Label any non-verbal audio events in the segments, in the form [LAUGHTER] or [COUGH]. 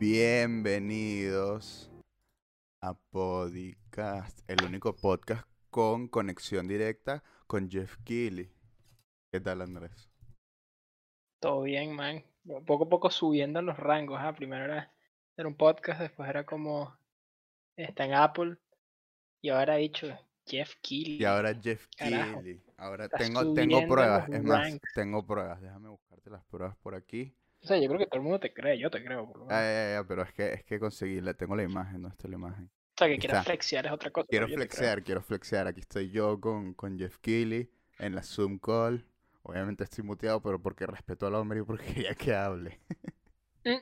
Bienvenidos a Podcast, el único podcast con conexión directa con Jeff Keighley. ¿Qué tal, Andrés? Todo bien, man. Poco a poco subiendo los rangos. ¿ah? Primero era, era un podcast, después era como está en Apple y ahora he dicho Jeff Keighley. Y ahora Jeff Carajo, Keighley. Ahora tengo, tengo pruebas. Es más, tengo pruebas. Déjame buscarte las pruebas por aquí. O sea, yo creo que todo el mundo te cree, yo te creo. Por lo menos. Ah, ya, ya, pero es que, es que conseguí, la, tengo la imagen, no está la imagen. o sea, que aquí quieras está. flexear es otra cosa. Quiero flexear, quiero flexear. Aquí estoy yo con, con Jeff Keighley en la Zoom call. Obviamente estoy muteado, pero porque respeto al hombre y porque [LAUGHS] quería que hable. Mm.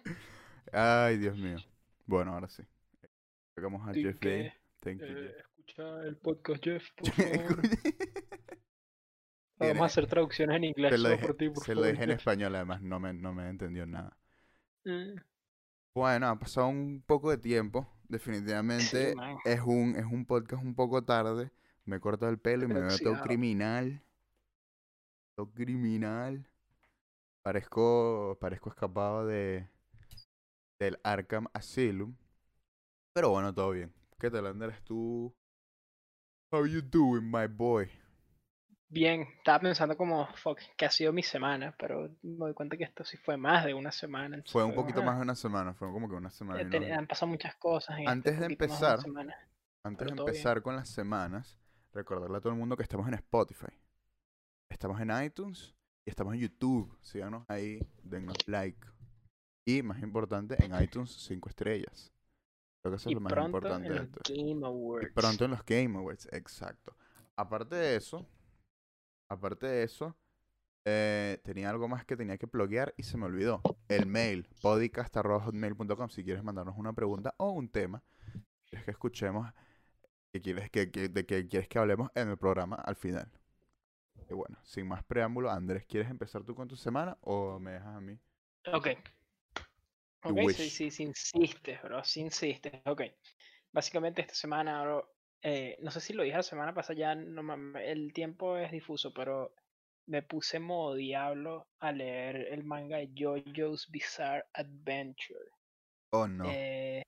Ay, Dios mío. Bueno, ahora sí. Llegamos a Jeff. Thank you, Eh, Jeff. escucha el podcast, Jeff, por [LAUGHS] favor. Vamos a hacer traducciones en inglés Se lo dije, por ti, por se lo dije en español, además no me, no me entendió nada. Mm, Bueno, ha pasado un poco de tiempo. Definitivamente es un, es un podcast un poco tarde. Me he cortado el pelo y me veo todo criminal. Todo criminal. Parezco, parezco escapado de del Arkham Asylum. Pero bueno, todo bien. ¿Qué tal, Andrés? ¿Tú? How you doing, my boy? Bien, estaba pensando como, fuck, que ha sido mi semana, pero me doy cuenta que esto sí fue más de una semana. Fue un poquito ah, más de una semana, fue como que una semana. y no- han pasado muchas cosas en este Antes de empezar, semana. Antes de bien. empezar con las semanas, recordarle a todo el mundo que estamos en Spotify. Estamos en iTunes y estamos en YouTube. Síganos ahí, denos like. Y más importante, en iTunes 5 estrellas. Creo que eso es Y lo más importante en de los esto. Game Y Awards. pronto en los Game Awards, exacto. Aparte de eso, aparte de eso, eh, tenía algo más que tenía que pluguear y se me olvidó. El mail, podcast.hotmail.com, si quieres mandarnos una pregunta o un tema, quieres que escuchemos, que quieres que, que- de que quieres que hablemos en el programa al final. Y bueno, sin más preámbulo, Andrés, ¿quieres empezar tú con tu semana o me dejas a mí? Ok. Ok, sí, sí, sí, insistes, bro, sí insistes. Ok. Básicamente esta semana, bro, eh, no sé si lo dije la semana pasada, ya no el tiempo es difuso, pero me puse modo diablo a leer el manga de JoJo's Bizarre Adventure. Oh, no. Eh,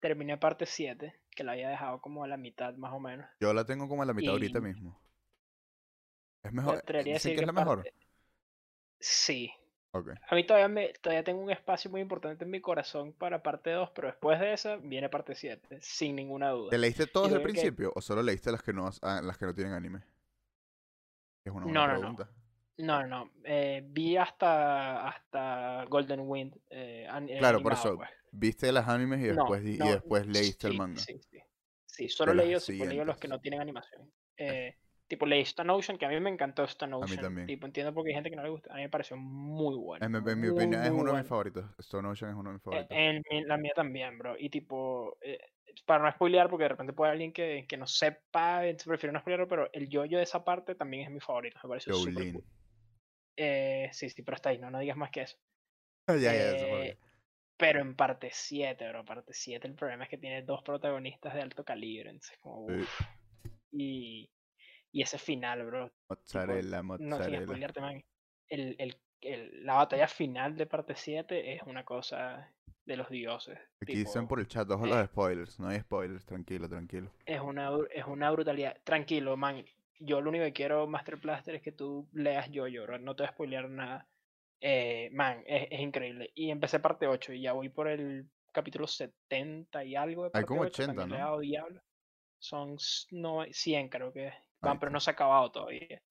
terminé parte 7, que la había dejado como a la mitad más o menos. Yo la tengo como a la mitad ahorita mismo. Es Me mejor. decir que es la mejor. Sí. Ok. A mí todavía, me, todavía tengo un espacio muy importante en mi corazón para parte 2, pero después de esa viene parte 7, sin ninguna duda. ¿Te leíste todo Y desde el creo que- principio o solo leíste las que no, ah, las que no tienen anime? Es una buena No, no, no. pregunta. No, no, no. eh, vi hasta, hasta Golden Wind. eh, eh, Claro, por eso, pues. ¿Viste las animes y después, y no, después leíste el manga? Sí, sí. Sí, solo leí, los que no tienen animación. Eh, tipo, leí Stone Ocean, que a mí me encantó Stone Ocean. también. Tipo, entiendo por qué hay gente que no le gusta. A mí me pareció muy bueno. En, mi- en mi muy, opinión es uno de mis bueno. favoritos. Stone Ocean es uno de mis favoritos. En, la mía también, bro. Y tipo, eh, para no spoilear, porque de repente puede haber alguien que, que no sepa, prefiero no spoilearlo, pero el yo-yo de esa parte también es mi favorito. Me pareció súper cool. Eh, sí, sí, pero está ahí, no, no digas más que eso. ya, ya, ya, Eh, pero en parte 7, bro, parte 7 el problema es que tiene dos protagonistas de alto calibre, entonces como. Y, y ese final, bro, Mozzarella, no sin mozzarella. spoilearte, man, el, el, el- la batalla final de parte 7 es una cosa de los dioses. Aquí dicen tipo, por el chat, ojo eh, los spoilers. No hay spoilers, tranquilo, tranquilo. es una, es una brutalidad. Tranquilo, man. Yo lo único que quiero, Master Blaster, es que tú leas yo-yo, bro, no te voy a spoilear nada. Eh, man, es, es increíble. Y empecé parte 8 y ya voy por el capítulo 70 y algo de Hay como 8, 80, también le he ¿no? Son no, 100 creo que van, pero no se ha acabado todavía.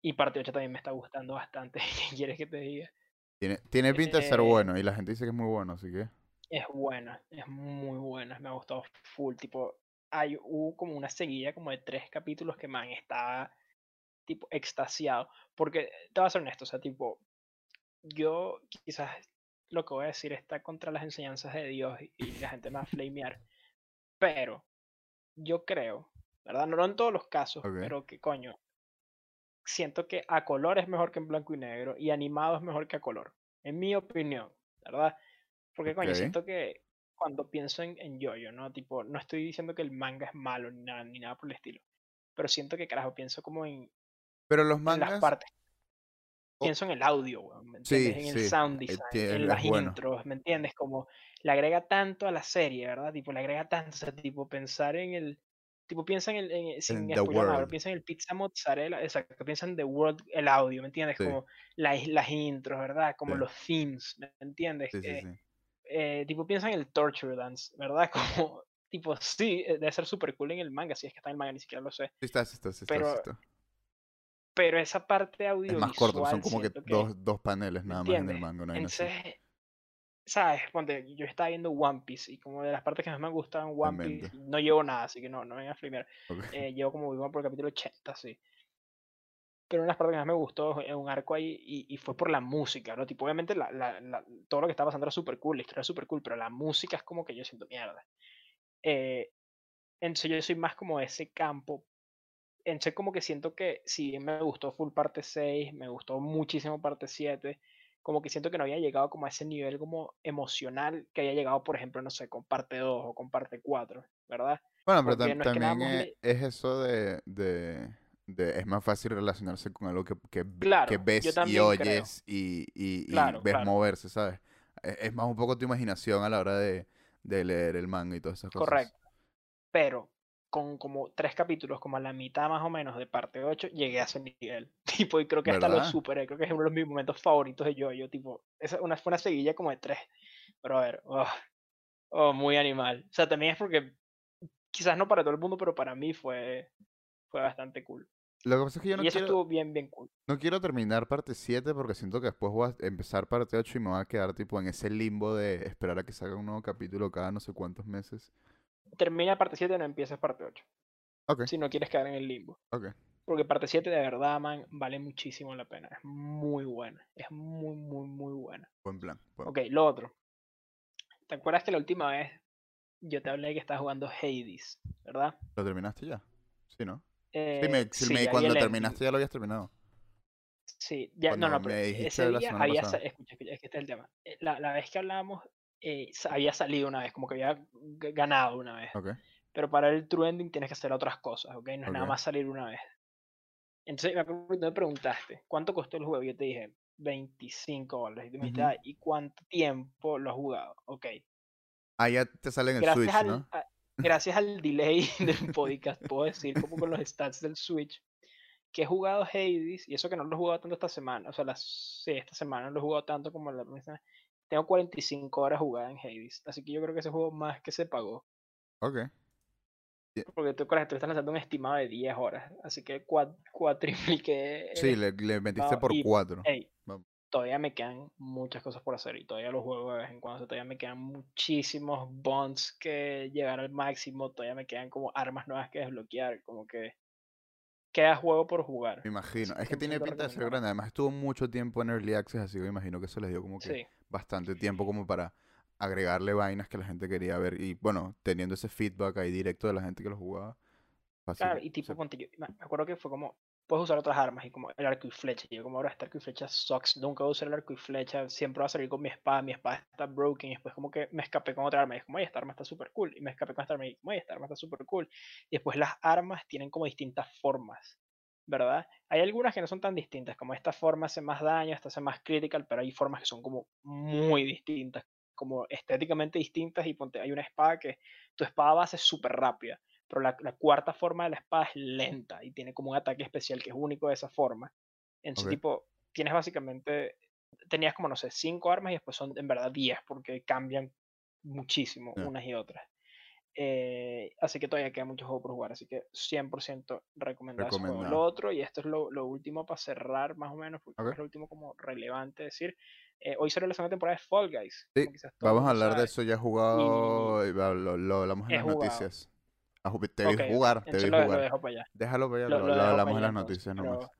Y parte 8 también me está gustando bastante. [LAUGHS] ¿Qué quieres que te diga? Tiene, tiene pinta de ser Eh, bueno y la gente dice que es muy bueno, así que. Es buena, es muy buena, me ha gustado full, tipo, hay, hubo como una seguida como de tres capítulos que man estaba tipo extasiado, porque te voy a ser honesto, o sea, tipo, yo quizás lo que voy a decir está contra las enseñanzas de Dios y, y la gente me va a flamear, pero yo creo, ¿verdad? No en todos los casos, Ok. pero que coño, siento que a color es mejor que en blanco y negro y animado es mejor que a color, en mi opinión, ¿verdad? Porque coño, siento que cuando pienso en, en yo-yo, ¿no? Tipo, no estoy diciendo que el manga es malo ni nada, ni nada por el estilo, pero siento que carajo, pienso como en, Pero los en las mangas. partes. pienso en el audio, weón, ¿me Sí? En el sí, sound eh, design, tie- en las bueno. intros, ¿me entiendes? Como le agrega tanto a la serie, ¿verdad? Tipo, le agrega tanto, o sea, tipo, pensar en el, tipo, piensa en el, en sin En The World. piensa en el pizza mozzarella, exacto, piensa en The World, el audio, ¿me entiendes? Sí. Como las, las intros, ¿verdad? Como Sí. los themes, ¿me entiendes? Sí, Eh, eh, tipo, piensa en el Torture Dance, ¿verdad? [LAUGHS] Como, tipo, sí, eh, debe ser súper cool en el manga, si es que está en el manga, ni siquiera lo sé. Sí está, sí está, sí está, Pero está. Pero esa parte Es audiovisual. más corto, son como que dos, dos paneles ¿me nada más en el manga, no hay así. ¿Sabes? Ponte, yo estaba viendo One Piece y como de las partes que más me gustan One Tremendo. Piece, no llevo nada, así que no, no vengas a flimear. Ok. Eh, llevo como voy por el capítulo 80, sí. Pero una de las partes que más me gustó es un arco ahí y, y fue por la música, ¿no? Tipo, obviamente la, la- la- todo lo que estaba pasando era súper cool, la historia era súper cool, pero la música es como que yo siento mierda. Eh, entonces yo soy más como de ese campo. Entonces como que siento que si bien me gustó full parte 6, me gustó muchísimo parte 7, como que siento que no había llegado como a ese nivel como emocional que había llegado, por ejemplo, no sé, con parte 2 o con parte 4, ¿verdad? Bueno, pero tam- no es también más es, le- es eso de, de, de- Es más fácil relacionarse con algo que, que, ves y oyes y, y- y Claro, ves claro. moverse, ¿sabes? Es, es más un poco tu imaginación a la hora de, de leer el manga y todas esas cosas. Correcto. Pero con como tres capítulos, como a la mitad más o menos de parte 8, llegué a ese nivel. [LAUGHS] Tipo, y creo que hasta lo ¿Verdad? superé. Creo que es uno de mis momentos favoritos de yo-yo. Tipo, esa una, fue una seguilla como de tres. Pero a ver, oh, oh, muy animal. O sea, también es porque quizás no para todo el mundo, pero para mí fue, fue bastante cool. Lo que pasa es que yo no y eso quiero, estuvo bien, bien cool. no quiero terminar parte 7 porque siento que después voy a empezar parte 8 y me voy a quedar tipo en ese limbo de esperar a que salga un nuevo capítulo cada no sé cuántos meses. Termina parte 7 no empiezas parte 8. Ok, Si no quieres quedar en el limbo. ok. Porque parte 7 de verdad, man, vale muchísimo la pena. Es muy buena. Es muy, muy, muy buena. Buen plan. buen- Ok, lo otro. ¿Te acuerdas que la última vez yo te hablé de que estás jugando Hades, ¿verdad? ¿Lo terminaste ya? Sí, ¿no? Eh, Sí, me, sí, sí, me- cuando el terminaste ya lo habías terminado. Sí, ya, no, Cuando no, pero ese día había, escucha, es que este es el tema. Eh, La, la vez que hablábamos, eh, había salido una vez, como que había ganado una vez. Ok. Pero para el true ending tienes que hacer otras cosas, ¿ok? No es nada Ok. más salir una vez. Entonces me preguntaste, ¿cuánto costó el juego? Y yo te dije, 25 dólares. Y dijiste, Ujú. "Ah, ¿y cuánto tiempo lo has jugado? Ok. Ah, ya te sale en el Gracias Switch, al, ¿no? a- [LAUGHS] gracias al delay del podcast, puedo decir, como con los stats del Switch, que he jugado Hades, y eso que no lo he jugado tanto esta semana, o sea, las, sí, esta semana no lo he jugado tanto como la primera semana, tengo 45 horas jugadas en Hades, así que yo creo que ese juego más que se pagó, Ok. porque tú, con tú estás lanzando un estimado de 10 horas, así que cua- cuatripliqué Sí, le, le metiste por y, cuatro. hey, Vamos. todavía me quedan muchas cosas por hacer y todavía los juego de vez en cuando. todavía me quedan muchísimos bonds que llegar al máximo. Todavía me quedan como armas nuevas que desbloquear. Como que queda juego por jugar. Me imagino. Es que 100% tiene pinta de ser grande. Además, estuvo mucho tiempo en Early Access, así que me imagino que eso les dio como que Sí, bastante tiempo como para agregarle vainas que la gente quería ver. Y bueno, teniendo ese feedback ahí directo de la gente que lo jugaba. Fácil. claro. Y tipo, se- ponte, yo me acuerdo que fue como. Puedes usar otras armas y como el arco y flecha. Yo, como ahora este arco y flecha sucks. Nunca voy a usar el arco y flecha. Siempre va a salir con mi espada. Mi espada está broken. Y después, como que me escapé con otra arma. Y es como, oye, esta arma está súper cool. Y me escapé con esta arma. Y como, oye, esta arma está súper cool. Y después las armas tienen como distintas formas. ¿verdad? Hay algunas que no son tan distintas, como esta forma hace más daño, esta hace más critical, pero hay formas que son como muy distintas, como estéticamente distintas y ponte, hay una espada que tu espada base es súper rápida, pero la, la cuarta forma de la espada es lenta y tiene como un ataque especial que es único de esa forma. Entonces, Ok. tipo, tienes básicamente, tenías como, no sé, cinco armas y después son en verdad 10 porque cambian muchísimo Ya. unas y otras. Eh, así que todavía queda mucho juego por jugar, así que 100% recomendado juego. Lo Recomendado. otro, y esto es lo, lo último para cerrar más o menos, porque creo que Ok. es lo último como relevante decir, eh, hoy salió la segunda temporada de Fall Guys, Sí, Vamos a hablar de eso. Ya he jugado. y va- lo, lo hablamos en las jugado. noticias. Ah, Te vi Ok, ok, jugar, te vi lo, lo jugar. dejo para allá. Déjalo para allá, Lo, lo, lo lo hablamos en las noticias pero nomás.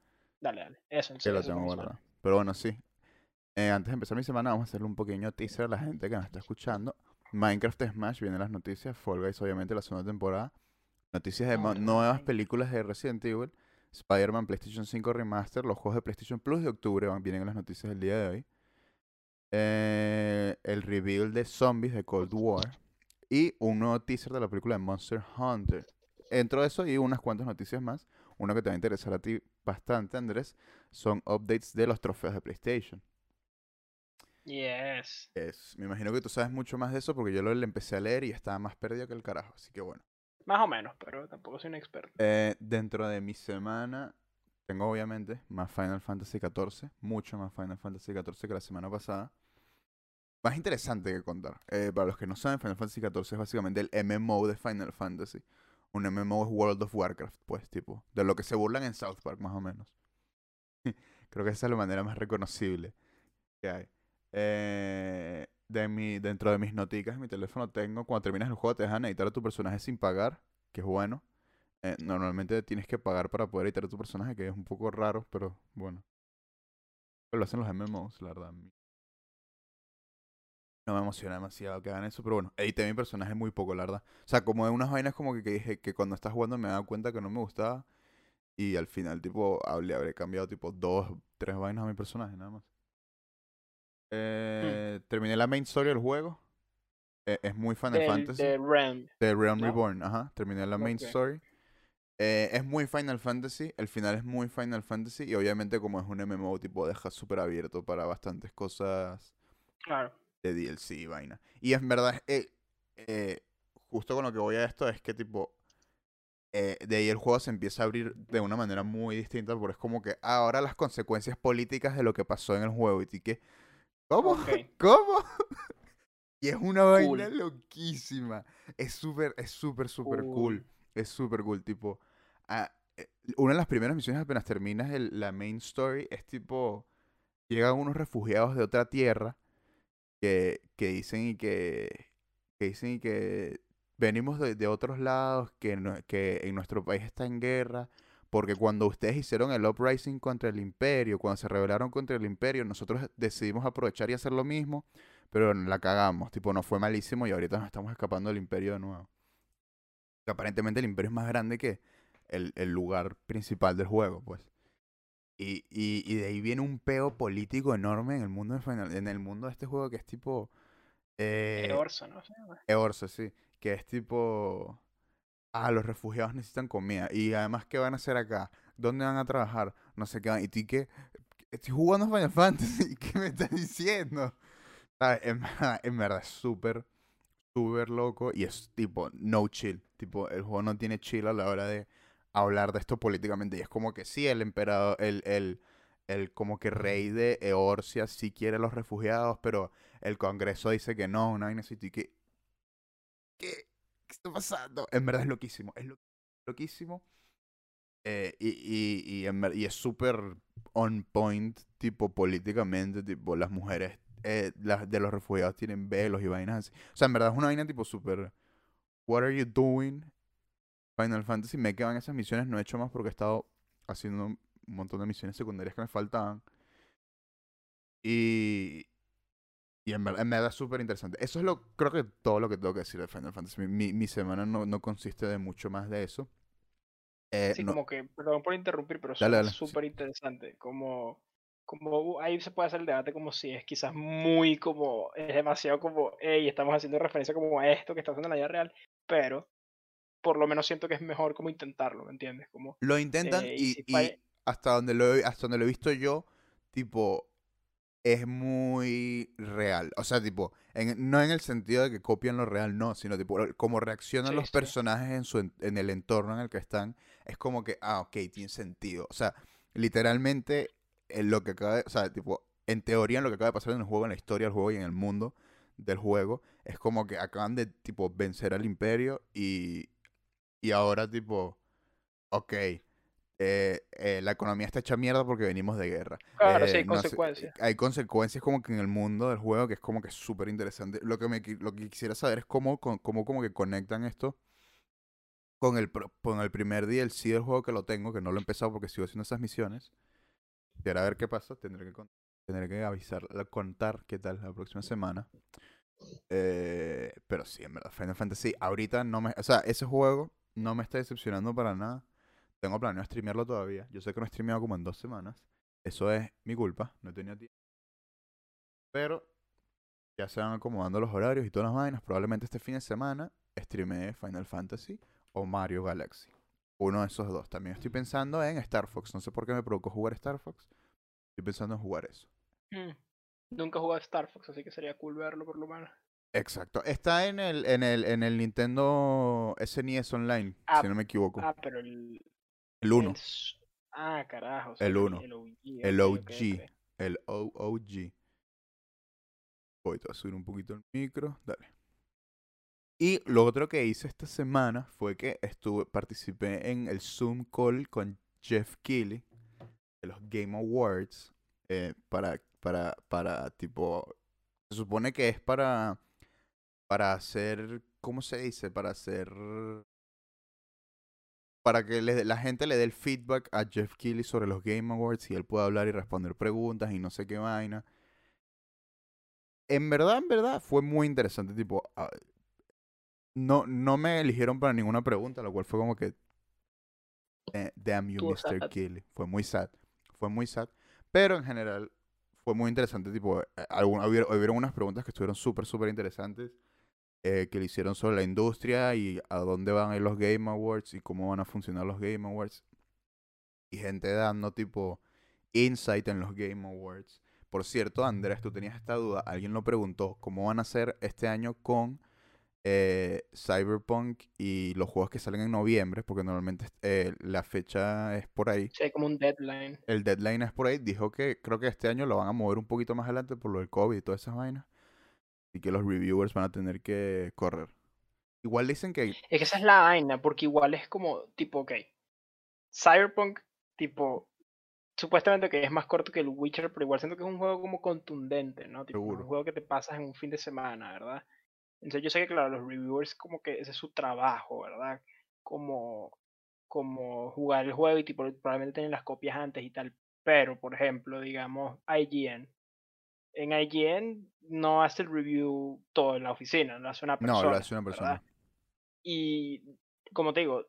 dale, dale. Eso, entonces, lo tengo guardado. Pero bueno, sí. Eh, antes de empezar mi semana, vamos a hacerle un pequeño teaser a la gente que nos está escuchando. Minecraft Smash vienen las noticias. Fall Guys, obviamente, la segunda temporada. Noticias de No, no, nuevas películas de Resident Evil. Spider-Man PlayStation 5 Remaster. Los juegos de PlayStation Plus de octubre van, vienen en las noticias del día de hoy. Eh, el reveal de Zombies de Cold War. Y un nuevo teaser de la película de Monster Hunter. dentro de eso y unas cuantas noticias más. Una que te va a interesar a ti bastante, Andrés, son updates de los trofeos de PlayStation. Yes. Es, me imagino que tú sabes mucho más de eso porque yo lo le empecé a leer y estaba más perdido que el carajo. Así que bueno. Más o menos, pero tampoco soy un experto. Eh, dentro de mi semana tengo obviamente más Final Fantasy XIV, mucho más Final Fantasy XIV que la semana pasada. Más interesante que contar. Eh, para los que no saben, Final Fantasy XIV es básicamente el MMO de Final Fantasy. Un MMO es World of Warcraft, pues, tipo. De lo que se burlan en South Park, más o menos. [LAUGHS] Creo que esa es la manera más reconocible que hay. Eh, de mi, dentro de mis noticas mi teléfono tengo, cuando terminas el juego te dejan editar a tu personaje sin pagar, que es bueno. Eh, normalmente tienes que pagar para poder editar a tu personaje, que es un poco raro, pero bueno. Pero lo hacen los MMOs, la verdad. No me emociona demasiado que hagan eso, pero bueno, edité mi personaje muy poco, la verdad. O sea, como de unas vainas como que, que dije que cuando estás jugando me he dado cuenta que no me gustaba. Y al final, tipo, hablé, habré cambiado tipo dos, tres vainas a mi personaje, nada más. Eh, Terminé la main story del juego. Eh, es muy Final Del- Fantasy. de Realm. De Realm ¿no? Reborn, ajá. Terminé la main story. Eh, es muy Final Fantasy. El final es muy Final Fantasy. Y obviamente, como es un MMO, tipo, deja súper abierto para bastantes cosas Claro. De DLC y vaina. Y en verdad, eh, eh, justo con lo que voy a esto es que, tipo, eh, de ahí el juego se empieza a abrir de una manera muy distinta. Porque es como que ah, ahora las consecuencias políticas de lo que pasó en el juego. Y que, ¿cómo? [LAUGHS] ¿Cómo? [LAUGHS] y es una vaina loquísima. Es súper, es súper, súper cool. Cool. Es súper cool. Tipo, ah, una de las primeras misiones apenas terminas el- la main story es tipo, llegan unos refugiados de otra tierra que, que dicen y que, dicen y que venimos de, de otros lados, que, no- que en nuestro país está en guerra, porque cuando ustedes hicieron el uprising contra el imperio, cuando se rebelaron contra el imperio, nosotros decidimos aprovechar y hacer lo mismo, pero la cagamos, tipo, nos fue malísimo y ahorita nos estamos escapando del imperio de nuevo. Que aparentemente el imperio es más grande que el, el lugar principal del juego, pues. Y, y, y de ahí viene un peo político enorme en el mundo de Final- en el mundo de este juego que es tipo eh, Eorsa, ¿no? Sí, Eorsa, sí, que es tipo ah, los refugiados necesitan comida y además qué van a hacer acá, dónde van a trabajar, no sé qué van, y tú que estoy jugando Final Fantasy, [LAUGHS] ¿qué me estás diciendo? ¿Sabes? En verdad, en verdad es súper súper loco y es tipo no chill, tipo el juego no tiene chill a la hora de hablar de esto políticamente y es como que sí, el emperador, el, el, el como que rey de Eorcia sí quiere los refugiados, pero el Congreso dice que no, una vaina y que ¿qué? ¿Qué está pasando? En verdad es loquísimo, es lo- loquísimo. Eh, y, y, y, en y es súper on point, tipo políticamente, tipo las mujeres eh, las de los refugiados tienen velos y vainas así. O sea, en verdad es una vaina tipo súper... What are you doing? Final Fantasy me quedan esas misiones, no he hecho más porque he estado haciendo un montón de misiones secundarias que me faltaban. Y... Y en verdad, en verdad es súper interesante. Eso es lo, creo que todo lo que tengo que decir de Final Fantasy. Mi, mi, mi semana no, no consiste de mucho más de eso. Eh, Sí, no- como que, perdón por interrumpir, pero Dale, suena dale, sí. súper interesante. Como, como ahí se puede hacer el debate como si es quizás muy como, es demasiado como, hey, estamos haciendo referencia como a esto que está haciendo en la vida real, pero por lo menos siento que es mejor como intentarlo, ¿me entiendes? Como, Lo intentan eh, y, hasta donde lo he, hasta donde lo he visto yo, tipo, es muy real. O sea, tipo, en- no en el sentido de que copian lo real, no, sino tipo, cómo reaccionan Sí, los sí. personajes en, su, en el entorno en el que están, es como que, ah, ok, tiene sentido. O sea, literalmente, en lo que acaba de, o sea, tipo, en teoría, en lo que acaba de pasar en el juego, en la historia del juego y en el mundo del juego, es como que acaban de, tipo, vencer al imperio y, y ahora, tipo, ok, eh, eh, la economía está hecha mierda porque venimos de guerra. claro, sí Eh, hay no sé, consecuencias. hay consecuencias como que en el mundo del juego que es como que súper interesante. Lo que me lo que quisiera saber es cómo, cómo como que conectan esto con el, con el primer DLC del juego que lo tengo, que no lo he empezado porque sigo haciendo esas misiones. Y ahora a ver qué pasa, tendré que, tendré que avisar, contar qué tal la próxima semana. Eh, pero sí, en verdad, Final Fantasy, ahorita no me... O sea, ese juego no me está decepcionando para nada. Tengo planeado streamearlo todavía. Yo sé que no he streameado como en dos semanas. Eso es mi culpa, no he tenido tiempo. Pero ya se van acomodando los horarios y todas las vainas. Probablemente este fin de semana streamee Final Fantasy o Mario Galaxy. Uno de esos dos. También estoy pensando en Star Fox. No sé por qué me provocó jugar Star Fox. Estoy pensando en jugar eso. Mm. Nunca he jugado Star Fox, así que sería cool verlo por lo menos. Exacto. Está en el, en el, en el Nintendo SNES Online, Ah, si no me equivoco. Ah, pero el. el 1. el s- Ah, carajo. o sea, El uno. El OG. El OG. ok. El OOG. Voy a subir un poquito el micro. Dale. Y lo otro que hice esta semana fue que estuve, participé en el Zoom call con Jeff Keighley de los Game Awards eh, para, para, para, tipo, se supone que es para, para hacer, ¿cómo se dice? Para hacer, para que le- la gente le dé el feedback a Jeff Keighley sobre los Game Awards y él pueda hablar y responder preguntas y no sé qué vaina. En verdad, en verdad, fue muy interesante, tipo, ah, no, no me eligieron para ninguna pregunta, lo cual fue como que, eh, damn you, Mr. Keighley. Fue muy sad, fue muy sad, pero en general fue muy interesante, tipo, eh, algún- hubieron, hubieron unas preguntas que estuvieron súper, súper interesantes, eh, que le hicieron sobre la industria y a dónde van a ir los Game Awards y cómo van a funcionar los Game Awards. Y gente dando, tipo, insight en los Game Awards. Por cierto, Andrés, tú tenías esta duda. Alguien lo preguntó, ¿cómo van a hacer este año con eh, Cyberpunk y los juegos que salen en noviembre? Porque normalmente eh, la fecha es por ahí. Sí, hay como un deadline. El deadline es por ahí. Dijo que creo que este año lo van a mover un poquito más adelante por lo del COVID y todas esas vainas. Y que los reviewers van a tener que correr. Igual dicen que... Es que esa es la vaina, porque igual es como, tipo, ok. Cyberpunk, tipo, supuestamente que es más corto que el Witcher, pero igual siento que es un juego como contundente, ¿no? Tipo, Seguro. un juego que te pasas en un fin de semana, ¿verdad? Entonces yo sé que, claro, los reviewers como que ese es su trabajo, ¿verdad? Como, como jugar el juego y tipo, probablemente tienen las copias antes y tal. Pero, por ejemplo, digamos, IGN. En IGN no hace el review todo en la oficina, lo hace una persona. No, lo hace una ¿verdad? persona. Y como te digo,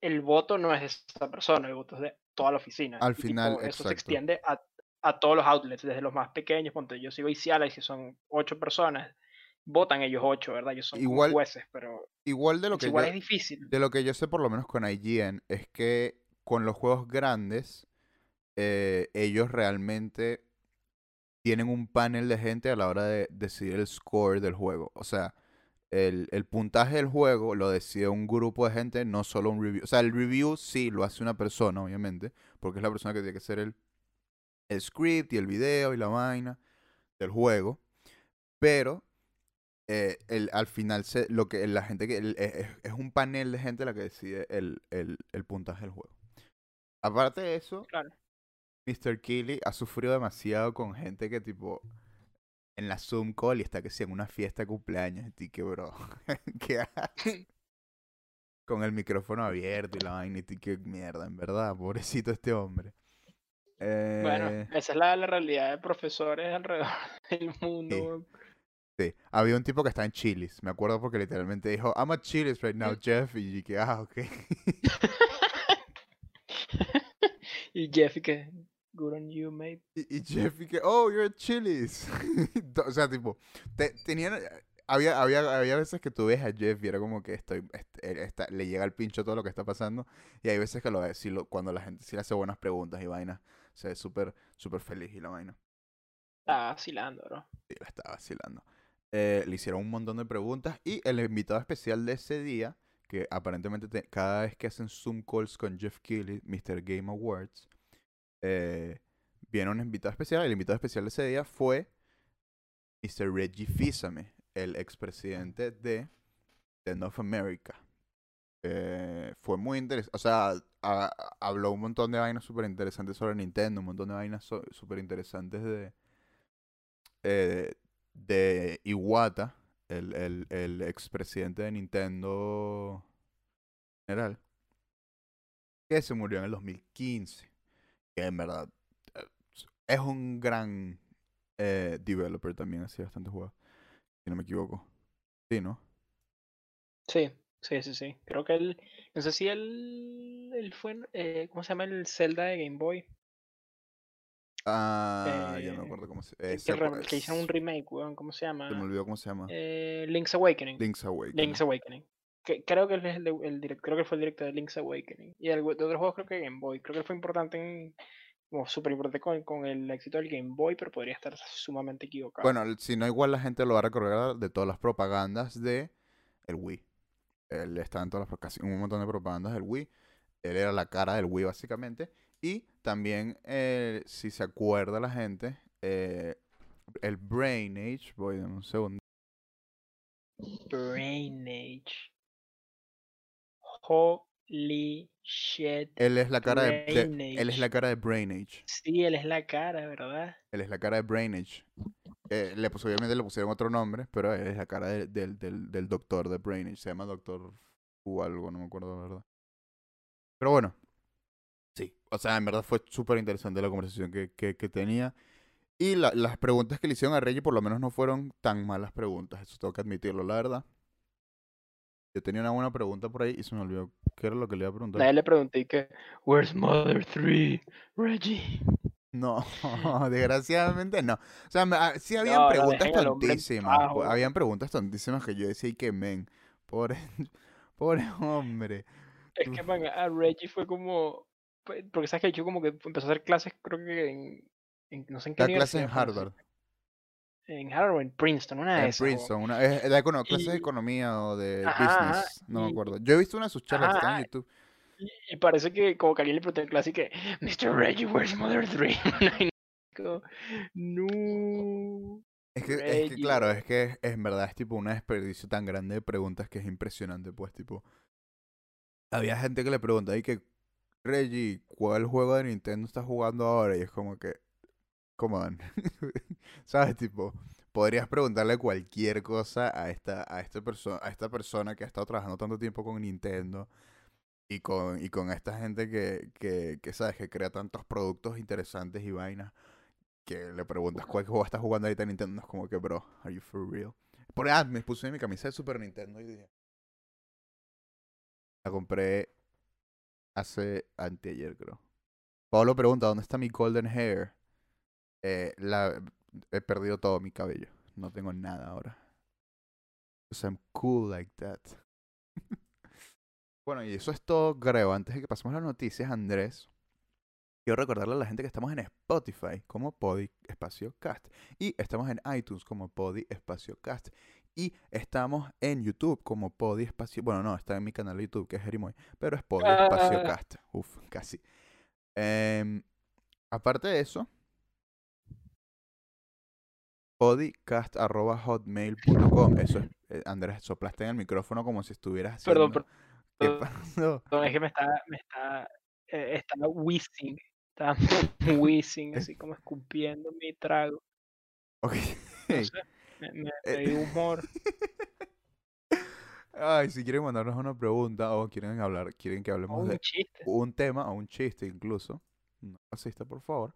el voto no es de esa persona, el voto es de toda la oficina. Al y, tipo, final, eso se extiende a, a todos los outlets, desde los más pequeños. Ponte, yo sigo Iciala y si son ocho personas, votan ellos ocho, ¿verdad? Ellos son Igual- jueces, pero Igual de lo que igual yo- es difícil. De lo que yo sé, por lo menos con IGN, es que con los juegos grandes, eh, ellos realmente tienen un panel de gente a la hora de decidir el score del juego. O sea, el, el puntaje del juego lo decide un grupo de gente, no solo un review. O sea, el review sí lo hace una persona, obviamente, porque es la persona que tiene que hacer el, el script y el video y la vaina del juego. Pero eh, el, al final se, lo que la gente que es, es- un panel de gente la que decide el, puntaje del juego. Aparte de eso. Mr. Keighley ha sufrido demasiado con gente que tipo en la Zoom call y está que sí en una fiesta de cumpleaños y que bro, [LAUGHS] ¿qué haces? [LAUGHS] Con el micrófono abierto y la vaina y que mierda, en verdad, pobrecito este hombre. Bueno, Eh, esa es la, la realidad de profesores alrededor [LAUGHS] del mundo. Sí. Sí, había un tipo que está en Chili's, me acuerdo porque literalmente dijo, I'm at Chili's right now, Mm. Jeff, y que, ah, ok. y Jeffy que, good on you, mate. Y, y Jeff y que, oh, you're Chili's. [LAUGHS] o sea, tipo, te- tenían, había, había, había veces que tú ves a Jeff y era como que estoy, este, está- le llega al pincho todo lo que está pasando, y hay veces que lo sí lo- cuando la gente sí le hace buenas preguntas y vainas, se ve súper, súper feliz y la vaina. Está vacilando, bro. Sí, la estaba vacilando. Eh, le hicieron un montón de preguntas y el invitado especial de ese día, que aparentemente te- cada vez que hacen Zoom calls con Jeff Keighley, Mr. Game Awards, eh, viene un invitado especial. El invitado especial de ese día fue Mr. Reggie Fils-Aimé, el expresidente de, de North America. Eh, fue muy interesante. O sea, habló un montón de vainas súper interesantes sobre Nintendo, un montón de vainas súper interesantes de, eh, de Iwata, el, el, el expresidente de Nintendo general, que se murió en el 2015. Que en verdad eh, es un gran eh, developer también, hacía bastantes juegos, si no me equivoco. Sí, ¿no? Sí, sí, sí, sí. Creo que él, no sé si él, él fue, eh, ¿cómo se llama el Zelda de Game Boy? Ah, ya no me Eh, acuerdo cómo se ese, que, hicieron un remake, weón, ¿cómo se Se me llama? olvidó cómo se llama. Eh, Link's Awakening. Link's Awakening. Link's Awakening. Que, creo que él es el, de- el direct- creo que fue el director de Link's Awakening. Y el, de otros juegos creo que Game Boy. Creo que él fue importante en, como súper importante con, con el éxito del Game Boy, pero podría estar sumamente equivocado. Bueno, si no, igual la gente lo va a recordar de todas las propagandas de el Wii. Él está en todas las, casi un montón de propagandas del Wii. Él era la cara del Wii, básicamente. Y también, eh, si se acuerda la gente, eh, el Brain Age. Voy, dame un segundo. Brain Age. Holy shit. Él es la cara de, de- él es la cara de Brain Age. Sí, él es la cara, ¿verdad? Él es la cara de Brain Age. Eh, le, obviamente le pusieron otro nombre, pero él es la cara de- del, del, del doctor de Brain Age. Se llama Doctor o algo, no me acuerdo la verdad. Pero bueno. Sí. O sea, en verdad fue súper interesante la conversación que, que, que tenía. Y la- las preguntas que le hicieron a Reggie por lo menos no fueron tan malas preguntas. Eso tengo que admitirlo, la verdad. Yo tenía una buena pregunta por ahí y se me olvidó qué era lo que le iba a preguntar. Nadie le pregunté que, Where's Mother 3? Reggie. No, [LAUGHS] desgraciadamente no. O sea, me- ah, sí habían No, preguntas hombre tontísimas. po- weón. Habían preguntas tontísimas que yo decía, y que men, pobre, [LAUGHS] pobre hombre. Es que, man, a Reggie fue como. pues, Porque sabes que yo como que empezó a hacer clases, creo que en. en- no sé en qué Da clase en fue, Harvard, En Harvard, en Princeton, una de esas. Princeton, una, es, econo- clases de economía o de Ajá, business, no me acuerdo. Yo he visto una de sus charlas, Ajá, están en YouTube. Y, y parece que como que alguien le preguntó en clase y que, Mr. Reggie, where's Mother 3? [LAUGHS] Y como, no. Es que, es que claro, es que es- en verdad es tipo un desperdicio tan grande de preguntas que es impresionante, pues, tipo. Había gente que le preguntaba y que, Reggie, ¿cuál juego de Nintendo estás jugando ahora? Y es como que, come on. [LAUGHS] ¿Sabes? Tipo, podrías preguntarle cualquier cosa a esta, a esta persona, a esta persona que ha estado trabajando tanto tiempo con Nintendo y con, y con esta gente que, que, que, sabes, que crea tantos productos interesantes y vainas que le preguntas cuál juego estás jugando ahorita en Nintendo, es como que, bro, are you for real? Por ah, me puse mi camisa de Super Nintendo y dije. La compré hace anteayer, creo. Pablo pregunta, ¿dónde está mi golden hair? Eh, la, he perdido todo mi cabello. No tengo nada ahora. Because I'm cool like that. [LAUGHS] bueno, y eso es todo, creo. Antes de que pasemos a las noticias, Andrés, quiero recordarle a la gente que estamos en Spotify como Podi Espacio Cast. Y estamos en iTunes como Podi Espacio Cast. Y estamos en YouTube como Podi Espacio. Bueno, no, está en mi canal de YouTube que es Jerimoy. Pero es Podi Espacio Ah. Cast. Uf, casi. Em, aparte de eso, podcast.hotmail.com. Eso es, eh, Andrés, soplaste en el micrófono como si estuvieras Perdón, haciendo... perdón, ¿Qué pasó? perdón, es que me está, me está, eh, estaba wheezing, estaba wheezing, así como escupiendo mi trago. [LAUGHS] Ok. No sé, me, me, me Eh, dio humor. [LAUGHS] Ay, si quieren mandarnos una pregunta o quieren hablar, quieren que hablemos un de chiste. un tema o un chiste incluso, no asista por favor,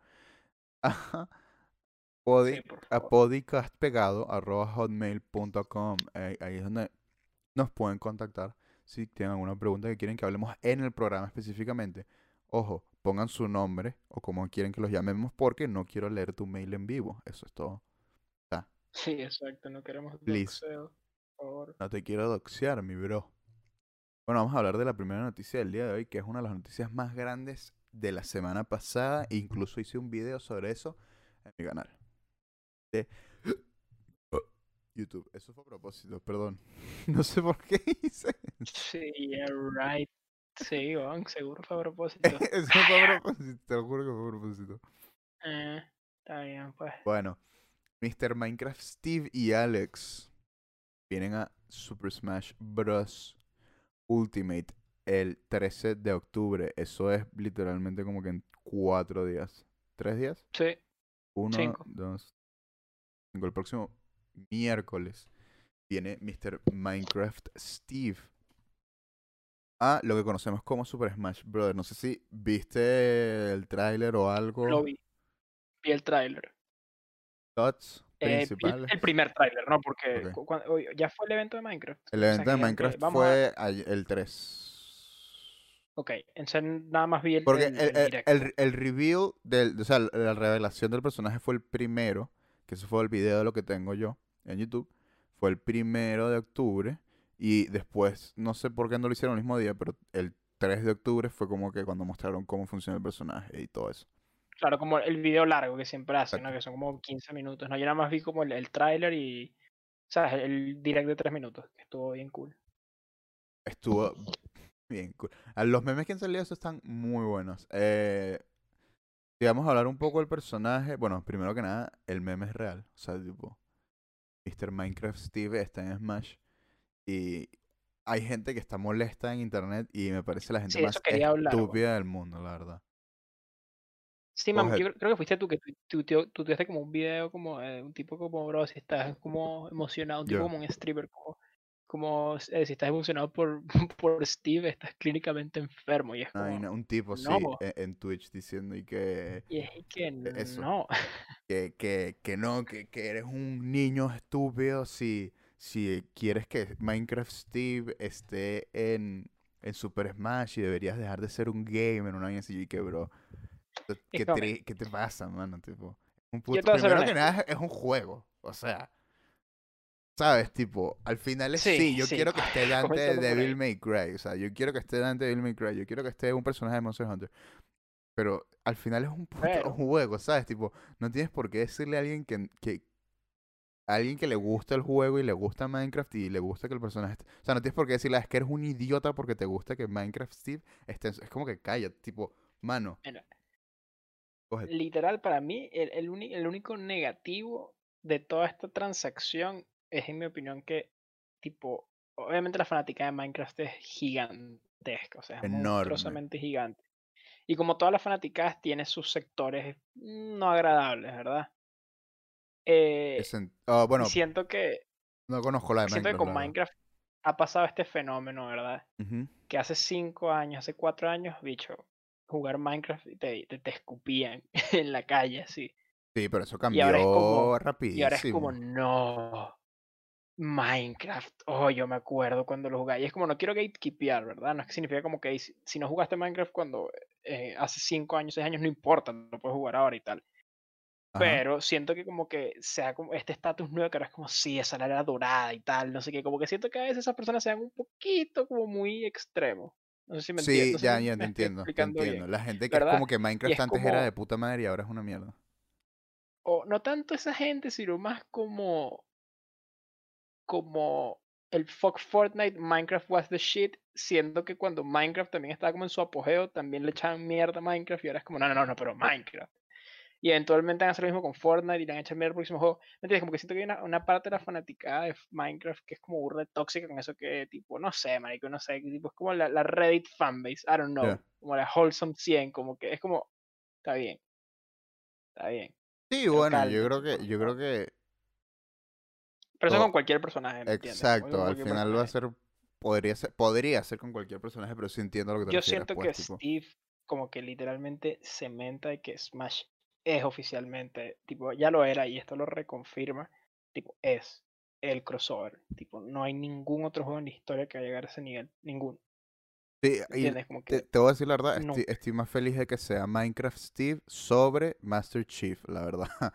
[LAUGHS] a, podi- Sí, por a favor. podcastpegado.hotmail.com. Ahí, ahí es donde nos pueden contactar si tienen alguna pregunta que quieren que hablemos en el programa específicamente. Ojo, pongan su nombre o como quieren que los llamemos porque no quiero leer tu mail en vivo. Eso es todo. Sí, exacto, no queremos doxeo, por favor. No te quiero doxear, mi bro. Bueno, vamos a hablar de la primera noticia del día de hoy, que es una de las noticias más grandes de la semana pasada. Incluso hice un video sobre eso en mi canal de YouTube. Eso fue a propósito, perdón. [LAUGHS] No sé por qué hice. Sí, yeah, right. Sí, Iván, seguro fue a [LAUGHS] propósito. Eso fue a propósito, te lo juro que fue a propósito. Eh, está bien, pues. Bueno, Mr. Minecraft Steve y Alex vienen a Super Smash Bros. Ultimate el 13 de octubre. Eso es literalmente como que en cuatro días. ¿Tres días? Sí, Uno, Cinco. dos. El próximo miércoles viene Mr. Minecraft Steve a lo que conocemos como Super Smash Bros. No sé si viste el tráiler o algo. lo vi. Vi el tráiler. Thoughts Eh, principales. el primer tráiler, ¿no? Porque cu- ya fue el evento de Minecraft. El O sea, evento de Minecraft a- fue el 3. Ok, entonces nada más vi el, Porque el- el, el el- reveal, del, o sea, la revelación del personaje fue el primero, que ese fue el video de lo que tengo yo en YouTube, fue el primero de octubre Y después, no sé por qué no lo hicieron el mismo día, pero el 3 de octubre fue como que cuando mostraron cómo funciona el personaje y todo eso. Claro, como el video largo que siempre hacen, ¿no? Que son como 15 minutos. No, yo nada más vi como el, el tráiler y, ¿sabes? El direct de 3 minutos, que estuvo bien cool. Estuvo bien cool. Los memes que han salido están muy buenos. Eh, si vamos a hablar un poco del personaje, bueno, primero que nada, el meme es real. O sea, tipo, Mr. Minecraft Steve está en Smash y hay gente que está molesta en internet y me parece la gente Sí, más hablar, estúpida del mundo, la verdad. Sí, mam, Coge- yo creo- que fuiste tú que tú tuviste como un video como eh, un tipo como, bro, si estás como emocionado, un tipo Yo. como un streamer, como, como eh, si estás emocionado por, [LAUGHS] por Steve, estás clínicamente enfermo. Y es como, un tipo, sí, no. e- en Twitch diciendo y que, y es que E, eso. no. que, que, que no, que, que eres un niño estúpido si, si quieres que Minecraft Steve esté en, en Super Smash y deberías dejar de ser un gamer, una vaina así, y que, bro, ¿qué, Es qué te pasa, mano? Tipo, un puto, te primero que nada es un juego, o sea, ¿sabes? Tipo, al final es, sí, Sí, yo sí, quiero que [LAUGHS] esté Dante de Devil. May Cry, o sea, yo quiero que esté Dante de Devil May Cry, yo quiero que esté un personaje de Monster Hunter, pero al final es un puto Pero- juego, ¿sabes? Tipo, no tienes por qué decirle a alguien que, que a alguien que le gusta el juego y le gusta Minecraft y le gusta que el personaje esté... O sea, no tienes por qué decirle, "Ah, es que eres un idiota porque te gusta que Minecraft Steve esté... en su-". Es como que calla, tipo, mano, Mira, literal, para mí, el, el, el único negativo de toda esta transacción es, en mi opinión, que, tipo, obviamente la fanática de Minecraft es gigantesca, o sea, es monstruosamente gigante. Y como todas las fanáticas, tiene sus sectores no agradables, ¿verdad? Eh, es en- ah, bueno, y siento que, no conozco la de siento que Minecraft. con. Minecraft ha pasado este fenómeno, ¿verdad? Que hace cinco años, hace cuatro años, bicho, jugar Minecraft y te, te, te escupían [LAUGHS] en la calle, así. Sí, pero eso Y cambió ahora es como- rapidísimo. Y ahora es como, no, Minecraft. Oh, yo me acuerdo cuando lo jugué. Y es como, no quiero gatekeepear, ¿verdad? No es que significa como que si, no jugaste Minecraft cuando eh, hace cinco años, seis años, no importa, lo puedes jugar ahora y tal. Ajá. Pero siento que como que sea como este estatus nuevo que ahora es como, sí, esa era la era dorada y tal, no sé qué. Como que siento que a veces esas personas sean un poquito como muy extremos. No sé si me Sí, entiendes. no sé ya, ya te [LAUGHS] entiendo, te explicando bien. entiendo. La gente que es como que Minecraft es antes era de puta madre y ahora es una mierda. o no tanto esa gente, sino más como como el fuck Fortnite, Minecraft was the shit, siendo que cuando Minecraft también estaba como en su apogeo, también le echaban mierda a Minecraft y ahora es como, no, no, no, no, pero Minecraft. Y eventualmente van a hacer lo mismo con Fortnite y le van a echar mierda al próximo juego. ¿Me entiendes? Como que siento que hay una, una parte de la fanaticada de Minecraft que es como burda tóxica con eso que tipo, no sé, marico, no sé, que tipo, es como la, la Reddit fanbase, I don't know, Ya. como la Wholesome 100, como que es como, está bien, está bien. Sí, Pero bueno, yo cálmate, creo que, yo creo que Pero eso con cualquier personaje, ¿me Exacto, con al final va a personaje. ser, podría ser, podría ser con cualquier personaje, pero sí entiendo lo que te Yo refieres, siento pues, que tipo, Steve como que literalmente cementa de que Smash es oficialmente, tipo, ya lo era y esto lo reconfirma, tipo, es el crossover. Tipo, no hay ningún otro juego en la historia que va a llegar a ese nivel. Ninguno. sí, y te, que te voy a decir la verdad, estoy, más feliz de que sea Minecraft Steve sobre Master Chief, la verdad. [LAUGHS]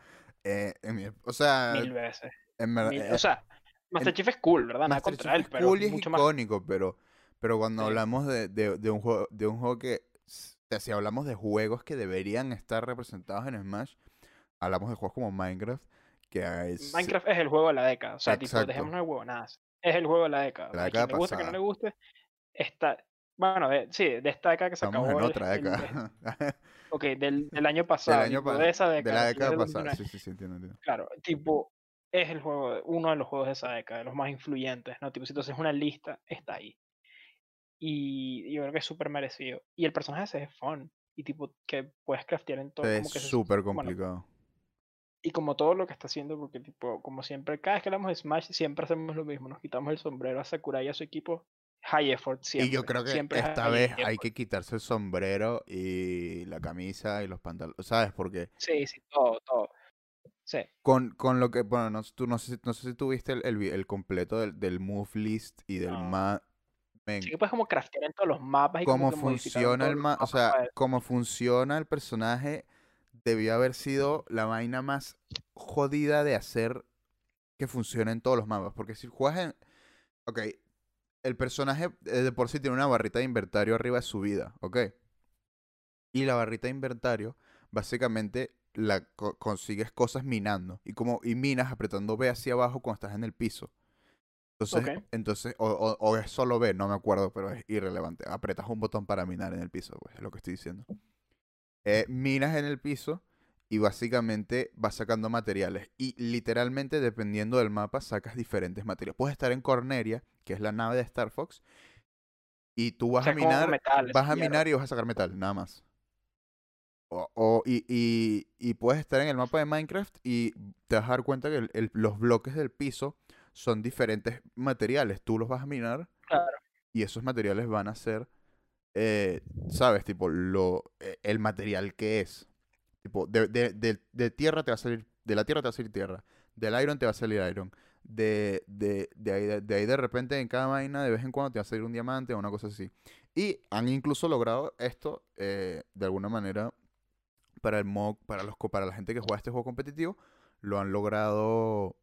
Eh, en mi- o sea, Mil veces. En verdad, mil- eh, o sea, Master en- Chief es cool, ¿verdad? Master contra Chief él, pero cool y es mucho más. icónico, pero, pero cuando Sí. hablamos de, de, de un juego, de un juego que, o sea, si hablamos de juegos que deberían estar representados en Smash, hablamos de juegos como Minecraft, que es Minecraft es el juego de la década. O sea, tipo, Exacto. dejémonos de huevonadas. Es el juego de la década. La A década quien le guste, que no le guste, está. Bueno, de- sí, de esta década que se estamos acabó. en el- otra el- década. [LAUGHS] ok, del, del año pasado. año tipo, pa- de esa de década. la que década del pasada. 2009. Sí, sí, sí, entiendo, entiendo. Claro, tipo, es el juego, uno de los juegos de esa década, de los más influyentes, ¿no? Tipo, si haces una lista, está ahí. Y yo creo que es súper merecido. Y el personaje ese es fun. Y tipo, que puedes craftear en todo. Es súper bueno, complicado. y como todo lo que está haciendo, porque tipo, como siempre, cada vez que hablamos de Smash, siempre hacemos lo mismo. Nos quitamos el sombrero a Sakurai y a su equipo. High effort siempre. y yo creo que siempre es esta vez hay effort. que quitarse el sombrero y la camisa y los pantalones, ¿sabes? Porque Sí, sí, todo, todo. Sí. con, con lo que, bueno, no, tú, no, sé, si- no sé si tuviste el, el, el completo del, del move list y del No. ma... men, Sí que puedes como craftear en todos los mapas y como cómo en funciona el los ma... O sea, cómo funciona el personaje debió haber sido la vaina más jodida de hacer que funcione en todos los mapas. Porque si juegas en... Ok, el personaje eh, de por sí tiene una barrita de inventario arriba de su vida, ¿ok? Y la barrita de inventario, básicamente, la co- consigues cosas minando. Y como y minas apretando B hacia abajo cuando estás en el piso. Entonces, entonces o, o- o es solo B, no me acuerdo, pero es irrelevante. Apretas un botón para minar en el piso, pues es lo que estoy diciendo. Eh, minas en el piso y básicamente vas sacando materiales. Y literalmente, dependiendo del mapa, sacas diferentes materiales. Puedes estar en Corneria, que es la nave de Star Fox, y tú vas a minar, metales, vas a minar y vas a sacar metal, nada más. O, o- y, y- y puedes estar en el mapa de Minecraft y te vas a dar cuenta que el- el- los bloques del piso son diferentes materiales. Tú los vas a minar Claro. y esos materiales van a ser, eh, ¿sabes? Tipo, lo, eh, el material que es. Tipo, de, de- de- de tierra te va a salir, de la tierra te va a salir tierra, del iron te va a salir iron, de, de, de ahí, de, de ahí de repente en cada vaina de vez en cuando te va a salir un diamante o una cosa así. Y han incluso logrado esto eh, de alguna manera para el mod, para los co- para la gente que juega este juego competitivo, lo han logrado,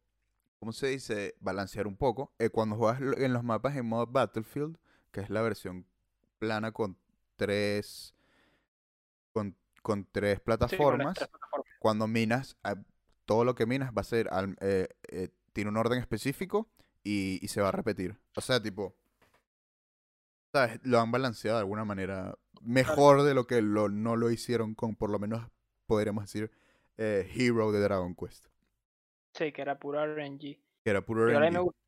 ¿cómo se dice? Balancear un poco. Eh, cuando juegas en los mapas en modo Battlefield, que es la versión plana con tres con, con plataformas, tres plataformas. cuando minas, ah, todo lo que minas va a ser, al- eh, eh, tiene un orden específico y, y se va a repetir. O sea, tipo, ¿sabes? Lo han balanceado de alguna manera mejor de lo que lo, no lo hicieron con, por lo menos, podríamos decir, eh, Hero de Dragon Quest. Sí, que era puro RNG. Que era puro ahora a mí me RNG. gusta,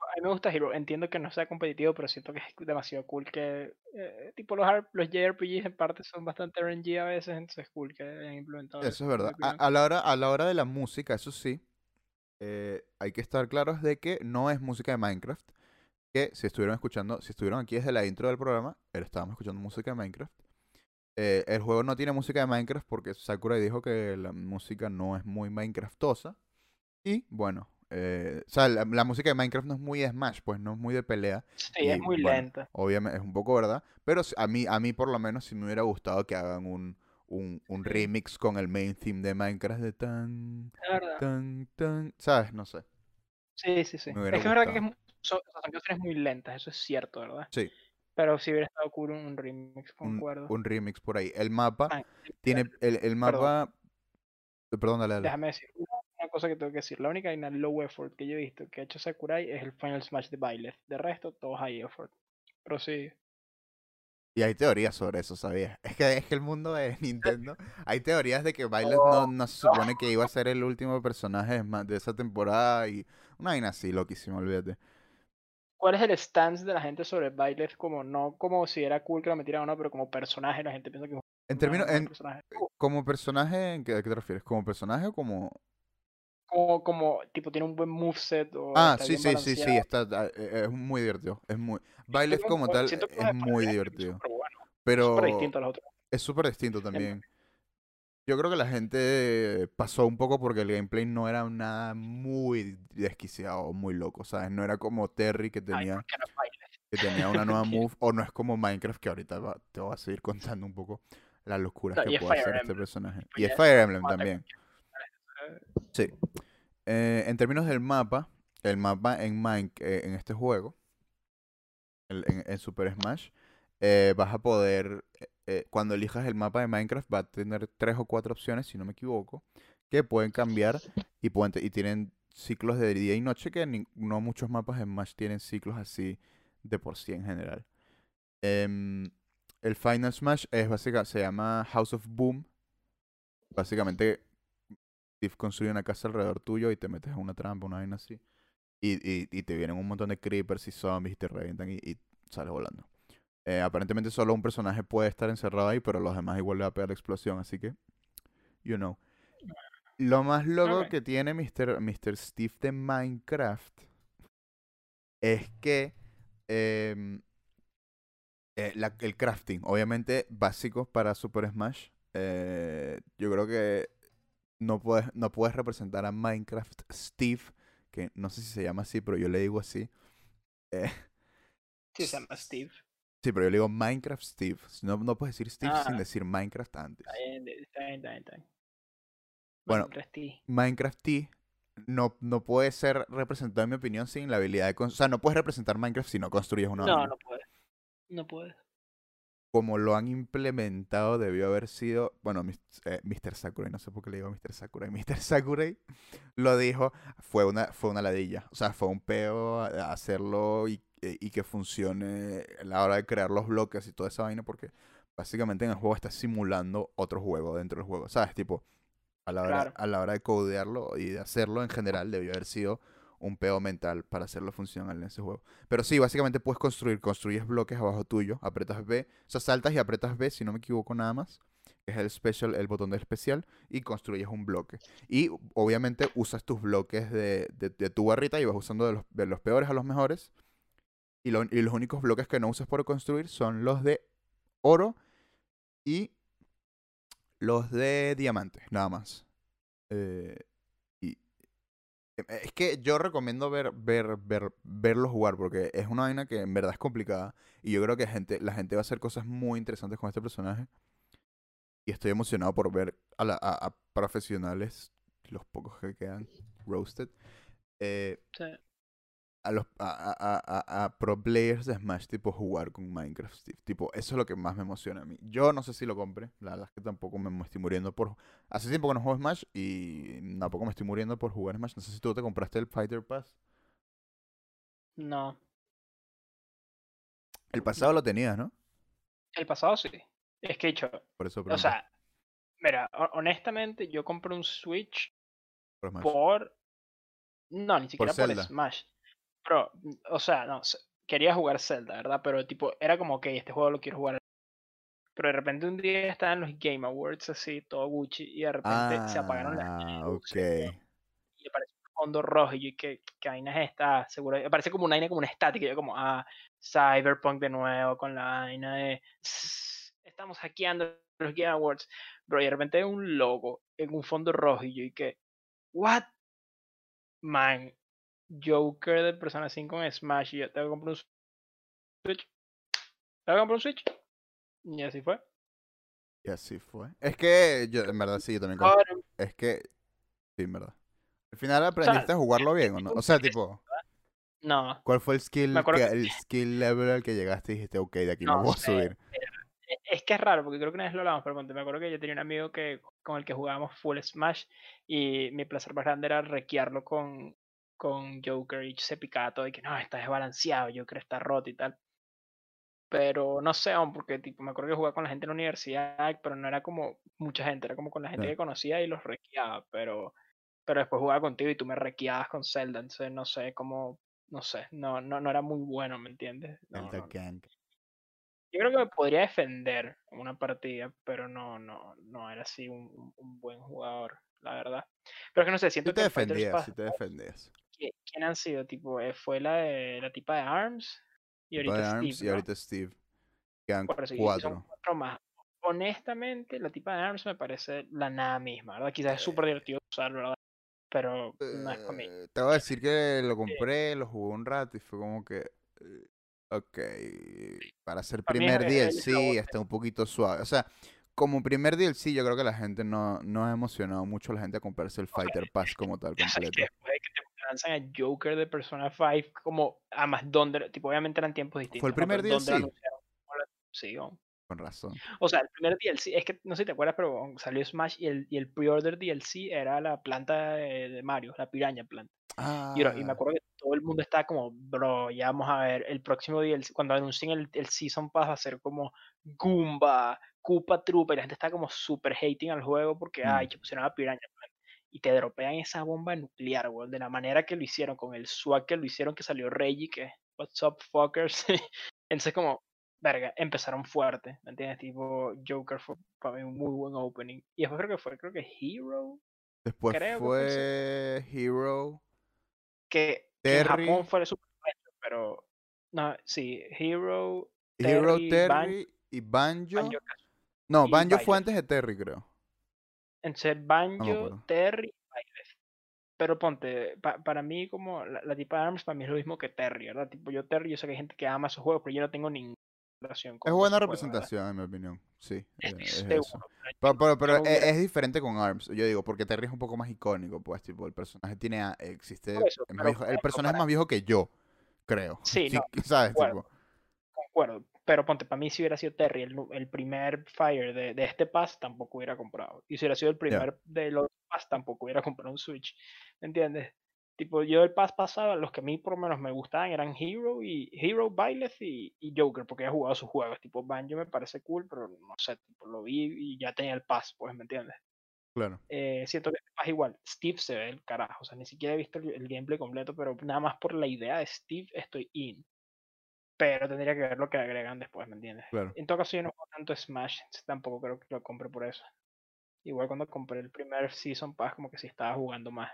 a mí me gusta Hero. Entiendo que no sea competitivo, pero siento que es demasiado cool que eh, tipo los, los JRPGs en parte son bastante RNG a veces, entonces es cool que hayan implementado Eso es verdad. A la hora, a la hora de la música, eso sí, eh, hay que estar claros de que no es música de Minecraft. Que si estuvieron escuchando, si estuvieron aquí desde la intro del programa, estábamos escuchando música de Minecraft. Eh, el juego no tiene música de Minecraft porque Sakurai dijo que la música no es muy Minecraftosa. Y bueno, eh, o sea, la, la música de Minecraft no es muy de Smash, pues no es muy de pelea. Sí, y es muy bueno, lenta. Obviamente es un poco verdad, pero a mí, a mí por lo menos sí me hubiera gustado que hagan un, un, un remix con el main theme de Minecraft de tan, tan, tan, ¿sabes? No sé. Sí, sí, sí. Es que es verdad que es son, son canciones muy lentas, eso es cierto, ¿verdad? Sí, Pero si hubiera estado cool un remix, concuerdo. un remix por ahí. El mapa Ah, tiene, el, el Perdón, mapa, eh, perdón, dale, dale. déjame decir una, una cosa que tengo que decir. La única vaina low effort que yo he visto que ha hecho Sakurai es el Final Smash de Byleth. De resto, todo high effort. Pero sí. Y hay teorías sobre eso, ¿sabías? [LAUGHS] Es que, es que el mundo de [LAUGHS] Nintendo, hay teorías de que no, Oh, no se supone que iba a ser el último personaje de esa temporada y una vaina así, loquísimo, olvídate. ¿Cuál es el stance de la gente sobre Byleth? Como no como si era cool que lo metieran o no, pero como personaje, la gente piensa que es En términos, en, personaje. como personaje, ¿en qué, ¿a qué te refieres? ¿Como personaje o como...? Como, como, tipo, tiene un buen moveset o Ah, sí, sí, sí, sí, está, ah, eh, es muy divertido, es muy... Que, como tal es muy divertido, pero es súper distinto también. Yo creo que la gente pasó un poco porque el gameplay no era nada muy desquiciado, muy loco, ¿sabes? No era como Terry que tenía, que tenía una nueva [LAUGHS] move, o no es como Minecraft que ahorita va- te voy a seguir contando un poco las locuras que puede hacer este personaje. Y es Fire Emblem también, eh, sí. Eh, en términos del mapa, el mapa en, Mine- eh, en este juego, el- en, en Super Smash, eh, vas a poder, eh, cuando elijas el mapa de Minecraft, va a tener tres o cuatro opciones, si no me equivoco, que pueden cambiar y, pueden y tienen ciclos de día y noche, que no muchos mapas de Smash tienen ciclos así de por sí en general. Em, el Final Smash es básica, se llama House of Boom. Básicamente, construye una casa alrededor tuyo y te metes en una trampa, una vaina así. Y, y, te vienen un montón de creepers y zombies y te revientan y sales volando. Eh, aparentemente solo un personaje puede estar encerrado ahí, pero los demás igual le va a pegar la explosión, así que, you know. Lo más loco que tiene Mr. Mr. Steve de Minecraft es que em, eh, la- el crafting, obviamente básico para Super Smash. eh, yo creo que no puedes, no puedes representar a Minecraft Steve, que no sé si se llama así, pero yo le digo así. Eh, Sí, se llama Steve. Sí, pero yo le digo Minecraft Steve. No, no puedes decir Steve sin Ah. decir Minecraft antes. Está bien, está bien, está bien, está bien. Bueno, Minecraft T. Minecraft T no, no puede ser representado, en mi opinión, sin la habilidad de... O sea, no puedes representar Minecraft si no construyes una No, no puedes. No puedes. Como lo han implementado, debió haber sido... Bueno, mis- eh, Mr. Sakurai, no sé por qué le digo Mr. Sakurai. [LAUGHS] Mr. Sakurai lo dijo, fue una, fue una ladilla. O sea, fue un peo hacerlo y, eh, y que funcione a la hora de crear los bloques y toda esa vaina, porque básicamente en el juego está simulando otro juego dentro del juego. ¿Sabes? Tipo, a la hora, Claro. a la hora de codearlo y de hacerlo en general, debió haber sido un peo mental para hacerlo funcional en ese juego. Pero sí, básicamente puedes construir, construyes bloques abajo tuyo, apretas B, o sea, saltas y apretas B, si no me equivoco nada más, que es el special, el botón de especial, y construyes un bloque. Y obviamente usas tus bloques de, de- de tu barrita y vas usando de los, de los peores a los mejores. Y, lo- y los únicos bloques que no usas por construir son los de oro y los de diamantes, nada más. Eh, y eh, es que yo recomiendo ver, ver, ver, verlo jugar porque es una vaina que en verdad es complicada y yo creo que gente, la gente va a hacer cosas muy interesantes con este personaje y estoy emocionado por ver a, la- a- a profesionales, los pocos que quedan, roasted, eh, Sí. A los a, a- a- pro players de Smash tipo jugar con Minecraft Steve. tipo eso es lo que más me emociona a mí yo no sé si lo compre la verdad es que tampoco me estoy muriendo por hace tiempo que no juego Smash y tampoco me estoy muriendo por jugar Smash no sé si tú te compraste el Fighter Pass No. el pasado lo tenías ¿no? El pasado sí. Es que, hecho, por eso o pregunté sea, mira, ho- honestamente, yo compré un Switch por. No, ni siquiera por. Smash. Pero, mm, o sea, no, quería jugar Zelda, ¿verdad? Pero, tipo, era como, ok, este juego lo quiero jugar. Pero de repente un día estaba en los Game Awards, así, todo Gucci, y de repente se apagaron las ah ok y apareció un fondo rojo, y yo, ¿qué, qué vaina es esta? Seguro, aparece como una vaina, como una estática, y yo como, ah, Cyberpunk de nuevo, con la vaina de, "Sss, estamos hackeando los Game Awards, pero de repente hay un logo en un fondo rojo, y yo, ¿y qué? ¿What? Man, Joker de Persona 5 en Smash, y yo tengo que comprar un Switch. Tengo que comprar un Switch. Y así fue. y así fue es que yo en verdad sí yo también compré. Ahora, es que sí en verdad al final aprendiste a jugarlo bien o no o sea tipo no, ¿Cuál fue el skill, Me acuerdo que- que- el skill level al que llegaste y dijiste, ok, de aquí me No voy a subir? E- Es que es raro, porque creo que una vez lo hablamos, pero me acuerdo que yo tenía un amigo que, con el que jugábamos full Smash y mi placer más grande era requearlo con, con Joker y se picaba todo y que no, está desbalanceado, Joker está roto y tal. Pero no sé, aún, porque tipo, me acuerdo que jugaba con la gente en la universidad, pero no era como mucha gente, era como con la gente Claro. que conocía y los requeaba, pero, pero después jugaba contigo y tú me requeabas con Zelda, entonces no sé cómo, no sé, no, no, no era muy bueno, ¿me entiendes? No, no, yo creo que me podría defender en una partida, pero no, no, no era así un, buen jugador, la verdad. Pero es que no sé, siento Sí te que defendías, sí te defendías. ¿Qui- ¿quién han sido? Tipo, eh, fue la de la tipa de ARMS y ahorita de Steve, Arms y ¿no? ahorita Steve. Quedan eso, y- y cuatro. cuatro más. Honestamente, la tipa de ARMS me parece la nada misma, ¿verdad? Quizás es súper divertido usarlo, ¿verdad? Pero no es para mí. Eh, te voy a decir que lo compré, lo jugué un rato y fue como que... eh, Ok, para ser primer DLC voz. está un poquito suave. O sea, como primer DLC yo creo que la gente no, no ha emocionado mucho a la gente a comprarse el Fighter Pass como tal completo. después de que te lanzan a Joker de Persona 5, como, además, ¿dónde? Tipo, obviamente eran tiempos distintos. ¿Fue el primer anunciaron? Hola, Sí, oh. Con razón. O sea, el primer DLC, es que no sé si te acuerdas, pero salió Smash y el, y el pre-order DLC era la planta de, de Mario, la piraña planta. Y, bro, y me Ah, acuerdo que todo el mundo estaba como, bro, ya vamos a ver, el próximo DLC, cuando anuncien el, el Season Pass va a ser como Goomba, Koopa Troopa, y la gente está como super hating al juego porque, ay, Mm. que pusieron la piraña planta. Y te dropean esa bomba nuclear, weón, de la manera que lo hicieron, con el swag que lo hicieron, que salió Reggie, que, what's up, fuckers. [LAUGHS] Entonces, como, verga, empezaron fuerte, ¿me entiendes? Tipo, Joker fue para mí un muy buen opening. Y después creo que fue, creo que Hero, después creo fue Hero. que, en. Japón fue super bueno, pero no, sí, Hero, Hero Terry, Ban- y Banjo. No, y Banjo fue antes de Terry, creo. Entonces Banjo, acuerdo. Terry, Byleth. Pero ponte, pa- para mí como la, la tipa de ARMS para mí es lo mismo que Terry, ¿verdad? Tipo yo Terry, yo sé que hay gente que ama esos juegos, pero yo no tengo ningún relación Es con buena juego, ¿verdad? representación, en mi opinión. Sí, Estoy eh, es eso. Pero, pero, pero no es, hubiera- es diferente con ARMS, yo digo, porque Terry es un poco más icónico, pues, tipo, el personaje tiene, existe, eso, es el personaje es más viejo que yo, creo. Sí, [LAUGHS] no, ¿sabes? acuerdo. Tipo, Concuerdo, pero ponte, para mí si hubiera sido Terry el, el primer Fire de, de este pass, tampoco hubiera comprado. Y si hubiera sido el primer de los pass, tampoco hubiera comprado un Switch. ¿Me entiendes? Tipo, yo el pass pasado, los que a mí por lo menos me gustaban eran Hero y Hero, Byleth y, y Joker, porque he jugado sus juegos. Tipo, Banjo me parece cool, pero no sé, tipo, lo vi y ya tenía el pass, pues, ¿me entiendes? claro. Eh, siento que este pass igual, Steve se ve el carajo, o sea, ni siquiera he visto el, el gameplay completo, pero nada más por la idea de Steve estoy in. Pero tendría que ver lo que agregan después, ¿me entiendes? Claro. En todo caso, yo no juego tanto Smash, tampoco creo que lo compre por eso. Igual cuando compré el primer Season Pass, como que sí estaba jugando más.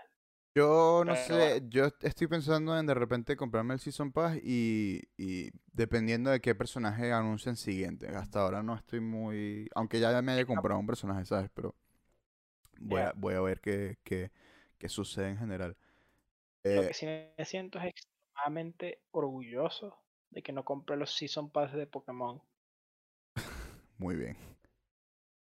Yo no Pero sé, yo estoy pensando en de repente comprarme el Season Pass y, y dependiendo de qué personaje anuncien siguiente. Hasta ahora no estoy muy... Aunque ya me haya comprado un personaje, ¿sabes? Pero voy, a, voy a ver qué, qué, qué sucede en general. Lo Eh, que sí me siento es extremadamente orgulloso de que no compré los Season Pass de Pokémon. muy bien.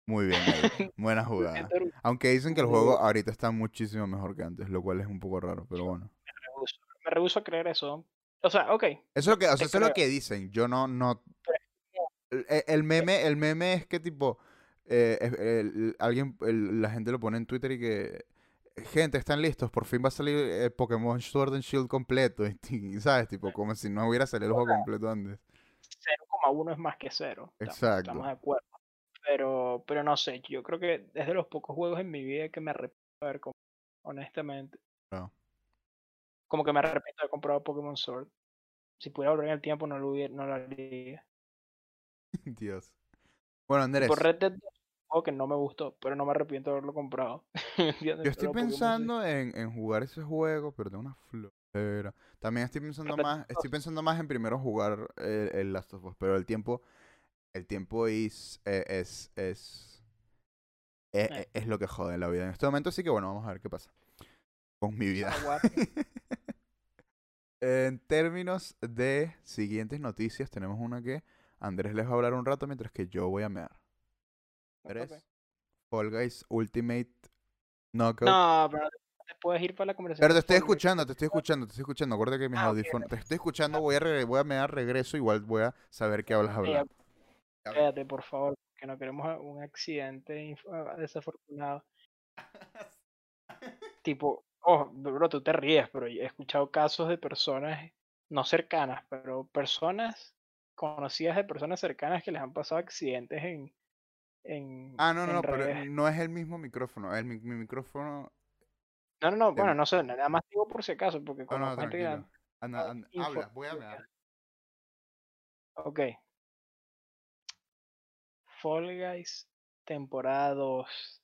Muy bien. [LAUGHS] Buena jugada. Aunque dicen que el juego ahorita está muchísimo mejor que antes, lo cual es un poco raro, pero bueno. me rehuso, me rehuso a creer eso. O sea, ok, Eso es lo que, o sea, eso es lo que dicen. Yo no, no. El, el- el meme, el meme es que tipo, eh, el- alguien, la gente lo pone en Twitter y que, gente, están listos, por fin va a salir eh, Pokémon Sword and Shield completo, [LAUGHS] y, ¿sabes? Tipo, como si no hubiera salido el juego completo antes. 0,1 es más que cero. tam- Exacto. Estamos de acuerdo. Pero, pero no sé, yo creo que es de los pocos juegos en mi vida que me arrepiento de haber comprado, honestamente. No. Como que me arrepiento de haber comprado Pokémon Sword. Si pudiera volver en el tiempo, no lo, hubiera, no lo haría. [LAUGHS] Dios. Bueno, Andrés, Por Red Dead 2, un juego que no me gustó, pero no me arrepiento de haberlo comprado. [LAUGHS] ¿Entiendes? yo estoy Pero pensando en, en jugar ese juego, pero tengo una flojera. También estoy pensando más, estoy 2. pensando más en primero jugar el, el Last of Us, pero el tiempo, el tiempo is- eh, es, es, es, Eh. es lo que jode en la vida en este momento, así que bueno, vamos a ver qué pasa con mi vida. Aguante. [LAUGHS] En términos de siguientes noticias, tenemos una que Andrés les va a hablar un rato mientras que yo voy a mear. Andrés, Ok. Fall Guys Ultimate Knockout. No, pero te puedes ir para la conversación. Pero te estoy escuchando, te estoy escuchando, te estoy escuchando. Acuérdate que mis Ah, audífonos. Te estoy escuchando, voy a, regre- voy a mear regreso, igual voy a saber qué hablas hablar. Quédate, por favor, que no queremos un accidente ah, desafortunado. [LAUGHS] Tipo, oh, bro, tú te ríes, pero he escuchado casos de personas, no cercanas, pero personas conocidas de personas cercanas que les han pasado accidentes en, en, Ah, no, no, en no, pero no es el mismo micrófono. El, mi, mi micrófono. No, no, no, bueno, no sé, nada más digo por si acaso, porque No, conozco no, gente que tranquilo. Anda, no, anda, info- habla, voy a mear. [LAUGHS] Ok. Fall Guys, temporada 2.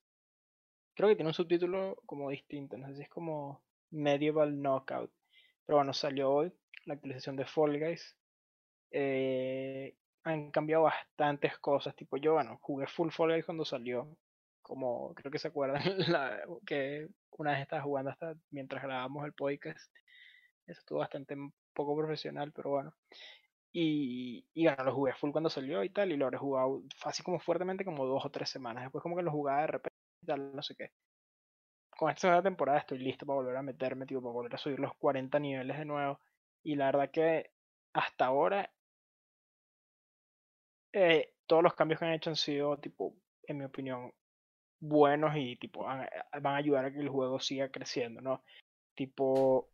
Creo que tiene un subtítulo como distinto, no sé si es como Medieval Knockout. Pero bueno, salió hoy la actualización de Fall Guys. Eh, han cambiado bastantes cosas. Tipo, yo, bueno, jugué full Fall cuando salió. Como creo que se acuerdan [LAUGHS] la- que una vez estaba jugando hasta mientras grabamos el podcast. Eso estuvo bastante poco profesional, pero bueno. Y, y bueno, lo jugué full cuando salió y tal, y lo habré jugado así como fuertemente como dos o tres semanas. Después como que lo jugaba de repente y tal, no sé qué. Con esta segunda temporada estoy listo para volver a meterme, tipo, para volver a subir los 40 niveles de nuevo. Y la verdad que hasta ahora eh, todos los cambios que han hecho han sido, tipo, en mi opinión, buenos y tipo van a, van a ayudar a que el juego siga creciendo, ¿no? Tipo,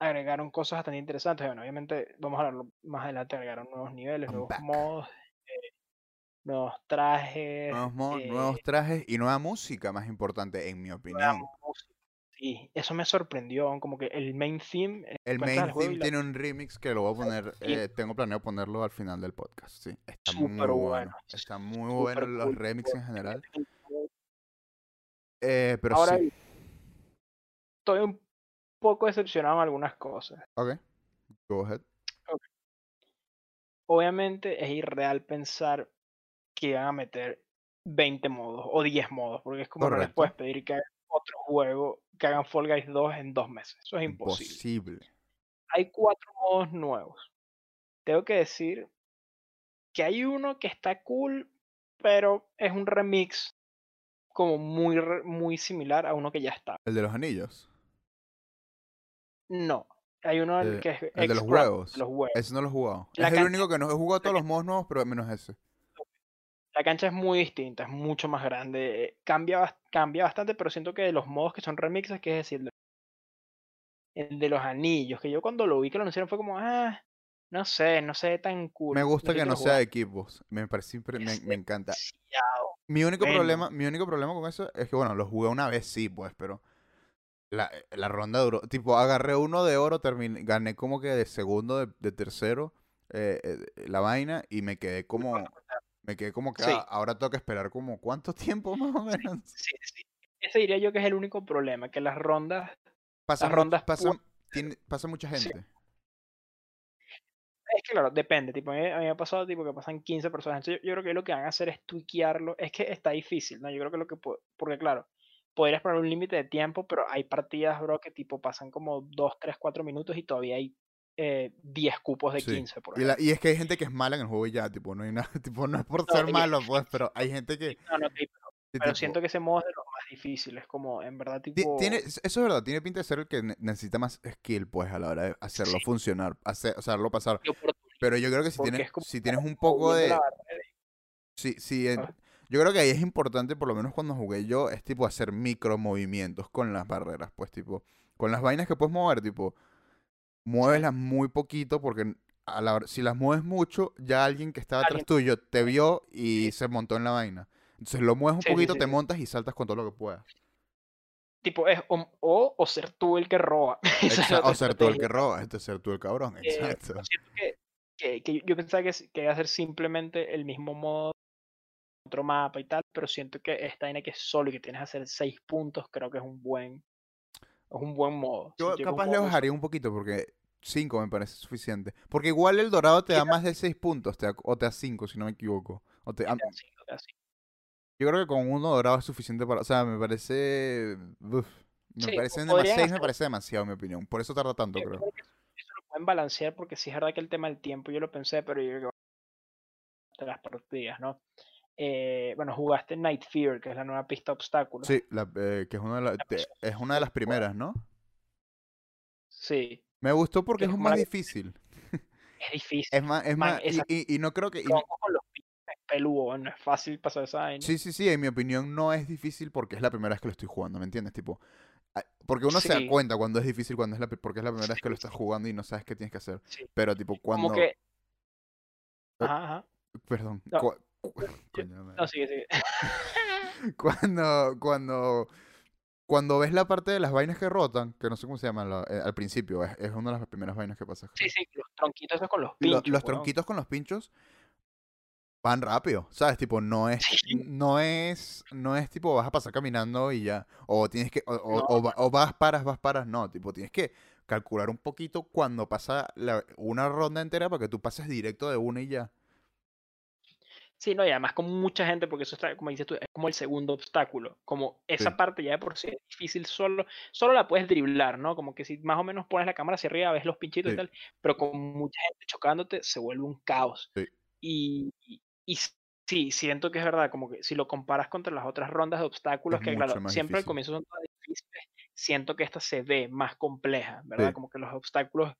agregaron cosas bastante interesantes. Bueno, obviamente, vamos a hablarlo más adelante, agregaron nuevos niveles, I'm nuevos back. modos, eh, nuevos trajes, Nuevos, eh, nuevos trajes y nueva música, más importante, en mi opinión. Sí, eso me sorprendió, como que el main theme, eh, El main theme la- tiene un remix que lo voy a poner, eh, tengo planeado ponerlo al final del podcast, sí. Está muy bueno, bueno, está muy bueno súper los remixes en general. Eh, pero Ahora sí, estoy un poco decepcionado en algunas cosas. ok, go ahead. Obviamente es irreal pensar que van a meter 20 modos o 10 modos, porque es como no les Correcto. puedes pedir que hagan otro juego, que hagan Fall Guys 2 en dos meses. Eso es imposible. Imposible. Hay cuatro modos nuevos. Tengo que decir que hay uno que está cool, pero es un remix como muy, muy similar a uno que ya está. El de los anillos. No, hay uno el Eh, que es el de los huevos. de los huevos. Ese no lo he jugado. La es el único que no he jugado todos los modos nuevos, pero menos ese. La cancha es muy distinta, es mucho más grande. eh, Cambia, cambia bastante, pero siento que de los modos que son remixes, que es decir, el de los anillos, que yo cuando lo vi que lo anunciaron fue como, ah, no sé, no sé tan cool. Me gusta que no sea jugar". de equipos. Me parece me, me encanta. Mi único bueno. problema, mi único problema con eso es que bueno, lo jugué una vez sí, pues, pero la, la ronda duró, tipo, agarré uno de oro, terminé, gané como que de segundo, de, de tercero, eh, eh, la vaina, y me quedé como, me quedé como que Sí. ah, ahora tengo que esperar como cuánto tiempo [LAUGHS] más o menos. Sí, sí. Ese diría yo que es el único problema, que las rondas Pasa, Las mu- rondas pasa, tiene- pasa mucha Sí. gente. Es que claro, depende, tipo, a mí, me ha pasado tipo que pasan 15 personas, entonces yo, yo creo que lo que van a hacer es tweakearlo, es que está difícil, ¿no? Yo creo que lo que, porque claro, podrías poner un límite de tiempo, pero hay partidas, bro, que tipo pasan como 2, 3, 4 minutos y todavía hay eh, 10 cupos de Sí. 15, por Y, la- ejemplo. y es que hay gente que es mala en el juego y ya, tipo, no hay nada, [LAUGHS] tipo, no es por No, ser malo, [LAUGHS] pues, pero hay gente que, No, no, sí, pero, tipo, siento que ese modo es de los más difíciles, como en verdad Ti- tipo... Tiene, eso es verdad, tiene pinta de ser el que ne- necesita más skill, pues, a la hora de hacerlo Sí. funcionar, hacer, hacerlo pasar. Pero yo creo que si tienes, es como si tienes un poco de... la Sí, sí, en- yo creo que ahí es importante, por lo menos cuando jugué yo, es tipo hacer micro movimientos con las barreras, pues, tipo, con las vainas que puedes mover, tipo, muévelas muy poquito porque a la si las mueves mucho, ya alguien que estaba atrás tuyo te vio y se montó en la vaina. Entonces lo mueves un Sí, poquito, sí, te montas y saltas con todo lo que puedas. Tipo, es o, o, o ser tú el que roba. [LAUGHS] O ser tú el que roba, este ser tú el cabrón, Eh, exacto. que, que, que yo pensaba que, que iba a ser simplemente el mismo modo, otro mapa y tal, pero siento que esta vaina que es solo y que tienes que hacer seis puntos, creo que es un buen, es un buen modo. Yo capaz le bajaría un poquito porque 5 me parece suficiente. Porque igual el dorado te da más de 6 puntos, te da- o te da 5 si no me equivoco. O te, solo, am- te da cinco, te da cinco. yo creo que con uno dorado es suficiente para... O sea, me parece... uf, me Sí, parece 6 me parece demasiado, en mi opinión. Por eso tarda tanto, Yo creo. creo que eso, lo pueden balancear porque sí es verdad que el tema del tiempo yo lo pensé, pero yo creo que de las partidas, ¿no? Eh, bueno, jugaste Night Fear, que es la nueva pista obstáculos. Sí, la- eh, que es una, de la- es una de las primeras, ¿no? Sí, Me gustó porque Que es más difícil. [LAUGHS] [LAUGHS] es difícil. Es más, es Man, más, y- esa- y, y no creo que... y- con los pies peludos, no es fácil pasar esa vaina. Sí, sí, sí, en mi opinión no es difícil porque es la primera vez que lo estoy jugando, ¿me entiendes? Tipo, ah, porque uno se da cuenta cuando es difícil, cuando es la, porque es la primera vez que lo estás jugando y no sabes qué tienes que hacer. Sí. Pero tipo, cuando... Como que. Oh, Ajá, ajá. Perdón. No, cua- cu- yo- [LAUGHS] coño, madre. No, sigue, sigue. Cuando, cuando, cuando ves la parte de las vainas que rotan, que no sé cómo se llaman la- eh, al principio, es, es una de las primeras vainas que pasa. Sí, sí, los tronquitos esos con los Lo- pinchos. los tronquitos con los pinchos van rápido, ¿sabes? Tipo, no es, no es, no es tipo vas a pasar caminando y ya, o tienes que, o, o- No, o o vas, paras, vas, paras, no, tipo, tienes que calcular un poquito cuando pasa la- una ronda entera para que tú pases directo de una y ya. Sí, no, y además con mucha gente, porque eso está, como dices tú, es como el segundo obstáculo. Como esa Sí. parte ya de por sí es difícil solo, solo la puedes driblar, ¿no? Como que si más o menos pones la cámara hacia arriba, ves los pinchitos y tal, pero con mucha gente chocándote se vuelve un caos. Sí. Y, y- sí, siento que es verdad, como que si lo comparas contra las otras rondas de obstáculos, Es que claro, siempre al comienzo son todas difíciles, siento que esta se ve más compleja, ¿verdad? Como que los obstáculos,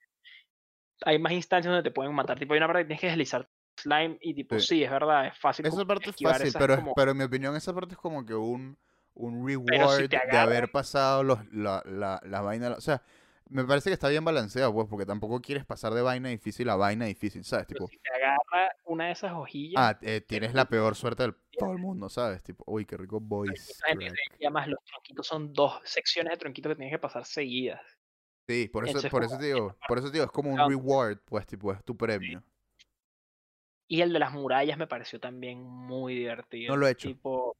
hay más instancias donde te pueden matar. Tipo, hay una parte que tienes que deslizar slime y tipo, Sí. sí, es verdad, es fácil Esa parte es fácil, pero, como- pero en mi opinión esa parte es como que un, un si reward de haber pasado los, la, la, la vaina. O sea, me parece que está bien balanceado, pues, porque tampoco quieres pasar de vaina difícil a vaina difícil, ¿sabes? pero Tipo, si te agarra una de esas hojillas, ah, eh, tienes la peor suerte del [LAUGHS] todo el mundo, ¿sabes? Tipo, uy, qué rico voice y además los tronquitos son dos secciones de tronquitos que tienes que pasar seguidas. Sí, por eso, Entonces, por eso te digo, por eso te digo, es como un reward, pues, tipo, es tu premio. Y el de las murallas me pareció también muy divertido. No lo he hecho. Tipo,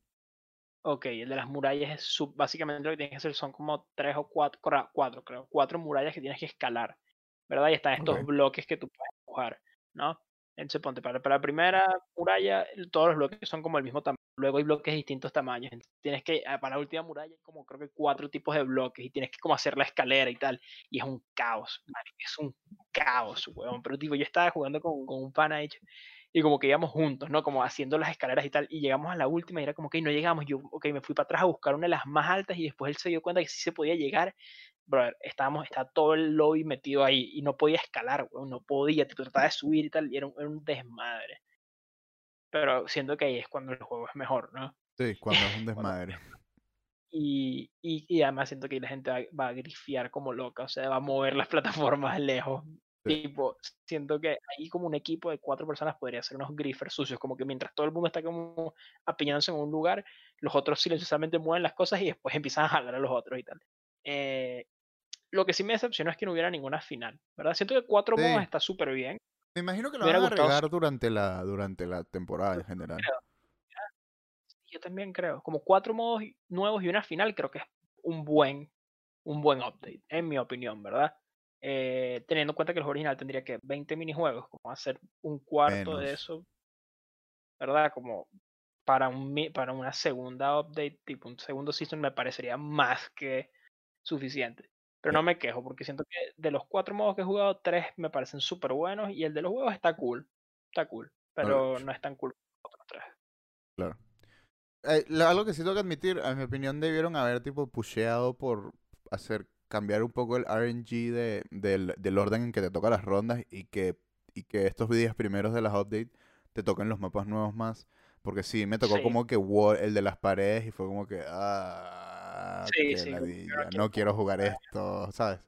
ok, el de las murallas es sub- básicamente lo que tienes que hacer son como tres o cuatro, cuatro creo, cuatro murallas que tienes que escalar, ¿verdad? Y están estos Ok. bloques que tú puedes empujar, ¿no? Entonces ponte, para, para la primera muralla todos los bloques son como el mismo tamaño, luego hay bloques de distintos tamaños, entonces tienes que, ah, para la última muralla hay como creo que cuatro tipos de bloques y tienes que como hacer la escalera y tal, y es un caos, marico, es un caos, weón, pero tipo yo estaba jugando con, con un pana hecho y como que íbamos juntos, ¿no? Como haciendo las escaleras y tal, y llegamos a la última y era como que no llegamos, yo, ok, me fui para atrás a buscar una de las más altas y después él se dio cuenta que sí se podía llegar, brother, estábamos, está todo el lobby metido ahí y no podía escalar, weón, no podía, tipo, trataba de subir y tal, y era un, era un desmadre. Pero siento que ahí es cuando el juego es mejor, ¿no? Sí, cuando es un [LAUGHS] desmadre. y, y, y además siento que la gente va, va a grifiar como loca, o sea, va a mover las [LAUGHS] plataformas lejos. Sí. Tipo, siento que ahí como un equipo de cuatro personas podría ser unos griffers sucios, como que mientras todo el mundo está como apiñándose en un lugar, los otros silenciosamente mueven las cosas y después empiezan a jalar a los otros y tal. Eh, lo que sí me decepcionó es que no hubiera ninguna final, ¿verdad? Siento que cuatro Sí. modos está súper bien. Me imagino que lo Me van a agregar durante la, durante la temporada en general. Yo también creo. Como cuatro modos nuevos y una final, creo que es un buen, un buen update, en mi opinión, ¿verdad? Eh, teniendo en cuenta que el juego original tendría que 20 minijuegos, como hacer un cuarto de eso, ¿verdad? Como para, un, para una segunda update, tipo un segundo season, me parecería más que suficiente. Pero Sí. no me quejo, porque siento que de los cuatro modos que he jugado, tres me parecen súper buenos y el de los juegos está cool. Está cool, pero no es tan cool como los otros tres. Claro. Eh, lo- algo que sí tengo que admitir, en mi opinión, debieron haber tipo pusheado por hacer cambiar un poco el RNG de, del, del orden en que te tocan las rondas y que, y que estos días primeros de las updates te toquen los mapas nuevos más. Porque sí, me tocó Sí. como que wall- el de las paredes y fue como que, ah, Sí, sí, no quiero quiero jugar esto, ¿sabes?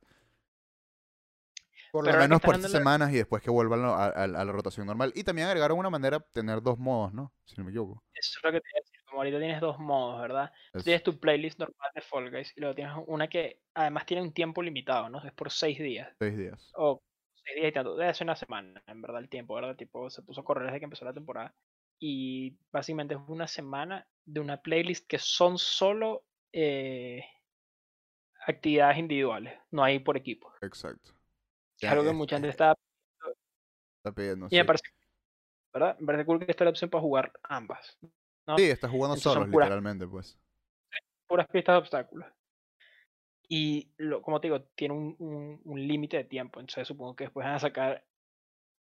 Por lo menos por estas la- semanas y después que vuelvan a, a- a la rotación normal. Y también agregaron una manera de tener dos modos, ¿no? Si no me equivoco. Eso es lo que te iba a decir, como ahorita tienes dos modos, ¿verdad? Eso. tienes tu playlist normal de Fall Guys y luego tienes una que además tiene un tiempo limitado, ¿no? Es por seis días. Seis días. O seis días y tanto. Debe ser una semana, en verdad, el tiempo, ¿verdad? Tipo, se puso a correr desde que empezó la temporada. Y básicamente es una semana de una playlist que son solo eh, actividades individuales, no hay por equipo. Exacto. Es algo que es- mucha gente es- está... Está pidiendo, Y me sí. parece, ¿verdad? Me parece cool que esté la opción para jugar ambas. ¿No? Sí, estás jugando Entonces solos, puras- literalmente, pues. puras pistas de obstáculos. Y lo, como te digo, tiene un, un- un límite de tiempo. Entonces supongo que después van a sacar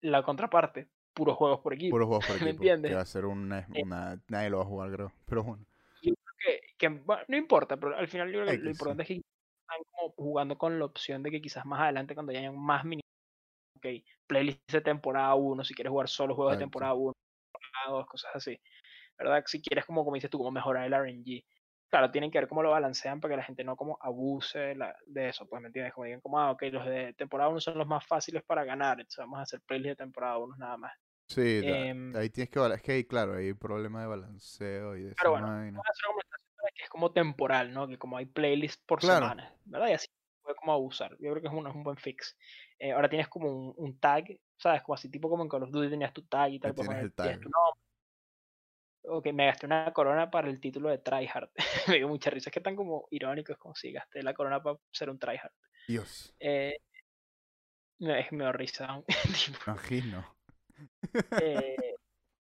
la contraparte, puros juegos por equipo. Puros juegos [LAUGHS] por ¿Me equipo. Que entiendes? va a ser una, Eh. una... Nadie lo va a jugar, creo. Pero bueno. Yo creo que, que, bueno, no importa, pero al final yo creo que X, lo sí. importante es que están como jugando con la opción de que quizás más adelante cuando ya hayan más mini ok, playlist de temporada 1, si quieres jugar solo juegos de Exacto. temporada 1, temporada 2, cosas así. ¿Verdad? Si quieres como, como dices tú, como mejorar el RNG. Claro, tienen que ver cómo lo balancean para que la gente no como abuse de la- de eso, pues me entiendes, como digan como, ah, ok, los de temporada 1 son los más fáciles para ganar, entonces vamos a hacer playlist de temporada 1 nada más. Sí, Em, ahí tienes que... bala- Es que ahí, claro, hay problema de balanceo y de Pero bueno. Vamos a hacer como que es como temporal, ¿no? Que como hay playlists por Claro. semana, ¿verdad? Y así puede como abusar. Yo creo que es un, es un buen fix. Eh, ahora tienes como un, un tag, ¿sabes? Como así, tipo como en Call of Duty tenías tu tag y tal. Puedes tienes el tag. tu nombre. Ok, me gasté una corona para el título de Tryhard. [LAUGHS] me dio mucha risa. Es que tan como irónico, es como si gasté la corona para ser un Tryhard. Dios. Eh, me, me dio risa. [LAUGHS] Imagino. eh, [LAUGHS]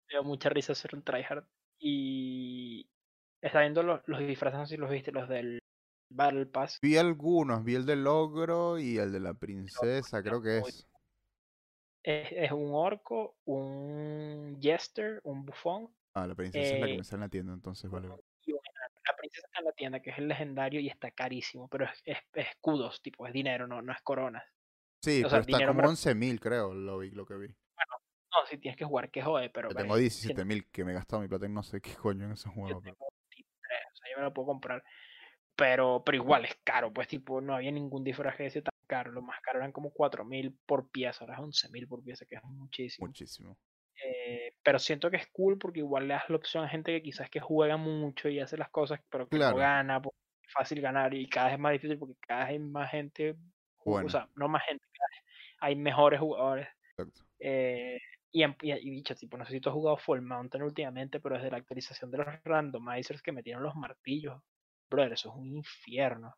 me dio mucha risa ser un tryhard. Y está viendo los, los disfraces, no sé si los viste, los del Battle Pass. Vi algunos. Vi el del ogro y el de la princesa, creo que es. Es, es un orco, un jester, un bufón Ah, la princesa es la que eh, me sale en la tienda, entonces vale. y. La princesa está en la tienda, que es el legendario y está carísimo, pero es, es- es escudos, tipo, es dinero, no, no es coronas. Sí, o pero está como refiero- 11.000, creo, lo, vi, lo que vi. No, si tienes que jugar, que jode, pero Yo tengo siento 17.000 que me he gastado mi plata en no sé qué coño en ese yo juego. tengo 23, o sea, yo me lo puedo comprar. Pero, pero igual es caro, pues tipo, no había ningún disfraz que sea tan caro. Lo más caro eran como 4.000 por pieza, ahora es 11.000 por pieza, que es muchísimo. Muchísimo. Eh, pero siento que es cool porque igual le das la opción a gente que quizás que juega mucho y hace las cosas, pero que Claro. no gana, porque es fácil ganar y cada vez es más difícil porque cada vez hay más gente, Buena. o sea, no más gente, cada vez hay mejores jugadores. Exacto. Eh, y, en- y, y bicho, tipo, no sé si tú has jugado Full Mountain últimamente, pero desde la actualización de los randomizers que metieron los martillos, brother, eso es un infierno.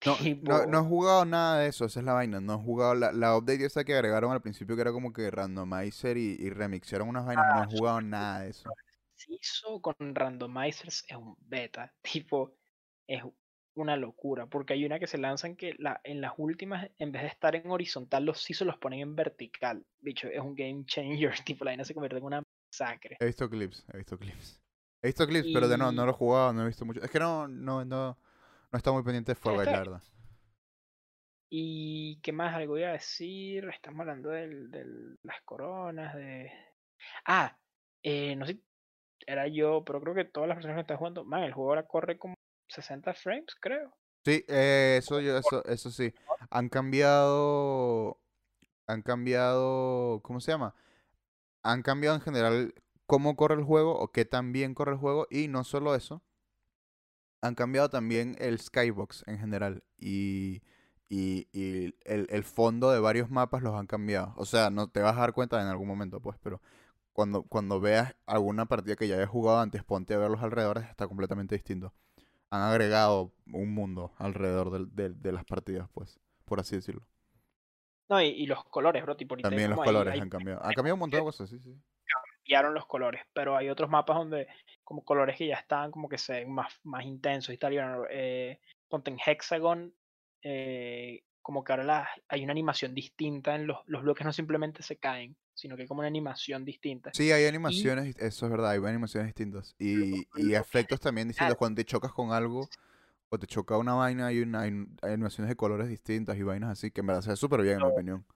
[LAUGHS] No, no, Tipo, no he jugado nada de eso, esa es la vaina. No he jugado la, la update esa que agregaron al principio que era como que randomizer y, y remixaron unas vainas. No Ah, he jugado nada de eso. se hizo con randomizers es un beta, [LAUGHS] tipo, es una locura, porque hay una que se lanzan que la, en las últimas, en vez de estar en horizontal, los se los ponen en vertical. Bicho, es un game changer, [LAUGHS] tipo, la vaina se convierte en una masacre. He visto clips, he visto clips. He visto clips, pero de no, no lo he jugado, no he visto mucho. Es que no, no, no, no está muy pendiente de Guys, la verdad. ¿Y qué más? Algo iba a decir. Estamos hablando de las coronas, de. Ah, eh, no sé, era yo, pero creo que todas las personas que están jugando, man, el juego ahora corre como 60 frames, creo. Sí, eh, eso, yo, eso, eso sí. Han cambiado, han cambiado, ¿cómo se llama? Han cambiado en general cómo corre el juego o qué tan bien corre el juego y no solo eso, han cambiado también el skybox en general y, y, y el, el, fondo de varios mapas los han cambiado. O sea, no te vas a dar cuenta en algún momento, pues, pero cuando, cuando veas alguna partida que ya hayas jugado antes, ponte a ver los alrededores, está completamente distinto. Han agregado un mundo alrededor de, las partidas, pues, por así decirlo. No, y, los colores, bro, tipo, También los colores han cambiado. Han cambiado un montón de cosas, sí, sí. Cambiaron los colores, pero hay otros mapas donde, como colores que ya están como que se ven más, más intensos y tal. eh, ponte en Hexagon, eh, como que ahora hay una animación distinta en los, los bloques, no simplemente se caen, sino que hay como una animación distinta. Sí, hay animaciones, eso es verdad, hay animaciones distintas. Y, y efectos también distintos. Cuando te chocas con algo o te choca una vaina, hay, una, hay, animaciones de colores distintas y vainas así, que en verdad se ve súper bien, en mi opinión.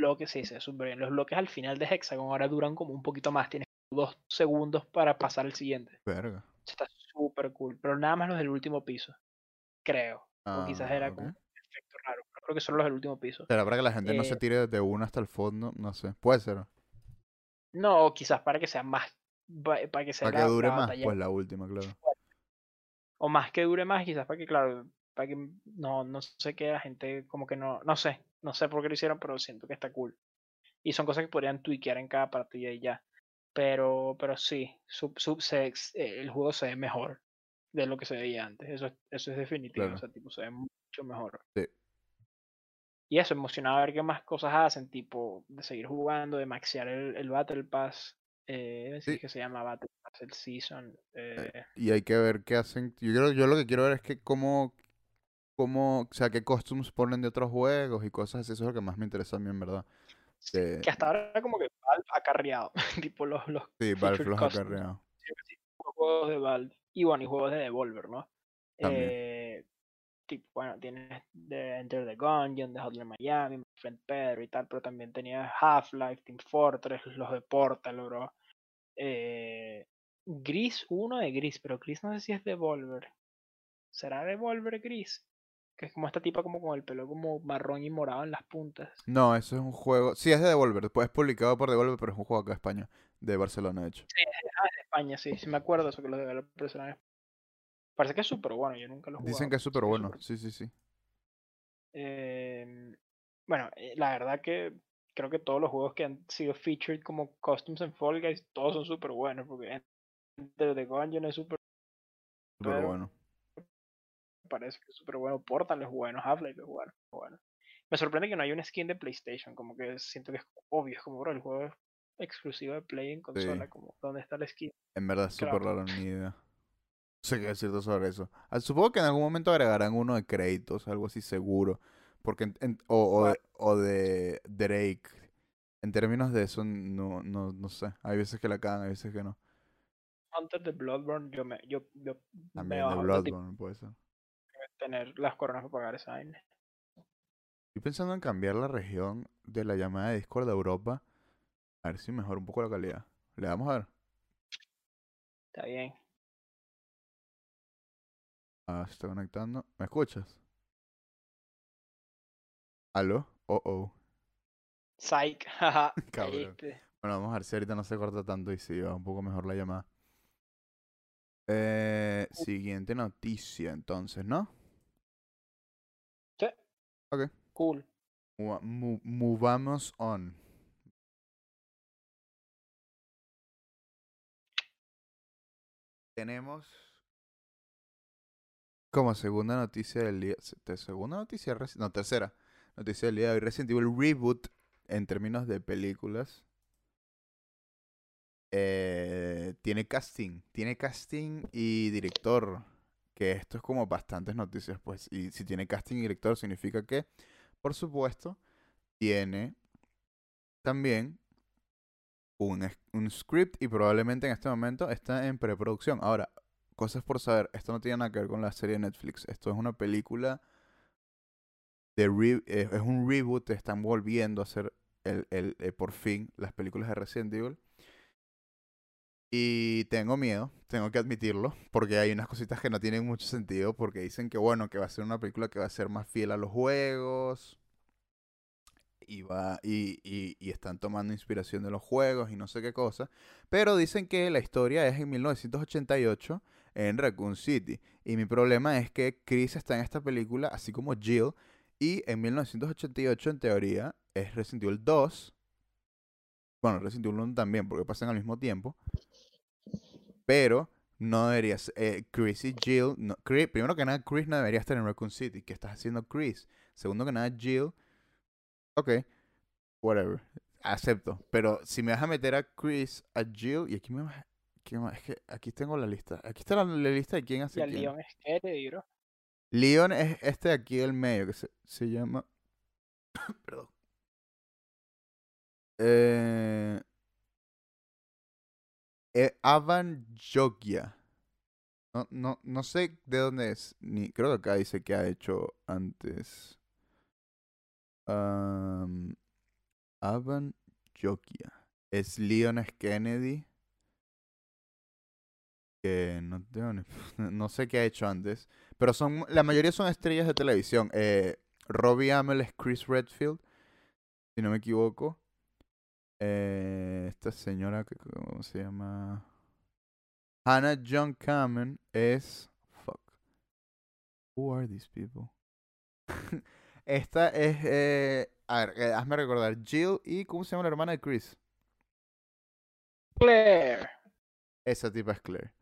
Lo que sí, se súper bien. Los bloques al final de Hexagon ahora duran como un poquito más, tienes dos segundos para pasar al siguiente. Verga. Está súper cool, pero nada más los del último piso, creo. o quizás era ah, como efecto raro creo que son los del último piso. ¿Será para que la gente no se eh tire de uno hasta el fondo? No sé. Puede ser. No, quizás para que sea más. Para que, sea para que dure más, pues la última, claro. O más que dure más, quizás para que, claro, para que no, no sé que la gente como que no. No sé. No sé por qué lo hicieron, pero siento que está cool. Y son cosas que podrían tweakear en cada partida y ya. Pero, pero sí, sub, sub, eh, el juego se ve mejor de lo que se veía antes. Eso, eso es definitivo. O sea, tipo, se ve mucho mejor. Sí y eso, emocionado a ver qué más cosas hacen, tipo de seguir jugando, de maxear el, el Battle Pass, eh, sí. que se llama Battle Pass, el Season. Eh. Y hay que ver qué hacen. Yo, quiero, yo lo que quiero ver es que cómo, cómo, o sea, qué costumes ponen de otros juegos y cosas así, eso es lo que más me interesa a mí, en verdad. que, hasta ahora como que Valve ha carreado, [LAUGHS] tipo los, los Sí, [LAUGHS] Valve los ha carreado. juegos de Valve. Y bueno, y juegos de Devolver, ¿no? Eh, bueno, tienes de Enter the Gungeon, de Hotline Miami, My Friend Pedro y tal, pero también tenías Half-Life, Team Fortress, los de Portal, bro. Eh, Gris, uno de Gris, pero Gris no sé si es Devolver. ¿Será Devolver Gris? Que es como esta tipa como con el pelo como marrón y morado en las puntas. No, eso es un juego. Sí, es de Devolver. Después es publicado por Devolver, pero es un juego acá de España. De Barcelona, de hecho. Sí, es de España, sí. Sí me acuerdo eso que los developers eran Parece que es súper bueno, yo nunca lo he. Dicen que es súper bueno, sí, sí, sí. Em, bueno, eh, la verdad que creo que todos los juegos que han sido featured como Customs en Fall Guys, todos son súper buenos, porque Enter the Gungeon es súper Súper bueno. Parece que es súper bueno. Portal es bueno, Half-Life es bueno, bueno. Me sorprende que no haya una skin de PlayStation, como que siento que es obvio, es como, bro, el juego es exclusivo de Play en consola, como, ¿dónde está la skin? En verdad es súper raro, ni idea sé qué decirte sobre eso. Ah, supongo que en algún momento agregarán uno de créditos, algo así seguro. Porque o, o, de, Drake. En términos de eso, no, no, no sé. Hay veces que la cagan, hay veces que no. Antes de Bloodborne, yo me. Yo, yo También de Bloodborne, puede ser. Tener las coronas para pagar esa vaina. Estoy pensando en cambiar la región de la llamada de Discord de Europa. A ver si mejora un poco la calidad. Le vamos a ver. Está bien. Ah, se está conectando. ¿Me escuchas? ¿Aló? Oh, oh. Psych, [LAUGHS] Cabrón. Bueno, vamos a ver si ahorita no se corta tanto y si va un poco mejor la llamada. Eh, siguiente noticia, entonces, ¿no? Ok. Cool. movamos on. Tenemos como segunda noticia del día. Segunda noticia, no, tercera noticia del día de hoy. Resident Evil Reboot en términos de películas. Eh, tiene casting. Tiene casting y director. Que esto es como bastantes noticias, pues. Y si tiene casting y director, significa que, por supuesto, tiene también un, un script y probablemente en este momento está en preproducción. Ahora, cosas por saber, esto no tiene nada que ver con la serie de Netflix. Esto es una película de re- es un reboot, están volviendo a hacer el, el, eh, por fin las películas de Resident Evil. Y tengo miedo, tengo que admitirlo, porque hay unas cositas que no tienen mucho sentido, porque dicen que bueno, que va a ser una película que va a ser más fiel a los juegos, y va, y, y, y están tomando inspiración de los juegos y no sé qué cosa, pero dicen que la historia es en 1988 en Raccoon City, y mi problema es que Chris está en esta película, así como Jill, y en 1988 en teoría es Resident Evil 2, bueno, Resident Evil 1 también, porque pasan al mismo tiempo. Pero no debería ser. eh, Chris y Jill. no- Chris- primero que nada, Chris no debería estar en Raccoon City. ¿Qué estás haciendo Chris? Segundo que nada, Jill. Ok. Whatever. Acepto. Pero si me vas a meter a Chris, a Jill. Y aquí me vas. Es que aquí tengo la lista. Aquí está la, la lista de quién Y hace quién. Leon es Kennedy, bro. Leon es este de aquí del medio que se, se llama. [COUGHS] Perdón. Eh, eh, Avan Jogia. No, no, no sé de dónde es. Ni, creo que acá dice que ha hecho antes. Am, Avan Jogia. Es Leon S. Kennedy. Que [LAUGHS] no sé qué ha hecho antes. Pero son, la mayoría son estrellas de televisión. Eh, Robbie Amell es Chris Redfield, si no me equivoco. Eh, esta señora, que- ¿cómo se llama? Hannah John Kamen es... Fuck. Who are these people? [LAUGHS] esta es... Eh, a ver, eh, hazme recordar. Jill y... ¿Cómo se llama la hermana de Chris? Claire. Esa tipa es Claire.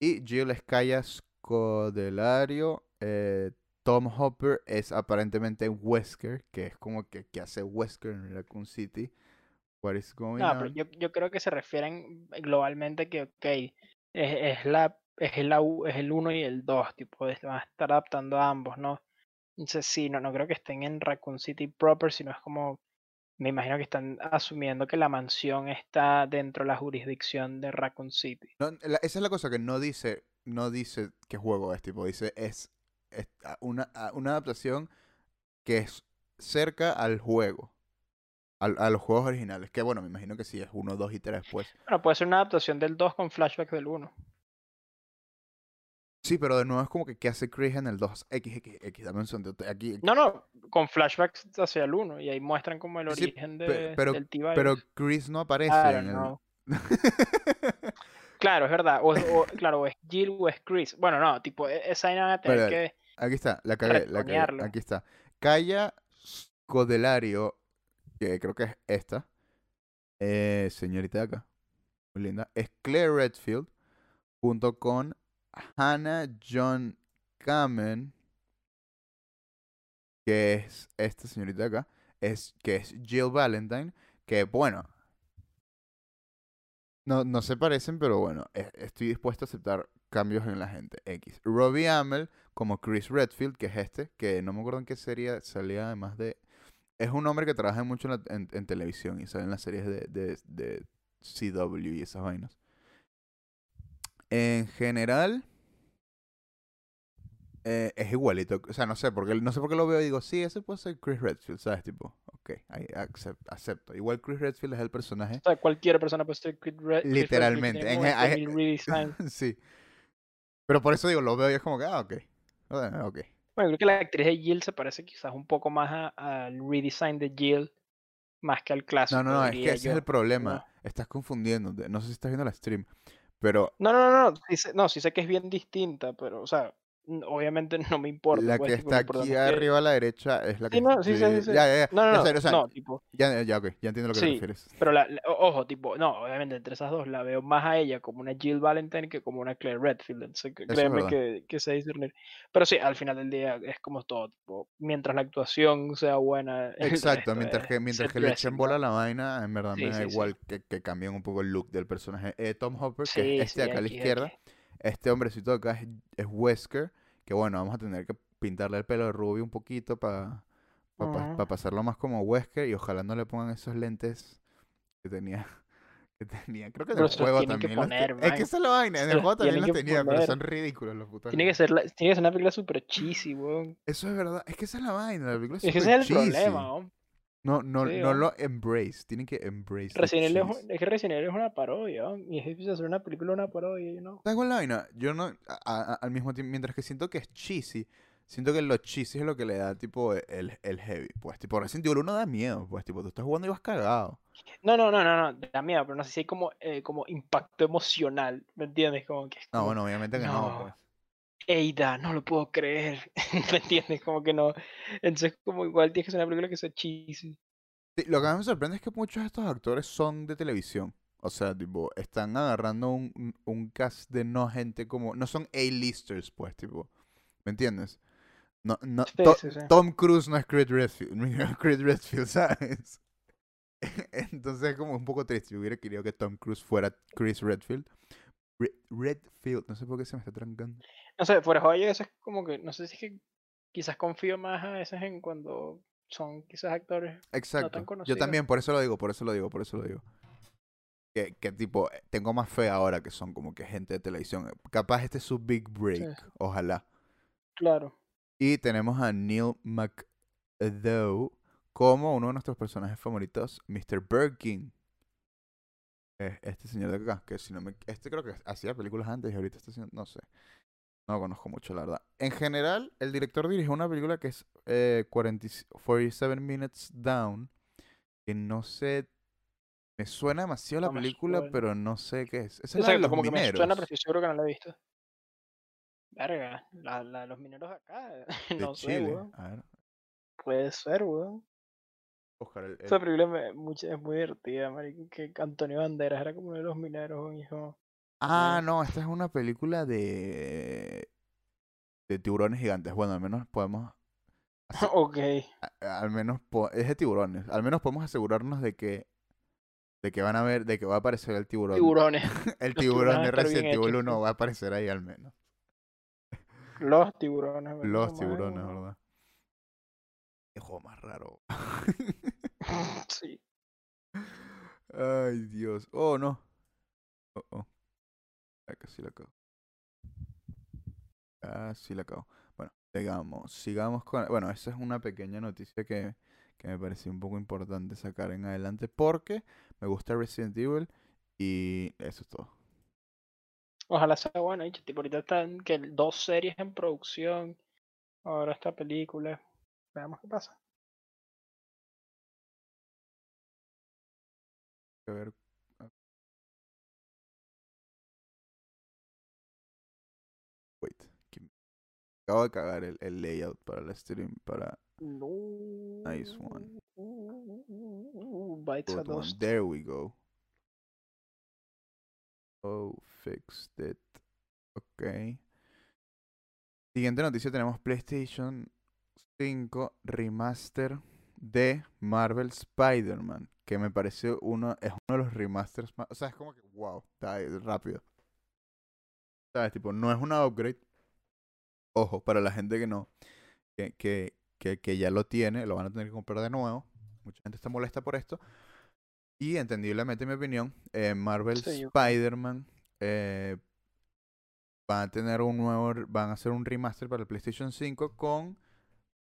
Y Jill es Kaya Scodelario. eh, Tom Hopper es aparentemente Wesker, que es como que, que hace Wesker en Raccoon City. What is going No, pero yo, yo creo que se refieren globalmente que, ok, es, es la, es, la, es el 1 y el 2, tipo, es- van a estar adaptando a ambos, ¿no? Entonces, sí, no, no creo que estén en Raccoon City proper, sino es como, me imagino que están asumiendo que la mansión está dentro de la jurisdicción de Raccoon City. No, la- esa es la cosa que no dice, no dice qué juego es, tipo, dice es, es una, una adaptación que es cerca al juego. Al- a los juegos originales. Que bueno, me imagino que sí, es 1, 2 y 3 pues. Bueno, puede ser una adaptación del 2 con flashbacks del 1. Sí, pero de nuevo es como que ¿qué hace Chris en el 2? X, X, X, dame un segundo. te- Aquí, No, no, con flashbacks hacia el 1 y ahí muestran como el Sí, origen de, pero- del pero T-Virus. Chris no aparece Claro, en el... no. [LAUGHS] Claro, es verdad. O, o- claro, o es Jill o es Chris. Bueno, no, tipo, e- esa vaina a tener Vale, que. Aquí está, la cagué, la cagué. Aquí está. Kaya Scodelario, que creo que es esta. eh, señorita de acá. Muy linda. Es Claire Redfield. Junto con Hannah John Kamen. Que es esta señorita de acá. Es, que es Jill Valentine. Que bueno. No, no se parecen, pero bueno, e- estoy dispuesto a aceptar cambios en la gente. X. Robbie Amell como Chris Redfield, que es este, que no me acuerdo en qué serie salía además de... Es un hombre que trabaja mucho en, la- en- en televisión y sale en las series de, de, de CW y esas vainas. En general, eh, es igualito. O sea, no sé, porque, no sé por qué lo veo y digo, sí, ese puede ser Chris Redfield, ¿sabes? Tipo, ok, ahí acep- acepto. Igual Chris Redfield es el personaje. O sea, cualquier persona puede ser Chris Red- Chris Redfield, Literalmente, en- 20.000 redesigns. [LAUGHS] sí. Pero por eso digo, lo veo y es como que, ah, ok. Ok. Bueno, creo que la actriz de Jill se parece quizás un poco más al redesign de Jill más que al clásico. No, no, no, es que ese es el problema. No. Estás confundiéndote. No sé si estás viendo la stream, pero No, no, no, no, sí sé, no, sí sé que es bien distinta, pero, o sea, obviamente [LAUGHS] no me importa. la pues, que tipo, está aquí que- arriba a la derecha es la que Sí, no, sí, sí, sí. Ya, ya, ya. No, no, ya no, o sea, no, tipo, ya, ya, ok, ya entiendo a lo que te Sí, refieres. pero la, la- ojo, tipo, no, obviamente entre esas dos la veo más a ella como una Jill Valentine que como una Claire Redfield, entonces créeme que, que sé discernir. Pero sí, al final del día es como todo, tipo, mientras la actuación sea buena, [LAUGHS] Exacto, mientras es que, mientras que le echen bola a la vaina, en verdad Sí, me da igual que, que cambien un poco el look del personaje. Eh, Tom Hopper, que es este de acá a la izquierda, aquí. Este hombrecito de acá es, es Wesker, que bueno, vamos a tener que pintarle el pelo de rubio un poquito para Ujú. pasarlo más como Wesker y ojalá no le pongan esos lentes que tenía. Que tenía. Creo que en el juego que también los te- poner, Es que esa es la vaina, en el juego también los que tenía, pero son ridículos los putos Tiene que ser, la, tiene que ser una película super cheesy, weón. Eso es verdad, es que esa es la vaina, la película es Es que ese es el cheesy. problema, weón. No, no, Sí, no lo embrace, tienen que embrace Resident Evil es, es que Resident Evil es una parodia, weón, y es difícil hacer una película una parodia, you know. ¿Sabes cuál es la vaina? Yo no, a- a- al mismo tiempo, mientras que siento que es cheesy, siento que lo cheesy es lo que le da, tipo, el, el heavy. Pues, tipo, Resident Evil 1 da miedo, pues, tipo, tú estás jugando y vas cagado. No, no, no, no, no, da miedo, pero no sé si hay como, eh, como impacto emocional, ¿me entiendes? Como que es No, bueno, obviamente que no, no. pues. Eida, no lo puedo creer, [LAUGHS] ¿me entiendes? Como que no. Entonces, como igual tienes que ser una película que sea cheesy. Sí, lo que más me sorprende es que muchos de estos actores son de televisión. O sea, tipo, están agarrando un, un- cast de no gente como... No son A-listers, pues, tipo. ¿Me entiendes? No, no, Sí, To- sí, sí. Tom Cruise no es Chris Redfield, [LAUGHS] Chris Redfield, ¿sabes? [LAUGHS] Entonces es como un poco triste. Yo hubiera querido que Tom Cruise fuera Chris Redfield. Re- Redfield, no sé por qué se me está trancando. No sé, de joya, eso es como que, no sé si es que quizás confío más a veces en cuando son quizás actores. Exacto. Yo también, por eso lo digo, por eso lo digo, por eso lo digo. Que, que tipo, eh, tengo más fe ahora que son como que gente de televisión. Capaz este es su big break, sí. ojalá. Claro. Y tenemos a Neil McDowell como uno de nuestros personajes favoritos, Mr. Birkin. Este señor de acá, que si no me... Este creo que hacía películas antes y ahorita está haciendo... No sé. No conozco mucho, la verdad. En general, el director dirigió una película que es eh, 40 47 Minutes Down. Que no sé... Me suena demasiado la No película, suena. pero no sé qué es. Esa es la de los como que me mineros. suena, pero estoy seguro que no la he visto. Verga, la, la de los mineros acá. [LAUGHS] de no sé, Chile. weón. A ver, Puede ser, weón. buscar el... el- Esa película es muy divertida, marico. Que Antonio Banderas era como uno de los mineros, weón, Ah, no, esta es una película de de tiburones gigantes. Bueno, al menos podemos [LAUGHS] ok. a- al menos po- es de tiburones. Al menos podemos asegurarnos de que de que van a ver, de que va a aparecer el tiburón. Tiburones. [LAUGHS] el los tiburón de Resident Evil hechos, 1 sí. va a aparecer ahí al menos. Los tiburones, [LAUGHS] ¿verdad? Los tiburones, ¿verdad? Qué juego más raro. sí. Ay, Dios. Oh, no. Oh, oh. Casi la cago. Casi la cago. Bueno, sigamos. Sigamos con... Bueno, esa es una pequeña noticia que, que me pareció un poco importante sacar en adelante porque me gusta Resident Evil y eso es todo. Ojalá sea bueno. y tipo, ahorita están que dos series en producción. Ahora esta película. Veamos qué pasa. A ver. Acabo de cagar el, el layout para la stream, para No. Nice one. Bites Good one. There we go. Oh, fixed it. Ok. Siguiente noticia tenemos PlayStation 5 Remaster de Marvel Spider-Man. Que me parece uno, es uno de los remasters más. O sea, es como que, wow, está ahí, rápido. ¿Sabes? Tipo, no es una upgrade. Ojo, para la gente que no. Que, que, que, que ya lo tiene, lo van a tener que comprar de nuevo. Mucha gente está molesta por esto. Y entendiblemente, en mi opinión, eh, Marvel Sí, Spider-Man eh, van a tener un nuevo, van a hacer un remaster para el PlayStation 5 con,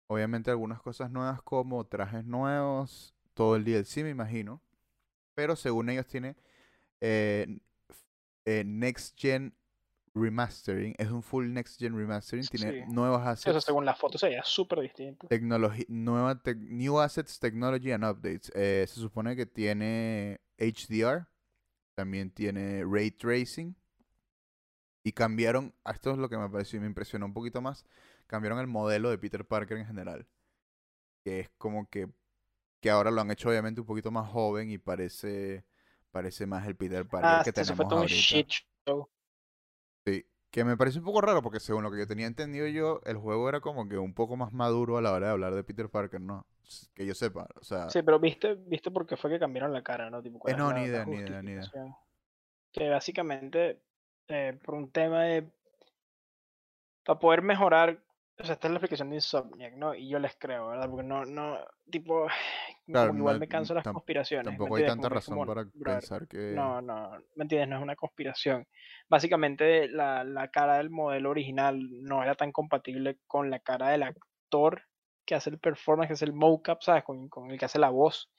obviamente, algunas cosas nuevas como trajes nuevos, todo el DLC, me imagino. Pero según ellos tiene eh, Next Gen Remastering, es un full Next Gen Remastering, tiene Sí. nuevos Eso assets según las fotos sería súper distinto. tecnología, nueva tec- new assets, technology and updates. Eh, se supone que tiene HDR, también tiene ray tracing y cambiaron, esto es lo que me pareció y me impresionó un poquito más, cambiaron el modelo de Peter Parker en general, que es como que que ahora lo han hecho obviamente un poquito más joven y parece parece más el Peter Parker Ah, que eso tenemos fue todo un ahorita. shit show. Sí, que me parece un poco raro porque según lo que yo tenía entendido yo, el juego era como que un poco más maduro a la hora de hablar de Peter Parker, ¿no? Que yo sepa, o sea, Sí, pero viste, viste por qué fue que cambiaron la cara, ¿no? Tipo, Eh, no, ni idea, ni idea, ni idea. Que básicamente eh, por un tema de... Para poder mejorar, o sea, esta es la explicación de Insomniac, ¿no? Y yo les creo, ¿verdad? Porque no, no, tipo, [SIGHS] Claro, igual no- me canso las conspiraciones. ¿me Tampoco hay tanta razón como, para brother, pensar que... No, no, ¿me entiendes? No es una conspiración. Básicamente la, la cara del modelo original no era tan compatible con la cara del actor que hace el performance, que hace el mocap, ¿sabes? Con, con el que hace la voz.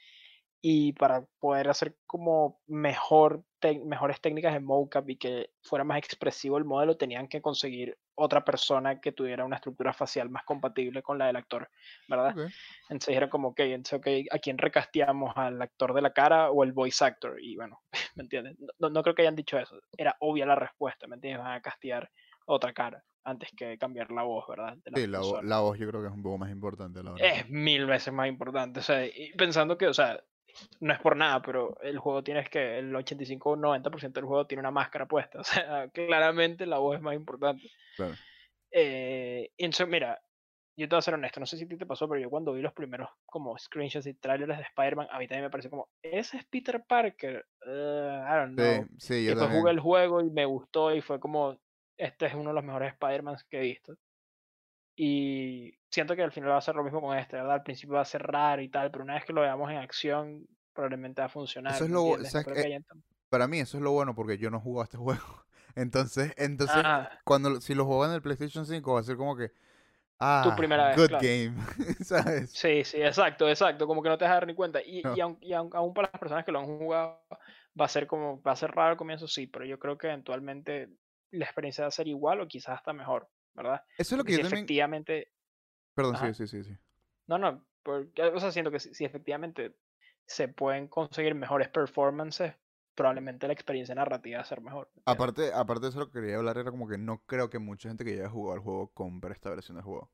Y para poder hacer como mejor mejores técnicas de mocap y que fuera más expresivo el modelo, tenían que conseguir otra persona que tuviera una estructura facial más compatible con la del actor, ¿verdad? Ok. Entonces era como, ok, entonces, ¿a quién recasteamos? ¿Al actor de la cara o el voice actor? Y bueno, [LAUGHS] ¿me entiendes? No, no creo que hayan dicho eso. Era obvia la respuesta, ¿me entiendes? Van a castear otra cara antes que cambiar la voz, ¿verdad? La Sí, la, la voz yo creo que es un poco más importante la. Es mil veces más importante. O sea, y pensando que, o sea, no es por nada, pero el juego tienes que, el 85 o 90% del juego tiene una máscara puesta. [LAUGHS] O sea, claramente la voz es más importante. Claro. Eh, entonces, mira, yo te voy a ser honesto, no sé si a ti te pasó, pero yo cuando vi los primeros como screenshots y trailers de Spider-Man, a mí también me pareció como, ese es Peter Parker. Uh, I don't know. Sí, sí, Y yo después jugué el juego y me gustó y fue como, este es uno de los mejores Spider-Mans que he visto. Y siento que al final va a ser lo mismo con este, ¿verdad? Al principio va a ser raro y tal, pero una vez que lo veamos en acción, probablemente va a funcionar. Eso es ¿me lo bu- entiendes? No ¿sabes creo qué? que haya tan- Para mí eso es lo bueno porque yo no jugaba este [LAUGHS] juego. Entonces, entonces cuando si lo juego en el PlayStation 5 va a ser como que ah, primera vez, good claro. game, [LAUGHS] ¿sabes? Sí, sí, exacto, exacto, como que no te vas a dar ni cuenta. Y, No. y, aun- y aun- aún para las personas que lo han jugado, va a ser como, va a ser raro al comienzo, sí, pero yo creo que eventualmente la experiencia va a ser igual o quizás hasta mejor, ¿verdad? Eso es lo que si yo también efectivamente, Perdón, Ajá. sí, sí, sí, sí. no, no, porque, o sea, siento que si, si efectivamente se pueden conseguir mejores performances, probablemente la experiencia narrativa va a ser mejor. Aparte, aparte de eso lo que quería hablar era como que no creo que mucha gente que ya haya jugado el juego compre esta versión del juego.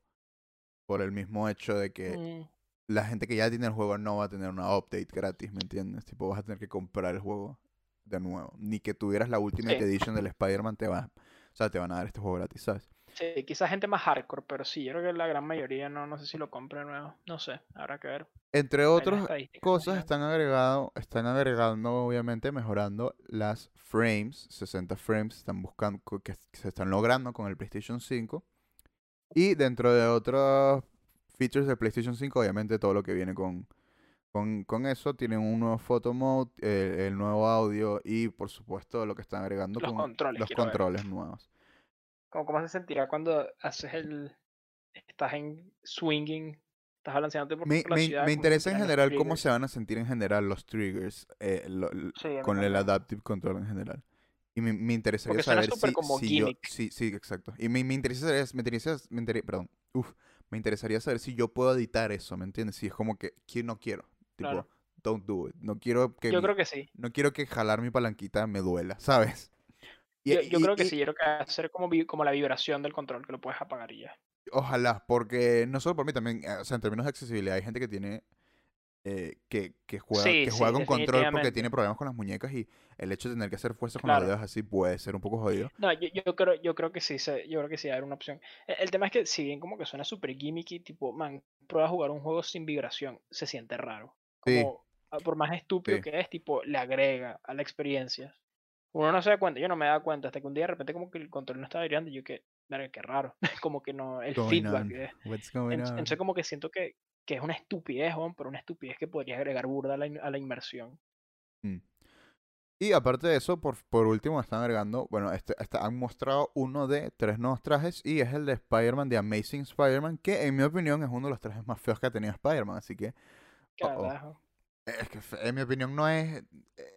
Por el mismo hecho de que Mm, la gente que ya tiene el juego no va a tener una update gratis, ¿me entiendes? Tipo, vas a tener que comprar el juego de nuevo. Ni que tuvieras la Ultimate Sí. Edition del Spider-Man, te va, o sea, te van a dar este juego gratis, ¿sabes? Sí, quizás gente más hardcore, pero sí, yo creo que la gran mayoría no, no sé si lo compre de nuevo, no sé, habrá que ver. Entre otras cosas están agregado, están agregando, obviamente, mejorando las frames, 60 frames, están buscando, que se están logrando con el PlayStation 5. Y dentro de otros features del PlayStation 5, obviamente todo lo que viene con, con, con eso, tienen un nuevo photo mode, el nuevo audio y por supuesto lo que están agregando Los con controles, los ver. controles nuevos. Como cómo se sentirá cuando haces el estás en swinging por Me, la me- ciudad me cómo interesa en general cómo se van a sentir en general los triggers eh, lo- Sí, con el. Adaptive Control en general. Y me, me interesaría saber si, como si yo... Sí, sí, exacto. Y me, me interesaría, me interesa, me inter- perdón, uf, me interesaría saber si yo puedo editar eso, ¿me entiendes? Si es como que, no quiero, tipo, Claro. don't do it. No quiero que yo creo que sí no quiero que jalar mi palanquita me duela, ¿sabes? Y- yo, yo y- creo que y- sí yo creo que ser como, como la vibración del control que lo puedes apagar y ya Ojalá, porque no solo por mí también, eh, o sea, en términos de accesibilidad, hay gente que tiene, eh, que, que juega, Sí, que sí, juega con control porque tiene problemas con las muñecas y el hecho de tener que hacer fuerza con los Claro. dedos así puede ser un poco jodido. no yo, yo creo yo creo que sí yo creo que sí va a haber una opción el, el tema es que si bien como que suena súper gimmicky tipo man prueba a jugar un juego sin vibración se siente raro Sí. como ah, por más estúpido Sí. que es tipo le agrega a la experiencia uno no se da cuenta yo no me da cuenta hasta que un día de repente como que el control no estaba vibrando y yo que verga, qué raro [LAUGHS] como que no el Going feedback eh. What's going En- on? entonces como que siento que, que es una estupidez weón, pero una estupidez que podría agregar burda a la, a la inmersión Mm. Y aparte de eso, por, por último, están agregando, bueno, este, este- han mostrado uno de tres nuevos trajes y es el de Spider-Man, de Amazing Spider-Man, que en mi opinión es uno de los trajes más feos que ha tenido Spider-Man, así que carajo Es que en mi opinión no es. eh,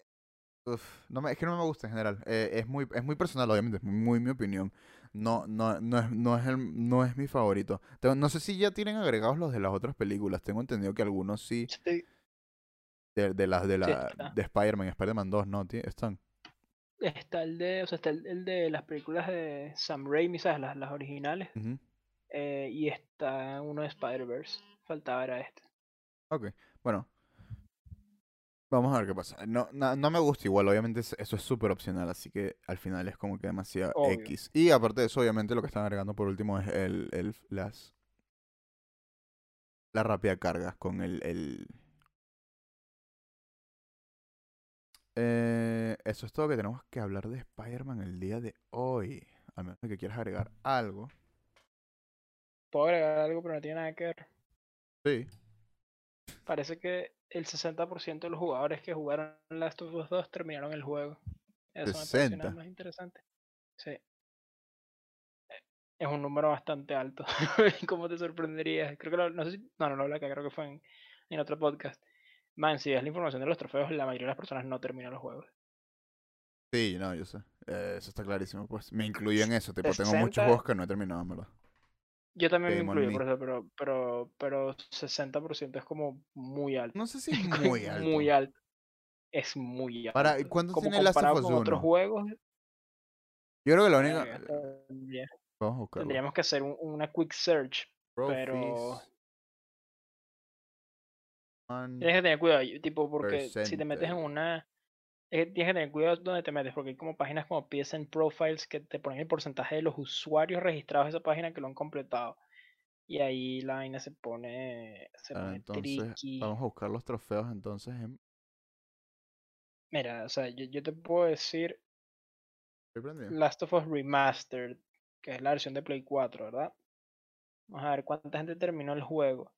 uf, no me, es que no me gusta en general. Eh, es muy, es muy personal, obviamente, es muy mi opinión. No, no, no es, no es el, no es mi favorito. Tengo- no sé si ya tienen agregados los de las otras películas. Tengo entendido que algunos sí. Sí, De, de las de la de Spider-Man, Spider-Man 2, no, están. está el de o sea está el, el de las películas de Sam Raimi sabes las, las originales eh, y está uno de Spider-Verse faltaba era este Ok, bueno. Vamos a ver qué pasa. No, no me gusta igual, obviamente es- eso es súper opcional, así que al final es como que demasiado Obvio. X. Y aparte de eso, obviamente lo que están agregando por último es el, el las la rápida carga con el, el eh, eso es todo que tenemos que hablar de Spider-Man el día de hoy. A menos que quieras agregar algo. Puedo agregar algo, pero no tiene nada que ver. Sí. Parece que el 60% de los jugadores que jugaron Last of Us 2 terminaron el juego. Eso me parece nada 60. más interesante. Sí. Es un número bastante alto. [LAUGHS] ¿Cómo te sorprendería? Creo que lo, no sé si, no, no lo hablé acá, creo que fue en, en otro podcast. Man, si es la información de los trofeos, la mayoría de las personas no terminan los juegos. Sí, no, yo sé. Eh, eso está clarísimo, pues. Me incluyo en eso. Tipo, tengo 60. muchos juegos que no he terminado, en verdad. Yo también me incluyo por eso, pero, pero, pero 60% es como muy alto. No sé si es [LAUGHS] muy alto. Muy alto. Es muy alto. Para, ¿y ¿Cuánto como tiene Last of comparado Us con otros 1? juegos, Yo creo que la única... verga, tendría- Vamos a tendríamos que hacer un- una quick search. pero- Trophies, one- Tienes que tener cuidado, tipo, porque si te metes en Percentage. Una... eh, Tienes que tener cuidado donde te metes, porque hay como páginas como PSN Profiles que te ponen el porcentaje de los usuarios registrados de esa página que lo han completado. Y ahí la vaina se pone, se Ah, pone entonces, tricky. vamos a buscar los trofeos entonces en... Mira, o sea, yo, yo te puedo decir. Last of Us Remastered, que es la versión de Play 4, ¿verdad? Vamos a ver cuánta gente terminó el juego.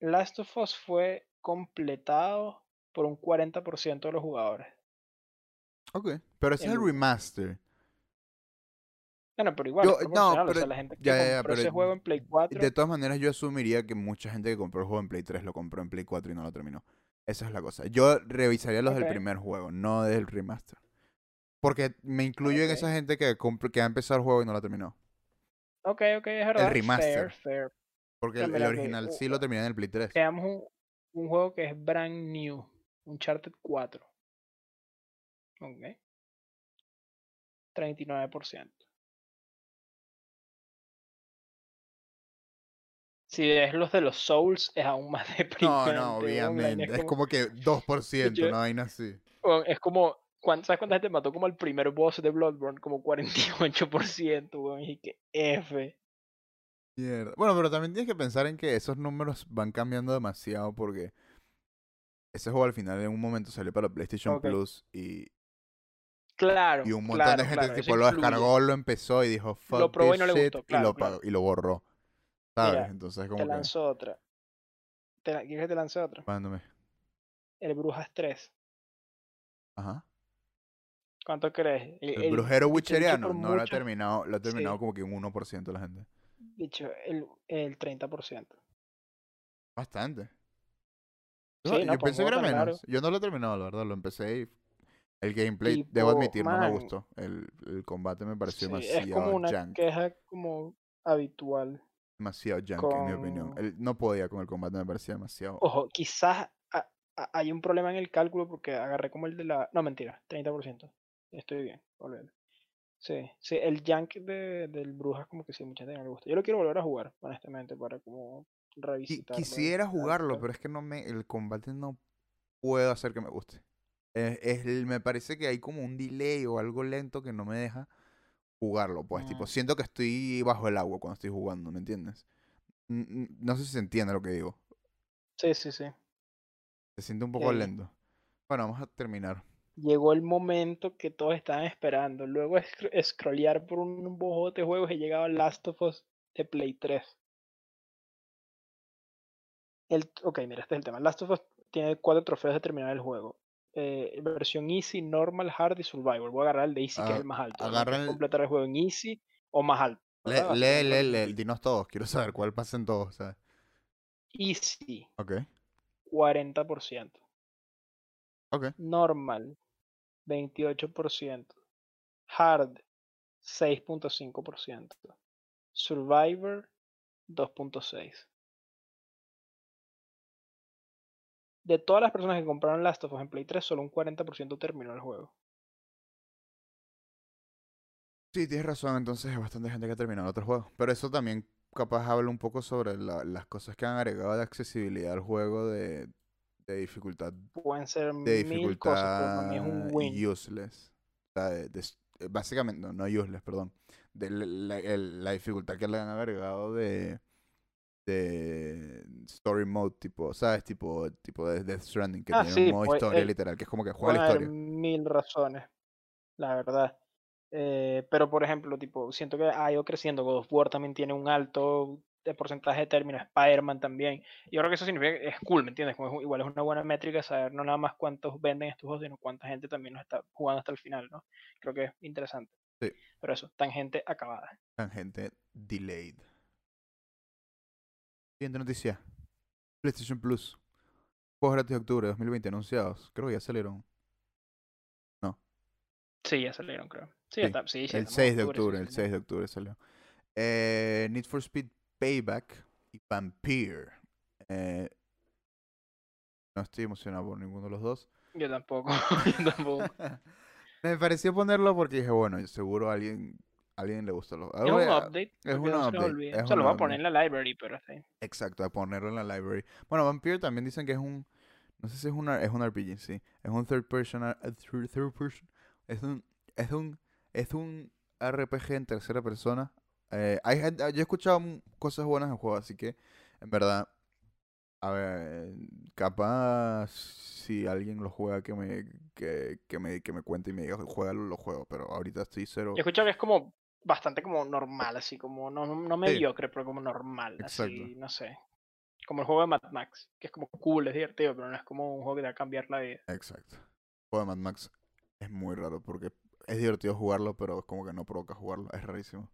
Last of Us fue completado por un 40% de los jugadores. Ok, pero ese es el el- remaster. Bueno, pero igual, Yo- es proporcional, no, o sea, pero- la gente que ya, ya, ya, compró ese juego en Play 4, De todas maneras, yo asumiría que mucha gente que compró el juego en Play 3 lo compró en Play 4 y no lo terminó. Esa es la cosa. Yo revisaría los del primer juego, no del remaster. Porque me incluyo en esa gente que, que ha empezado el juego y no lo ha terminado. ok, ok, es verdad, remaster. fair, fair. Porque el, el original sí lo terminé en el Play 3. Veamos un, un juego que es brand new, Uncharted 4. Ok. 39%. Si ves los de los Souls, es aún más [LAUGHS] No, deprimente. no, weón, obviamente. Es Es como, que 2%, [LAUGHS] Yo- una vaina así. es como ¿cuán- ¿sabes cuánta gente mató como el primer boss de Bloodborne? Como 48%, weón, y que F. Mierda. Bueno, pero también tienes que pensar en que esos números van cambiando demasiado porque ese juego al final en un momento salió para PlayStation. Plus y, Claro, y un montón claro, de gente claro, tipo lo descargó, lo empezó y dijo fuck probó y no le shit", gustó, y, lo y lo borró. ¿Sabes? Mira, Entonces como Te que lanzo otra. ¿Te la- ¿Quieres que te lance otra? mándame. El Brujas 3. Ajá. ¿Cuánto crees? El, brujero witcheriano no lo ha terminado, lo ha terminado Sí. como que un 1% la gente. Dicho, el, el 30%. Bastante. Sí, Yo, no, pensé que era menos. Yo no lo he terminado, la verdad. Lo empecé y el gameplay, Tipo, debo admitir, no me gustó. El, el combate me pareció Sí, demasiado es como una jank. queja como habitual. Demasiado jank, en mi opinión. El- no podía con el combate, me parecía demasiado. Ojo, quizás ha- ha- hay un problema en el cálculo porque agarré como el de la... No, mentira, 30%. Estoy bien, olvídalo. Sí, sí, el jank de, del Brujas como que sí, mucha gente no le gusta. Yo lo quiero volver a jugar, honestamente, para como revisitarlo. quisiera jugarlo, pero es que no me, el combate no puedo hacer que me guste. Es, es me parece que hay como un delay o algo lento que no me deja jugarlo. Pues, tipo, Mm. siento que estoy bajo el agua cuando estoy jugando, ¿me entiendes? No sé si se entiende lo que digo. Sí, sí, sí. Se siente un poco Eh. lento. Bueno, vamos a terminar. Llegó el momento que todos estaban esperando. Luego de scro- scrollear por un bojote de juegos he llegado a Last of Us de Play 3. El, ok, mira, este es el tema. Last of Us tiene cuatro trofeos de terminar el juego. Eh, versión Easy, Normal, Hard y Survival. Voy a agarrar el de Easy, que es Ah, el más alto. ¿verdad? agarra Que es el- completar el juego en Easy o más alto. Lee, ¿verdad? lee, lee, lee, dinos todos. Quiero saber cuál pasa en todos, ¿sabes? Easy, Ok, 40%. ok. Normal, 28%. Hard, 6.5%. Survivor, 2.6%. De todas las personas que compraron Last of Us en Play 3, solo un 40% terminó el juego. Sí, tienes razón, entonces hay bastante gente que ha terminado otro juego. Pero eso también capaz habla un poco sobre la- las cosas que han agregado de accesibilidad al juego de, de dificultad Pueden ser de mil cosas, pero es dificultad un win. useless. O sea, de- de s- eh, básicamente, no, no useless, perdón. De la, la- el- la dificultad que le han agregado de, de story mode, tipo, ¿sabes? Tipo, tipo de Death Stranding, que Ah, tiene sí, un modo pues, historia literal, que es como que juega la historia. mil razones, la verdad. Eh, pero, por ejemplo, tipo, siento que ha ido creciendo. God of War también tiene un alto de porcentaje de términos. Spider-Man también. Yo creo que eso significa que es cool, ¿me entiendes? Como es- igual es una buena métrica saber no nada más cuántos venden estos juegos, sino cuánta gente también los está jugando hasta el final, ¿no? Creo que es interesante. Sí. Pero eso, tangente acabada. Tangente delayed. Siguiente noticia. PlayStation Plus. Juegos gratis de octubre de 2020 anunciados. Creo que ya salieron. Sí, ya salieron, creo. Sí, Sí, está, sí, sí, el estamos en 6 de octubre, el sí. 6 de octubre salió. Eh, Need for Speed Payback y Vampire. Eh, no estoy emocionado por ninguno de los dos. Yo tampoco, [LAUGHS] yo tampoco. [LAUGHS] Me pareció ponerlo porque dije, bueno, seguro alguien, a alguien le gusta los. Es un update. es un se update, O sea, lo un voy a poner en la library, pero sí. Exacto, a ponerlo en la library. Bueno, Vampire también dicen que es un. No sé si es una, es un RPG, sí. Es un third person. third, third person. Es un. Es un. Es un RPG en tercera persona. Eh, hay yo he escuchado cosas buenas del juego, así que en verdad. A ver, capaz si alguien lo juega que me, que, que me, que me cuente y me diga, juégalo, lo juego, pero ahorita estoy cero. Yo he escuchado que es como bastante como normal, así como no, no, mediocre, pero como normal, así, no sé. Como el juego de Mad Max, que es como cool, es divertido, pero no es como un juego que te va a cambiar la vida. Exacto. El juego de Mad Max es muy raro porque es divertido jugarlo, pero es como que no provoca jugarlo. Es rarísimo.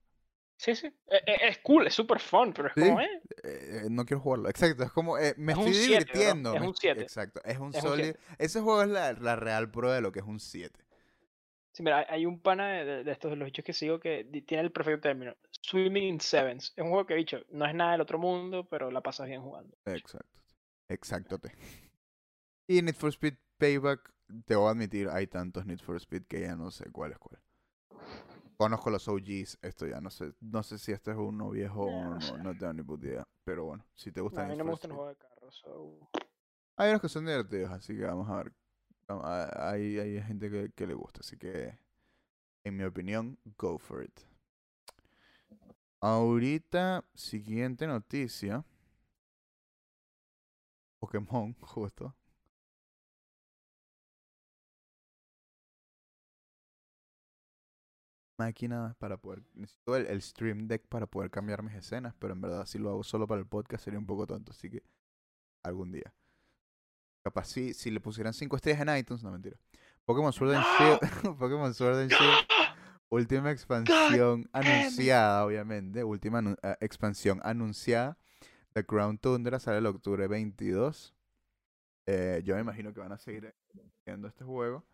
Sí, sí, e- e- es, cool, es super fun, pero es Sí, como, eh, Eh, eh, no quiero jugarlo. Exacto, es como, eh, me Es estoy divirtiendo. Es me un est- siete. Exacto, es un Es un. Ese juego es la, la real prueba de lo que es un 7. Sí, mira, hay- un pana de, de- estos de los bichos que sigo que tiene el perfecto término. Swimming in Sevens. Es un juego que, bicho, no es nada del otro mundo, pero la pasas bien jugando. Exacto. Exacto. Y Need for Speed Payback, te voy a admitir, hay tantos Need for Speed que ya no sé cuál es cuál. Conozco los OGs, esto ya no sé. No sé si este es uno viejo o no no, no [LAUGHS] tengo ni puta idea. Pero bueno, si te No, gusta a mí no me gustan los juegos de carros, so... Hay unos que son divertidos, así que vamos a ver. Hay, hay gente que, le gusta, así que, en mi opinión, go for it. Ahorita, siguiente noticia. Pokémon, [LAUGHS] justo. Máquina para poder. Necesito el Stream Deck para poder cambiar mis escenas, pero en verdad, si lo hago solo para el podcast sería un poco tonto, así que algún día. Capaz si, si le pusieran 5 estrellas en iTunes, no mentira. Pokémon Sword and Shield, [LAUGHS] Pokémon Sword and Shield, última expansión anunciada, obviamente, última anu- eh, expansión anunciada. The Crown Tundra sale el octubre 22. Eh, yo me imagino que van a seguir viendo este juego.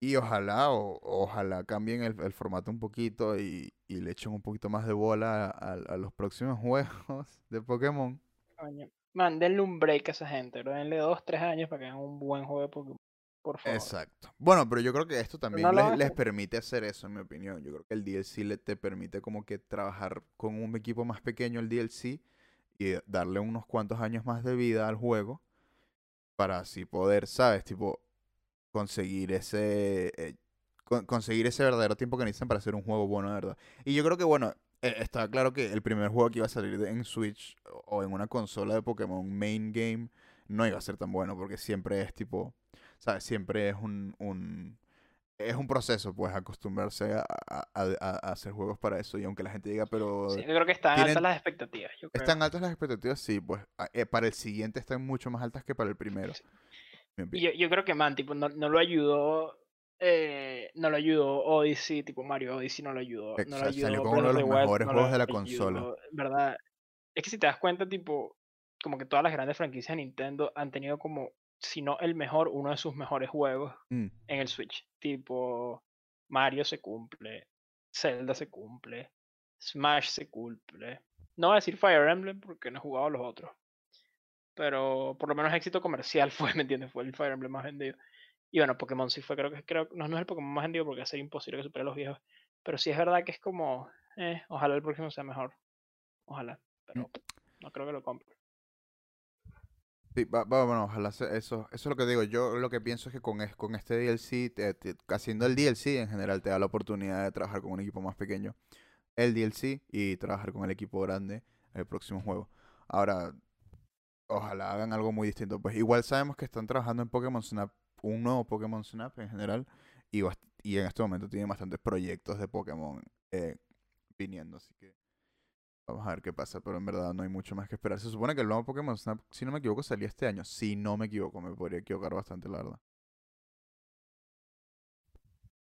Y ojalá, o- ojalá cambien el, el formato un poquito y, y le echen un poquito más de bola a, a- a los próximos [LAUGHS] juegos de Pokémon. Coño. Man, denle un break a esa gente. Denle dos, tres años para que hagan un buen juego de Pokémon. Por favor. Exacto. Bueno, pero yo creo que esto también no les, permite hacer eso, en mi opinión. Yo creo que el DLC le te permite como que trabajar con un equipo más pequeño el DLC y darle unos cuantos años más de vida al juego para así poder, ¿sabes? Tipo, conseguir ese... eh, con- conseguir ese verdadero tiempo que necesitan para hacer un juego bueno, de verdad. Y yo creo que, bueno, eh, está claro que el primer juego que iba a salir en Switch o en una consola de Pokémon main game no iba a ser tan bueno porque siempre es tipo, ¿sabes? Siempre es un, un es un proceso, pues, acostumbrarse a, a- a- a hacer juegos para eso. Y aunque la gente diga, pero Sí, yo creo que están tienen- altas las expectativas. Yo creo. están altas las expectativas, sí, pues, eh, para el siguiente están mucho más altas que para el primero. Sí. Y yo, yo creo que, man, tipo, no, no lo ayudó. Eh, no lo ayudó Odyssey, tipo Mario Odyssey no lo ayudó. No lo Exacto, salió ayudó como uno de los mejores no juegos de la consola. ayudó, ¿Verdad? Es que si te das cuenta, tipo, como que todas las grandes franquicias de Nintendo han tenido como, si no el mejor, uno de sus mejores juegos Mm, en el Switch. Tipo, Mario se cumple, Zelda se cumple, Smash se cumple. No voy a decir Fire Emblem porque no he jugado a los otros. Pero por lo menos éxito comercial [LAUGHS] fue, ¿me entiendes? Fue el Fire Emblem más vendido. Y bueno, Pokémon sí fue, creo que creo, no, no es el Pokémon más vendido porque va a ser imposible que supere a los viejos. Pero sí es verdad que es como, eh, ojalá el próximo sea mejor. Ojalá. Pero no creo que lo compre. Sí, va, va- bueno, ojalá se- eso, eso es lo que digo. Yo lo que pienso es que con, con este DLC, te- te- haciendo el DLC en general, te da la oportunidad de trabajar con un equipo más pequeño. El DLC y trabajar con el equipo grande el próximo juego. Ahora, ojalá hagan algo muy distinto. Pues igual sabemos que están trabajando en Pokémon Snap, un nuevo Pokémon Snap en general, y, y en este momento tienen bastantes proyectos de Pokémon eh, viniendo, así que vamos a ver qué pasa, pero en verdad no hay mucho más que esperar. Se supone que el nuevo Pokémon Snap, si no me equivoco, salía este año. Si no me equivoco, me podría equivocar bastante, la verdad.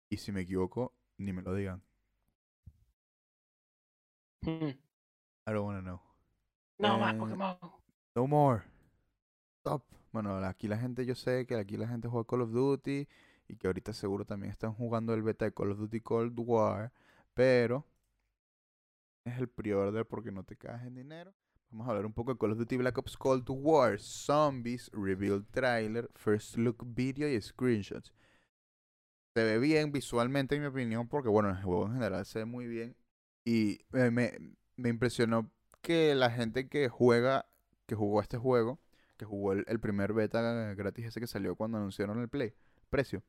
Y si me equivoco, ni me lo digan. Hmm. I don't wanna know. No más Eh, Pokémon. No more. Stop. Bueno, aquí la gente, yo sé que aquí la gente juega Call of Duty y que ahorita seguro también están jugando el beta de Call of Duty Cold War, pero es el pre-order porque no te caes en dinero. Vamos a hablar un poco de Call of Duty Black Ops Cold War, Zombies, Reveal Trailer, First Look Video y Screenshots. Se ve bien visualmente, en mi opinión, porque bueno, el juego en general se ve muy bien. Y me, me impresionó que la gente que juega, que jugó este juego, que jugó el, primer beta gratis ese que salió cuando anunciaron el play, precio.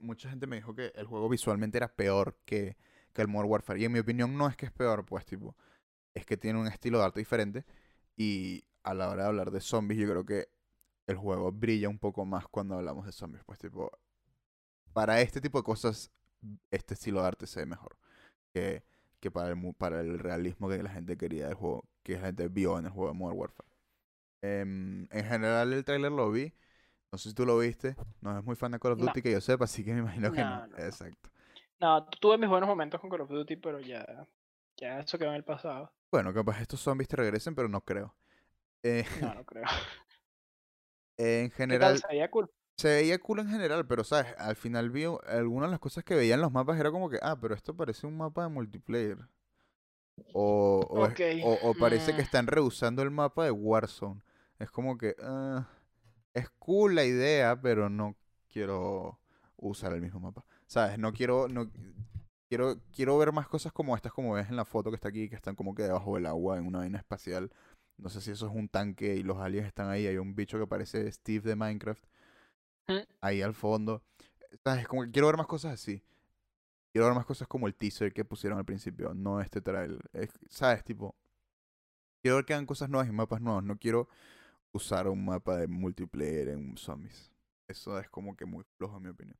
Mucha gente me dijo que el juego visualmente era peor que, que el Modern Warfare. Y en mi opinión no es que es peor, pues tipo, es que tiene un estilo de arte diferente. Y a la hora de hablar de zombies, yo creo que el juego brilla un poco más cuando hablamos de zombies. Pues tipo, para este tipo de cosas, este estilo de arte se ve mejor que, que para, el, para el realismo que la gente quería del juego, que la gente vio en el juego de Modern Warfare. Em, en general el tráiler lo vi, no sé si tú lo viste, no es muy fan de Call of No. Duty que yo sepa, así que me imagino que no. No, no, no. Exacto. No, tuve mis buenos momentos con Call of Duty, pero ya, ya eso quedó en el pasado. Bueno, capaz estos zombies te regresen, pero no creo. Eh, No, [LAUGHS] no creo. en [LAUGHS] general, Se veía cool. se veía cool en general, pero sabes, al final vi algunas de las cosas que veía en los mapas era como que, ah, pero esto parece un mapa de multiplayer. O, o, es- o, o parece que mm. están reusando el mapa de Warzone. Es como que, ah, es cool la idea, pero no quiero usar el mismo mapa. ¿Sabes? No quiero, no quiero, quiero ver más cosas como estas, como ves en la foto que está aquí, que están como que debajo del agua en una vaina espacial. No sé si eso es un tanque y los aliens están ahí. Hay un bicho que parece Steve de Minecraft ahí al fondo. ¿Sabes? Es como que quiero ver más cosas así. Quiero ver más cosas como el teaser que pusieron al principio, no este trailer. Es- ¿Sabes? Tipo, quiero ver que hagan cosas nuevas y mapas nuevos. No quiero usar un mapa de multiplayer en zombies. Eso es como que muy flojo en mi opinión.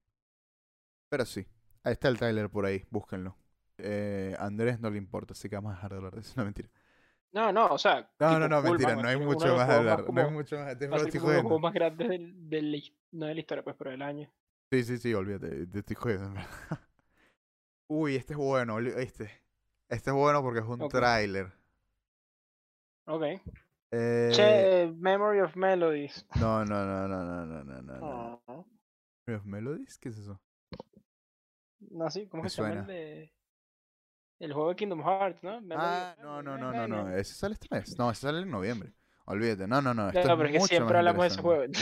Pero sí, ahí está el trailer por ahí, búsquenlo. Eh, a Andrés no le importa, así que vamos a dejar de hablar de eso. [LAUGHS] No, mentira. No, no, o sea. No, no, no, cool, mentira, man, no hay es de mucho más de juegos hablar. No hay mucho más. A como uno de los juegos más grandes del, del no de la historia, pues, pero del año. Sí, sí, sí, olvídate, te estoy jodiendo, en verdad. [LAUGHS] Uy, este es bueno, ¿viste? Este es bueno porque es un Ok. tráiler. Ok. Eh... Che, Memory of Melodies. No, no, no, no, no, no, no, no. Memory of Melodies, ¿qué es eso? No, sí, ¿cómo que se llama el de... El juego de Kingdom Hearts, ¿no? Ah, no, no, no, no, no, ese sale este mes. No, ese sale en noviembre. Olvídate, no, no, no. Esto no, pero siempre hablamos de ese juego.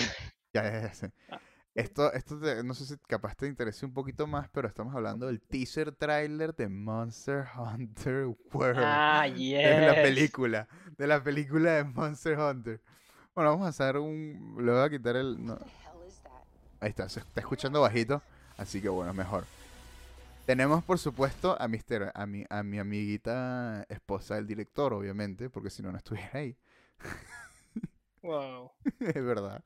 ya, ya, ya. Esto, esto te- no sé si capaz te interese un poquito más, pero estamos hablando del teaser trailer de Monster [LAUGHS] Hunter World. Ah, de la yes. película, de la película de Monster Hunter. Bueno, vamos a hacer un... Le voy a quitar el... no, What the hell is that? Ahí está, se está escuchando bajito, así que bueno, mejor. Tenemos por supuesto a Mister, a mi, a mi amiguita esposa del director, obviamente, porque si no, no estuviera ahí. [LAUGHS] Wow. es verdad.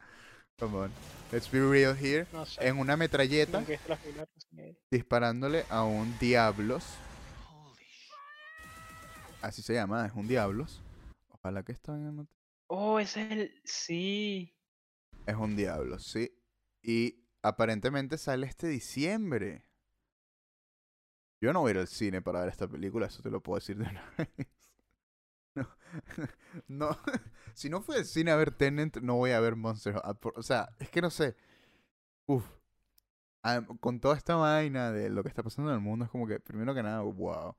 Come on. Let's be real here. No sé. En una metralleta, disparándole a un Diablos. Así se llama, es un Diablos. Ojalá que esto venga en Oh, ese es el. Sí. Es un diablo, sí. Y aparentemente sale este diciembre. Yo no voy a ir al cine para ver esta película, eso te lo puedo decir de una [LAUGHS] vez. [LAUGHS] No, no. [LAUGHS] Si no fui al cine a ver Tenant, no voy a ver Monster O sea, es que no sé. Uf. Ah, Con toda esta vaina de lo que está pasando en el mundo, es como que, primero que nada, wow.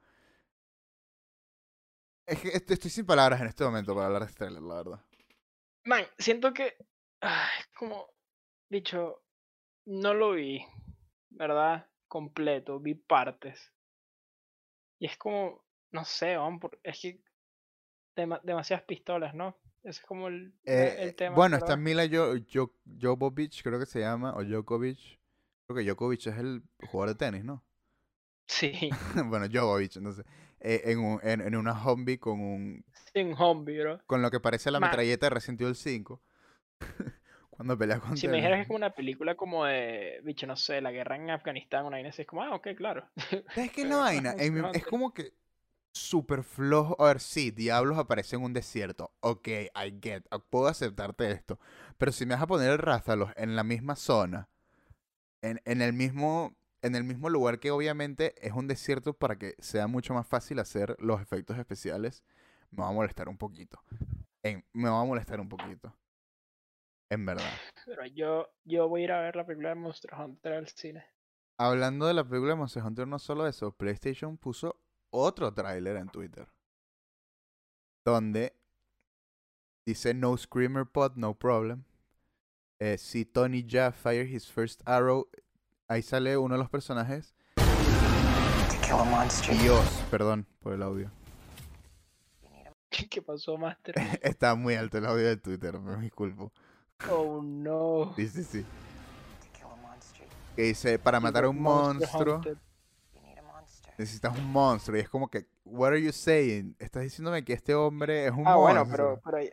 Es que est- estoy sin palabras en este momento para hablar de este trailer, la verdad. Man, siento que. Ay, como. Dicho. No lo vi. ¿Verdad? Completo. Vi partes. Y es como. No sé, es que. Dema- demasiadas pistolas, ¿no? Ese es como el, Eh, el tema. bueno, está. Mila jo Jo- Jovovich, creo que se llama, o Djokovic. Creo que Djokovic es el jugador de tenis, ¿no? Sí, [LAUGHS] bueno, Jovovich, entonces, eh, en, un- en, en una zombie con un en zombie, bro. con lo que parece la metralleta de Resident Evil 5 [LAUGHS] cuando pelea contra Si me dijeras que es como una película como de, bicho, no sé, la guerra en Afganistán, una vaina así, es como, ah, ok, claro. ¿Sabes qué es [LAUGHS] la vaina? es En como que súper flojo. A ver, sí, diablos aparece en un desierto. Ok, I get. ah, Puedo aceptarte esto. Pero si me vas a poner el Rázalos en la misma zona, en, en el mismo. En el mismo lugar que obviamente es un desierto para que sea mucho más fácil hacer los efectos especiales, me va a molestar un poquito. En- me va a molestar un poquito. En verdad. Pero yo, yo voy a ir a ver la película de Monster Hunter al cine. Hablando de la película de Monster Hunter, no solo eso, PlayStation puso otro tráiler en Twitter. Donde dice No Screamer Pod, no problem. Eh, si Tony Jaa fire his first arrow, ahí sale uno de los personajes. to kill a monster. Dios, perdón por el audio. [LAUGHS] ¿Qué pasó, Master? [LAUGHS] Está muy alto el audio de Twitter, me disculpo. Oh, no. Sí, sí, sí. To kill a monster, Que dice, para matar a un Monster monstruo, Hunter. Necesitas un monstruo. Y es como que, what are you saying? Estás diciéndome que este hombre es un Ah, bueno, monstruo. pero, pero ahí,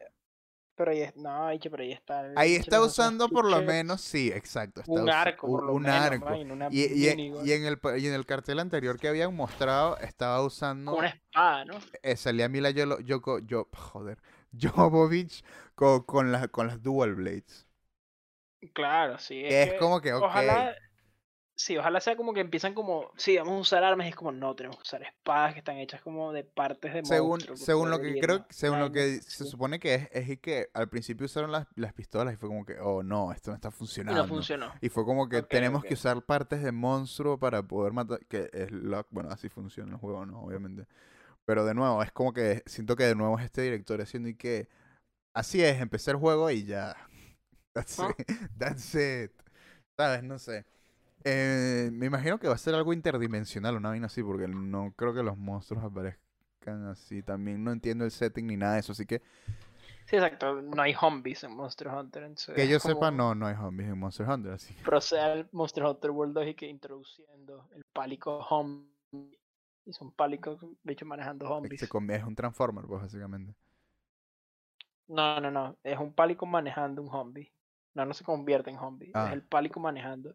pero ahí, no, pero ahí está. el Ahí está usando por lo menos, sí, exacto. Está Un arco, por lo un menos, arco. una Y, y- y en el, y en el cartel anterior que habían mostrado, estaba usando, con una espada, ¿no? eh, salía Mila Yolo- Yoko, yo, [LAUGHS] joder, Jovovich con, con, las, con las Dual Blades. Claro, sí. Es que como que, ok. Ojalá, sí, ojalá sea como que empiezan como, sí, vamos a usar armas y es como, no, tenemos que usar espadas que están hechas como de partes de Según, monstruo, porque según lo que creo, según lo que se supone que es, es y que al principio usaron las, las pistolas y fue como que, oh no, esto no está Y funcionando. no funcionó. Y fue como que Ok, tenemos ok. que usar partes de monstruo para poder matar. Que es lock. Bueno, así funciona el juego, ¿no? Obviamente. Pero de nuevo, es como que siento que de nuevo es este director haciendo y que. Así es, empecé el juego y ya. [LAUGHS] That's Ah. it. That's it. ¿Sabes? No sé. Eh, me imagino que va a ser algo interdimensional, una vaina así, porque no creo que los monstruos aparezcan así. También no entiendo el setting ni nada de eso, así que Sí, exacto. No hay zombies en Monster Hunter. entonces que yo sepa, no, no hay zombies en Monster Hunter, así. Procede al Monster Hunter World 2 y que introduciendo el pálico zombie. Y son pálicos, hecho, manejando zombies. Se es un Transformer, pues, básicamente. No, no, no. Es un pálico manejando un zombie. No, no se convierte en zombie. Ah. Es el pálico manejando.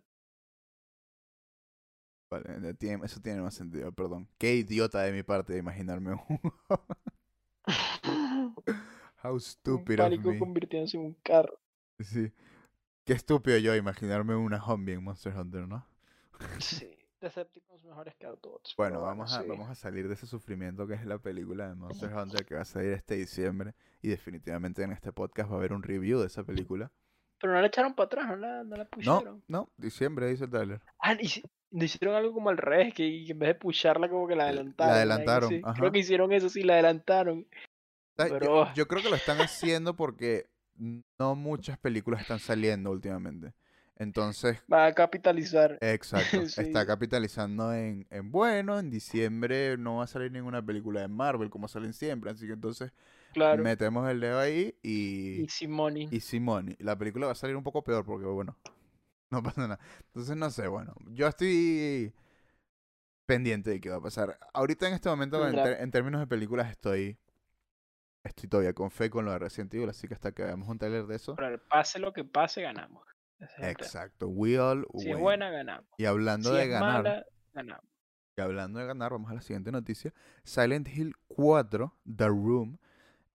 Vale, tiene- eso tiene más sentido, perdón. Qué idiota de mi parte de imaginarme [LAUGHS] un... How un stupid of pálico me. convirtiéndose en un carro. Sí. Qué estúpido yo imaginarme una zombie en Monster Hunter, ¿no? Sí. Decepticons mejores que Autobots. Bueno, vamos a, sí. vamos a salir de ese sufrimiento que es la película de Monster [LAUGHS] Hunter que va a salir este diciembre. Y definitivamente en este podcast va a haber un review de esa película. Pero no la echaron para atrás, no la, no la No, pusieron. no, diciembre dice Tyler. Ah, y si- no hicieron algo como al revés, que, en vez de pusharla como que la La adelantaron. una vaina adelantaron. Creo que hicieron eso, sí, la adelantaron. Yo- Pero- yo creo que lo están [LAUGHS] haciendo porque no muchas películas están saliendo últimamente. Entonces, Va a capitalizar. [LAUGHS] Exacto, está capitalizando en, en bueno, en diciembre no va a salir ninguna película de Marvel como salen siempre, así que entonces Claro. metemos el dedo ahí y, Y Simone. y Simone. La película va a salir un poco peor porque bueno, [LAUGHS] no pasa nada. Entonces no sé, bueno, yo estoy pendiente de qué va a pasar. Ahorita en este momento en, Ya. ter- en términos de películas estoy estoy todavía con fe con lo de Resident Evil, así que hasta que veamos un trailer de eso. Pero pase lo que pase, ganamos. Exacto, we all Si es buena, ganamos. Y hablando Si de es ganar, mala, ganamos. Y hablando de ganar, vamos a la siguiente noticia. Silent Hill 4, The Room,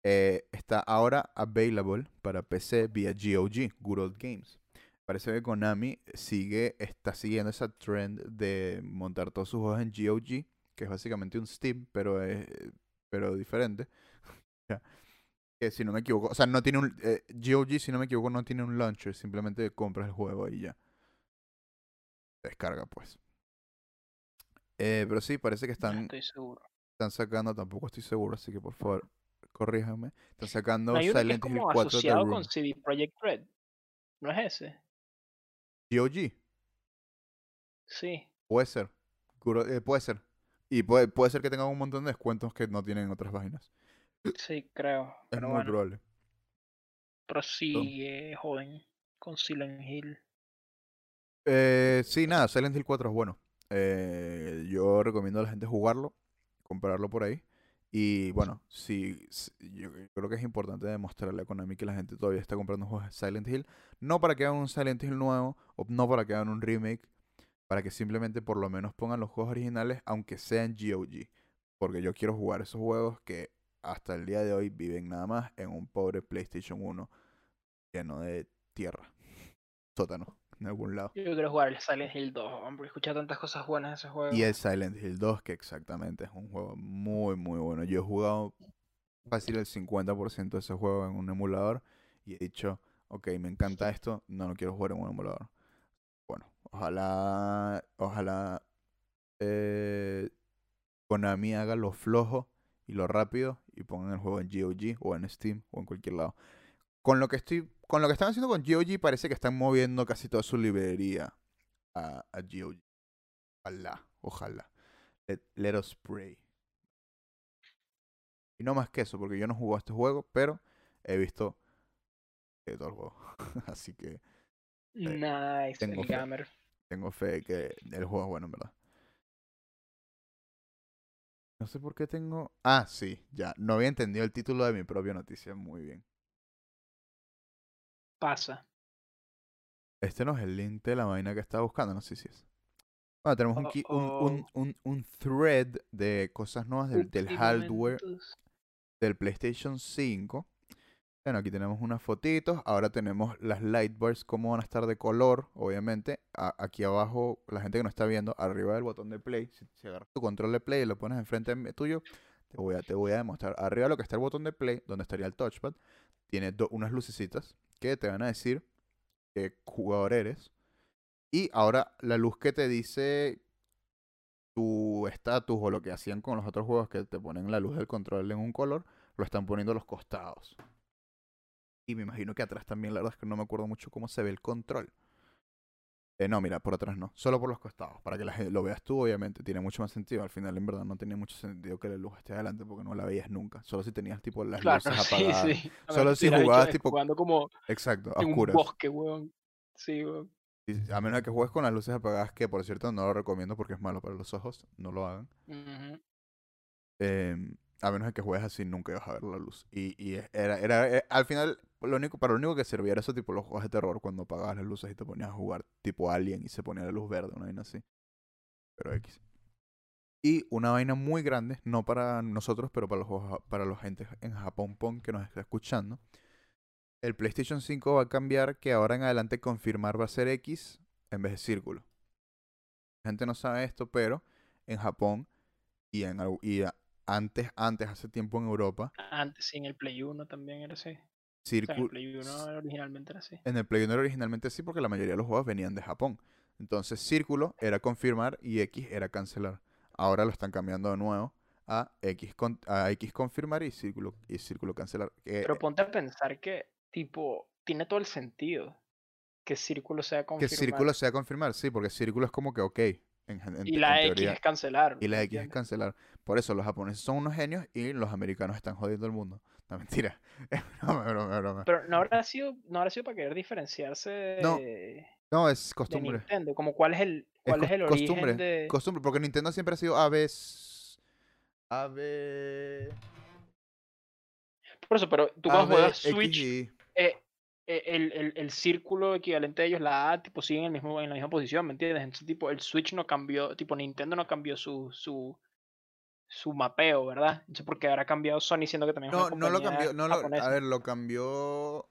eh, está ahora available para PC vía GOG, Good Old Games. Parece que Konami sigue, está siguiendo esa trend de montar todos sus juegos en GOG, que es básicamente un Steam, pero es, pero diferente. [LAUGHS] Que si no me equivoco, o sea, no tiene un eh, GOG, si no me equivoco, no tiene un launcher, simplemente compras el juego y ya. Descarga, pues. Eh, pero sí, parece que No están, estoy seguro. están sacando, tampoco estoy seguro, así que por favor, corríjame. Están sacando No Silent Hill como 4 The asociado Room. con CD Projekt Red. ¿No es ese? GOG, Sí. puede ser. Eh, puede ser. Y puede, puede ser que tengan un montón de descuentos que no tienen en otras páginas. Sí, creo. [LAUGHS] Es Pero muy bueno, probable. prosigue, joven, con Silent Hill. Eh, sí, nada, Silent Hill 4 es bueno. Eh, yo recomiendo a la gente jugarlo, comprarlo por ahí. Y bueno, sí, yo creo que es importante demostrarle a Konami que la gente todavía está comprando juegos de Silent Hill. No para que hagan un Silent Hill nuevo, o no para que hagan un remake, para que simplemente por lo menos pongan los juegos originales, aunque sean GOG. Porque yo quiero jugar esos juegos que hasta el día de hoy viven nada más en un pobre PlayStation 1 lleno de tierra, sótano, en algún lado. Yo quiero jugar el Silent Hill 2, weón, porque he escuchado tantas cosas buenas de ese juego. Y el Silent Hill 2, que exactamente es un juego muy, muy bueno. Yo he jugado fácil el 50% de ese juego en un emulador y he dicho, ok, me encanta esto, no lo quiero jugar en un emulador. Bueno, ojalá, ojalá eh, Konami haga lo flojo y lo rápido y pongan el juego en GOG o en Steam o en cualquier lado. Con lo que estoy, con lo que están haciendo con GOG parece que están moviendo casi toda su librería a, a GOG. Ojalá, ojalá. Let, let us pray. Y no más que eso, porque yo no jugué a este juego, pero he visto eh, todo el juego. [LAUGHS] Así que Nice, tengo el fe. gamer. tengo fe que el juego es bueno, en verdad. No sé por qué tengo... Ah, sí, ya. No había entendido el título de mi propia noticia muy bien. Pasa. Este no es el link de la vaina que estaba buscando, no sé si es. Bueno, tenemos un, un, un, un, un thread de cosas nuevas del, del hardware del PlayStation 5. Bueno, aquí tenemos unas fotitos. Ahora tenemos las lightbars, cómo van a estar de color, obviamente. A- aquí abajo, la gente que no está viendo, arriba del botón de play, si, si agarras tu control de play y lo pones enfrente tuyo, te voy a, te voy a demostrar. Arriba lo que está el botón de play, donde estaría el touchpad, tiene unas lucecitas que te van a decir qué jugador eres. Y ahora la luz que te dice tu estatus o lo que hacían con los otros juegos que te ponen la luz del control en un color, lo están poniendo a los costados. Y me imagino que atrás también, la verdad es que no me acuerdo mucho cómo se ve el control. Eh, no, mira, por atrás no, solo por los costados, para que la gente lo veas tú, obviamente, tiene mucho más sentido. Al final, en verdad, no tenía mucho sentido que la luz esté adelante porque no la veías nunca. Solo si tenías tipo las Claro, luces [LAUGHS] sí, apagadas. sí. Solo si jugabas tipo- Jugando como Exacto, a en un oscuras. bosque, weón. Sí, weón. Y A menos que juegues con las luces apagadas, que por cierto no lo recomiendo porque es malo para los ojos, no lo hagan. A menos de que juegues así, nunca ibas a ver la luz. Y, y es- era, era, eh, al final, lo único, para lo único que servía era eso, tipo los juegos de terror, cuando apagabas las luces y te ponías a jugar tipo Alien y se ponía la luz verde, una vaina así. Pero X. Y una vaina muy grande, no para nosotros, pero para los, para los gente en Japón Pon que nos está escuchando. El PlayStation 5 va a cambiar que ahora en adelante confirmar va a ser X en vez de círculo. La gente no sabe esto, pero en Japón y en y antes, antes, hace tiempo en Europa, Antes sí, en el Play 1 también era así. O sea, en el Play 1 originalmente era así. en el Play 1 era originalmente sí, porque la mayoría de los juegos venían de Japón. Entonces, círculo era confirmar y X era cancelar. Ahora lo están cambiando de nuevo a X, con- a X confirmar y círculo, y círculo cancelar. Que- Pero ponte a pensar que, tipo, tiene todo el sentido que círculo sea que confirmar. círculo sea confirmar, sí, porque círculo es como que ok. En, gen- en- y la en X teoría. es cancelar. Y la ¿me X es cancelar. Por eso los japoneses son unos genios y los americanos están jodiendo el mundo. [LAUGHS] No, mentira. [LAUGHS] Es broma, es broma, es broma. Pero no habrá sido, no habrá sido para querer diferenciarse No, de, No, es de costumbre. Nintendo. Como cuál es el, cuál es, cos- el costumbre. origen de. Costumbre, porque Nintendo siempre ha sido AB. AB. Por eso, pero tú cuando juegas Switch, eh, el, el, el círculo equivalente a ellos, la A, tipo, siguen en, el mismo, en la misma posición, ¿me entiendes? Entonces, tipo, el Switch no cambió, tipo, Nintendo no cambió su, su, su mapeo, ¿verdad? Entonces, porque habrá cambiado Sony, siendo que también es No, una no lo cambió. No lo, japonesa. a ver, lo cambió.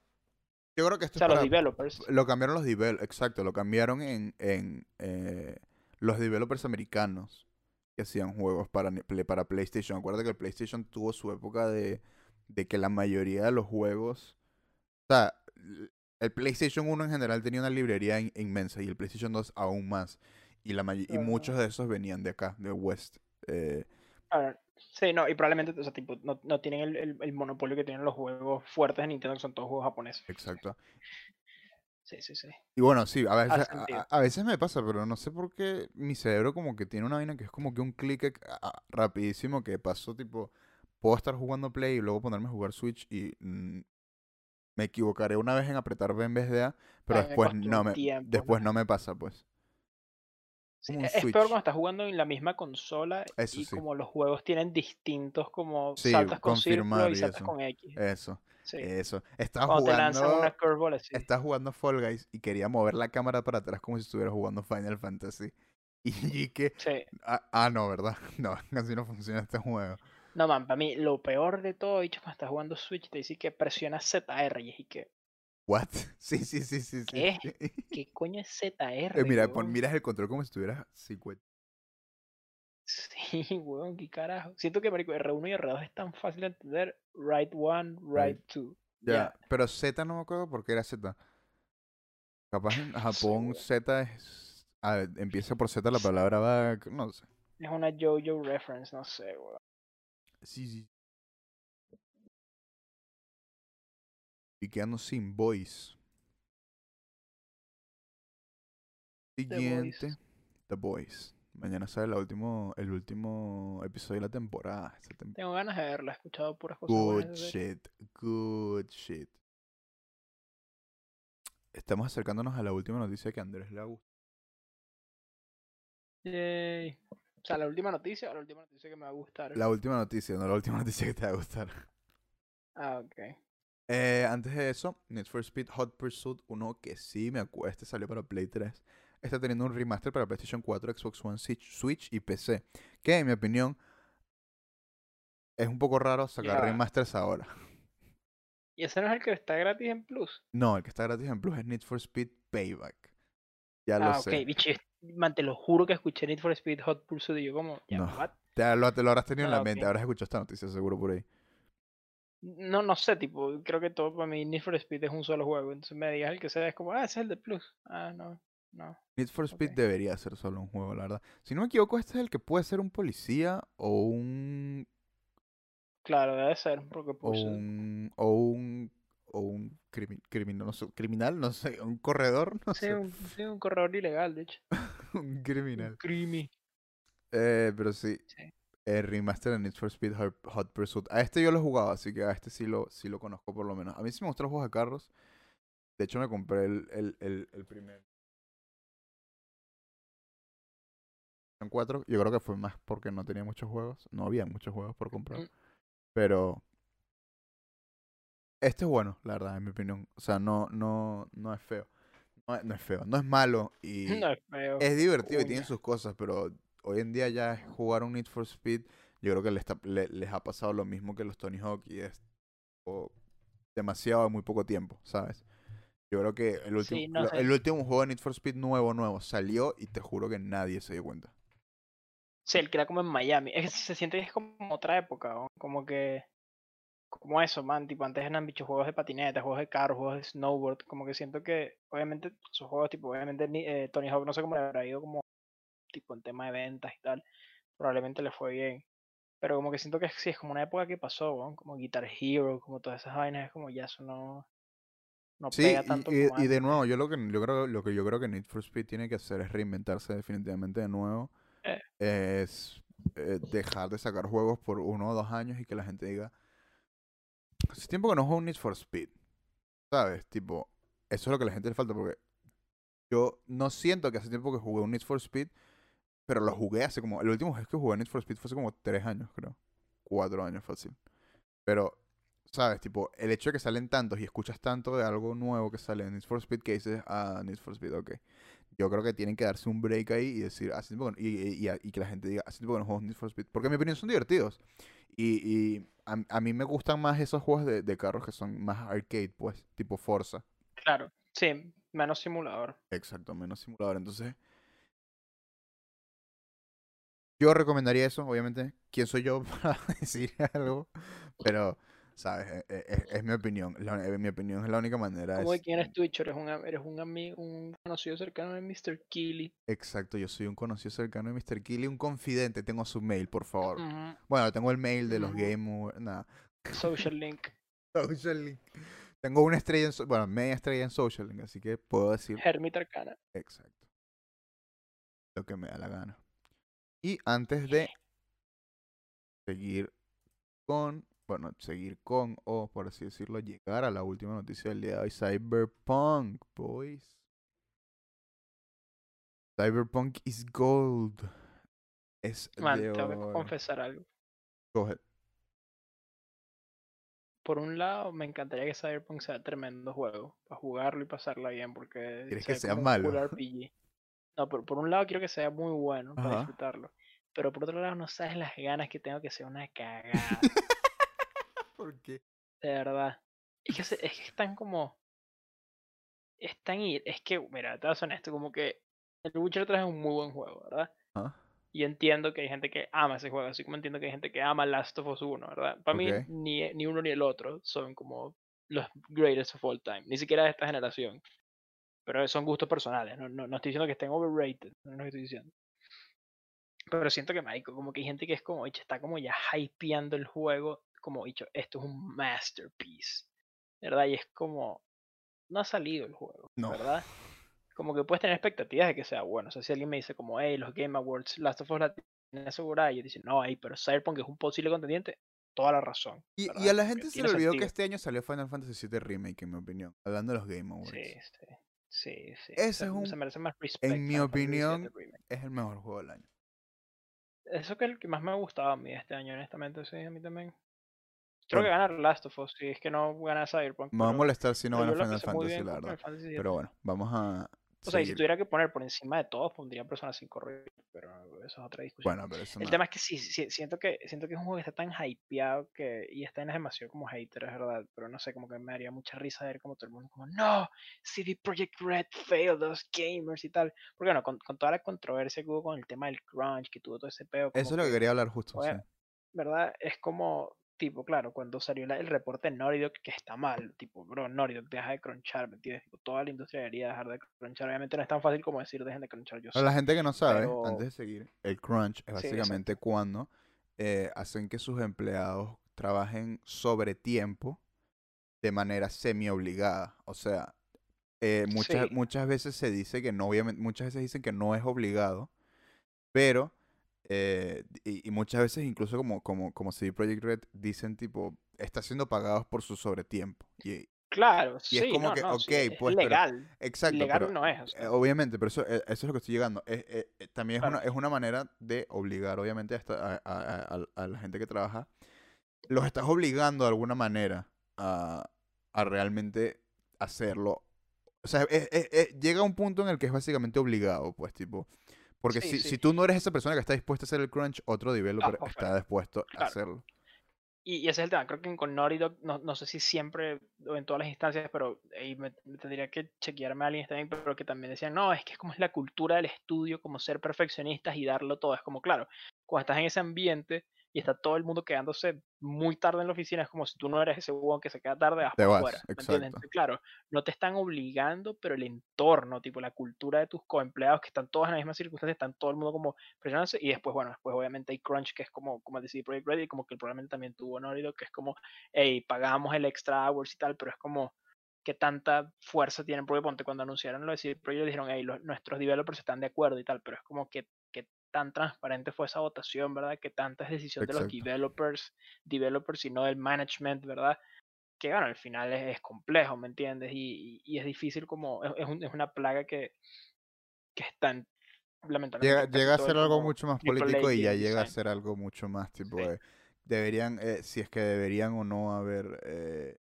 Yo creo que esto o sea, es los developers. Lo cambiaron los developers, exacto, lo cambiaron en, en eh, los developers americanos que hacían juegos para, para PlayStation. Acuérdate que el PlayStation tuvo su época de, de que la mayoría de los juegos, o sea, el PlayStation 1 en general tenía una librería in- inmensa y el PlayStation 2 aún más. Y, la may- y muchos de esos venían de acá, de West. Eh, Ah, sí, no, y probablemente, o sea, tipo, no, no tienen el, el- el monopolio que tienen los juegos fuertes de Nintendo, que son todos juegos japoneses. exacto. Sí, sí, sí. Y bueno, sí, a veces, a, a- veces me pasa, pero no sé por qué mi cerebro como que tiene una vaina que es como que un clic a- rapidísimo que pasó tipo, puedo estar jugando Play y luego ponerme a jugar Switch y mm, me equivocaré una vez en apretar B en vez de A, pero después no me, tiempo, después ¿no? no me pasa, pues. Sí, un es peor cuando estás jugando en la misma consola Eso y sí. como los juegos tienen distintos, como Sí, saltas con círculo y saltas con X. Eso, eso. Estaba Cuando te lanzan jugando, una curveball así. estaba jugando Fall Guys y quería mover la cámara para atrás como si estuviera jugando Final Fantasy. [LAUGHS] Y que, ah, ah, no, ¿verdad? [LAUGHS] No, así no funciona este juego. No, man, para mí lo peor de todo, dicho, cuando estás jugando Switch, te dice que presiona ZR y es que, What? [LAUGHS] Sí, sí, sí, sí. ¿Qué? sí. [LAUGHS] ¿qué coño es ZR? Eh, mira, pon- miras el control como si estuvieras 50. Sí, weón, qué carajo. Siento que marico, R1 y R2 es tan fácil de entender. Right one, right two. Ya, pero Z no me acuerdo por qué era Z. Capaz en Japón. Z es. ah, empieza por Z la palabra back. No sé. Es una JoJo reference, no sé, weón. Sí, sí. Y quedando sin voice. Siguiente. The Boys. Mañana sale la último, el último episodio de la temporada. Tem- Tengo ganas de verla, he escuchado puras cosas Good shit. Good shit. Estamos acercándonos a la última noticia que a Andrés le gusta. Yay. O sea, la última noticia o la última noticia que me va a gustar. La última noticia, no la última [LAUGHS] noticia que te va a gustar. Ah, ok. Eh, antes de eso, Need for Speed Hot Pursuit, uno que sí me acuerdo, este salió para Play 3. Está teniendo un remaster para PlayStation 4, Xbox One, Switch- y PC. Que en mi opinión es un poco raro sacar Ya. remasters ahora. ¿Y ese no es el que está gratis en Plus? No, el que está gratis en Plus es Need for Speed Payback. Ya lo ah, ok, sé. bicho. Man, te lo juro que escuché Need for Speed Hot Pursuit y yo como, ya, No. what? Te lo, te lo habrás tenido en Ah, la mente, habrás escuchado esta noticia seguro por ahí. No, no sé, tipo, creo que todo para mí Need for Speed es un solo juego. Entonces me digas el que sea, es como, ah, ese es el de Plus. Ah, no, no. Need for Speed debería ser solo un juego, la verdad. Si no me equivoco, este es el que puede ser un policía o un Claro, debe ser, porque o Pursuit. un o un o un crimi- criminal, no sé, criminal, no sé, un corredor, [LAUGHS] no Sí, sé, un, sí, un corredor ilegal, de hecho. [LAUGHS] un criminal. Un crimi. Eh, pero sí, Sí. el remaster de Need for Speed Hot, Hot Pursuit. A este yo lo he jugado, así que a este sí lo sí lo conozco por lo menos. A mí sí me gustan los juegos de carros. De hecho me compré el el el, el primer 4. Yo creo que fue más porque no tenía muchos juegos, no había muchos juegos por comprar. Mm. Pero este es bueno, la verdad, en mi opinión. O sea, no, no, no es feo. No, es- no es feo, no es malo y [LAUGHS] No es feo. es divertido y tiene sus cosas, pero hoy en día ya es jugar un Need for Speed, yo creo que les, está- le- les ha pasado lo mismo que los Tony Hawk y es o, demasiado en muy poco tiempo, ¿sabes? Yo creo que el último, Sí, no lo- sé. el último juego de Need for Speed nuevo, nuevo, salió y te juro que nadie se dio cuenta. Sí, el que era como en Miami. Es que se siente que es como otra época, ¿no? como que. Como eso, man. Tipo, antes eran bichos juegos de patineta, juegos de carros, juegos de snowboard. Como que siento que, obviamente, esos juegos, tipo, obviamente, eh, Tony Hawk no sé cómo le habrá ido, como, tipo, en tema de ventas y tal. Probablemente le fue bien. Pero como que siento que sí, es como una época que pasó, ¿no? Como Guitar Hero, como todas esas vainas. Es como ya eso no. No Sí, pega tanto y, como y de nuevo, yo lo que yo creo, lo que yo creo que Need for Speed tiene que hacer es reinventarse definitivamente de nuevo. Eh. Es eh, dejar de sacar juegos por uno o dos años y que la gente diga, hace tiempo que no juego un Need for Speed. ¿Sabes? Tipo, eso es lo que a la gente le falta porque yo no siento que hace tiempo que jugué un Need for Speed, pero lo jugué hace como, el último vez que jugué Need for Speed fue hace como tres años, creo. Cuatro años fácil. Pero ¿sabes? Tipo, el hecho de que salen tantos y escuchas tanto de algo nuevo que sale en Need for Speed que dices, ah, Need for Speed, ok. Yo creo que tienen que darse un break ahí y decir, hace tiempo que no- y, y- y- y que la gente diga, hace tiempo que no juego Need for Speed. Porque en mi opinión son divertidos. Y, y a, a mí me gustan más esos juegos de, de carros que son más arcade, pues, tipo Forza. Claro, sí, menos simulador. Exacto, menos simulador. Entonces, yo recomendaría eso, obviamente. ¿Quién soy yo [LAUGHS] para decir algo? Pero, ¿sabes? E- e- Es, es mi opinión. La- en mi opinión es la única manera. ¿Cómo de es- quién eres tú, Icho? Eres un, eres un amigo, un conocido cercano de Mr. Keely. Exacto, yo soy un conocido cercano de Mr. Killy, un confidente. Tengo su mail, por favor. Bueno, tengo el mail de los Ujú. Game Awards, Nada. Social [LAUGHS] Link. Social Link. Tengo una estrella en. so- Bueno, media estrella en Social Link, así que puedo decir. Hermit Arcana. Exacto. Lo que me da la gana. Y antes de seguir con, bueno, seguir con, o por así decirlo, llegar a la última noticia del día de hoy, Cyberpunk, boys. Cyberpunk is gold. Es Man, de tengo que confesar algo. Go ahead. Por un lado, me encantaría que Cyberpunk sea tremendo juego, para jugarlo y pasarla bien, porque ¿Quieres que sea malo? [LAUGHS] RPG. No, por, por un lado quiero que sea muy bueno para Ajá. disfrutarlo, pero por otro lado no sabes las ganas que tengo que sea una [LAUGHS] cagada, ¿Por qué? de verdad. Es que, [LAUGHS] es que están como... Están y es que, mira, te ser honesto, como que el Witcher 3 es un muy buen juego, ¿verdad? Ah, Y entiendo que hay gente que ama ese juego, así como entiendo que hay gente que ama Last of Us 1, ¿verdad? Para mí, ni, ni uno ni el otro son como los greatest of all time, ni siquiera de esta generación. Pero son gustos personales, no, no, no estoy diciendo que estén overrated, no es lo que estoy diciendo. Pero siento que, marico, como que hay gente que es como, "Oye, está como ya hypeando el juego, como, dicho, esto es un masterpiece, ¿verdad? Y es como, no ha salido el juego, No. ¿verdad? Como que puedes tener expectativas de que sea bueno. O sea, si alguien me dice como, hey, los Game Awards, Last of Us la tiene asegurada, y yo dice, no, hey, pero Cyberpunk es un posible contendiente, toda la razón. Y, a la gente se le olvidó sentido. que este año salió Final Fantasy VII Remake, en mi opinión. Hablando de los Game Awards. Sí, sí, sí, sí. Ese se, es un- se merece más respect. en mi opinión. Es el mejor juego del año. Eso que es el que más me ha gustado a mí este año, honestamente, sí, a mí también. Creo Bueno. que ganar Last of Us, si es que no gana Cyberpunk. Me va a molestar si no gana Final Fantasy, la verdad. Fantasy. Pero bueno, vamos a. O sea, y si seguir. tuviera que poner por encima de todos, pondría Persona 5 Royal, pero eso es otra discusión. Bueno, pero eso El no- tema es que sí, sí, siento que siento que es un juego que está tan hypeado que y está en demasiado como hater, es verdad, pero no sé, como que me haría mucha risa ver como todo el mundo como no, CD Projekt Red failed los gamers y tal. Porque bueno, con, con toda la controversia que hubo con el tema del crunch, que tuvo todo ese peo, como Eso es lo que quería hablar justo. Oye, sí. ¿verdad? Es como tipo, claro, cuando salió la- el reporte de que está mal, tipo, bro, Dog deja de crunchar, ¿me entiendes? Tipo, toda la industria debería dejar de crunchar. Obviamente no es tan fácil como decir dejen de crunchar yo Para la gente que no sabe, pero- antes de seguir, el crunch es Sí, básicamente cuando eh, hacen que sus empleados trabajen sobre tiempo de manera semi obligada. O sea, eh, muchas, Sí. muchas veces se dice que no, obviamente, muchas veces dicen que no es obligado, pero, eh, y, y muchas veces incluso como, como, como CD Projekt Red dicen tipo, está siendo pagados por su sobretiempo. Y, Claro, Y es sí, como no, que, no, sí, ok, es pues, pero- legal. exacto, Ilegal pero, no es, o eh, sea. obviamente, pero eso, eh, eso es lo que estoy llegando. Es, eh, también es, Claro. una, es una manera de obligar, obviamente, a, esta- a, a- la gente que trabaja. Los estás obligando de alguna manera a, a realmente hacerlo. O sea, es- es- es- llega un punto en el que es básicamente obligado, pues, tipo. Porque Sí, si, sí. si tú no eres esa persona que está dispuesta a hacer el crunch, otro developer está dispuesto a hacerlo. Y, y ese es el tema. Creo que con Naughty Dog, no, no sé si siempre o en todas las instancias, pero ahí me, me tendría que chequearme a alguien también, pero que también decían, no, es que es como es la cultura del estudio, como ser perfeccionistas y darlo todo. Es como, claro, cuando estás en ese ambiente y está todo el mundo quedándose muy tarde en la oficina, es como si tú no eres ese huevón que se queda tarde, vas, afuera. ¿me entiendes? Entonces, claro, no te están obligando, pero el entorno, tipo la cultura de tus coempleados que están todos en la misma circunstancia, están todo el mundo como presionándose y después, bueno, después obviamente hay crunch que es como, como el CD Projekt Red y como que probablemente también tuvo Dog, que es como, hey, pagamos el extra hours y tal, pero es como que tanta fuerza tienen, porque ponte cuando anunciaron lo de CD Projekt dijeron, hey, los- nuestros developers están de acuerdo y tal, pero es como que tan transparente fue esa votación, ¿verdad? Que tanta es decisión de los Exacto. developers, developers y no del management, ¿verdad? que bueno, al final es, es complejo, ¿me entiendes? Y, y- y es difícil como, es, es un- es una plaga que, que está en, lamentablemente. Llega, en llega a ser algo mucho más político y ya game llega a design. ser algo mucho más tipo Sí. de... Deberían, eh, si es que deberían o no haber eh,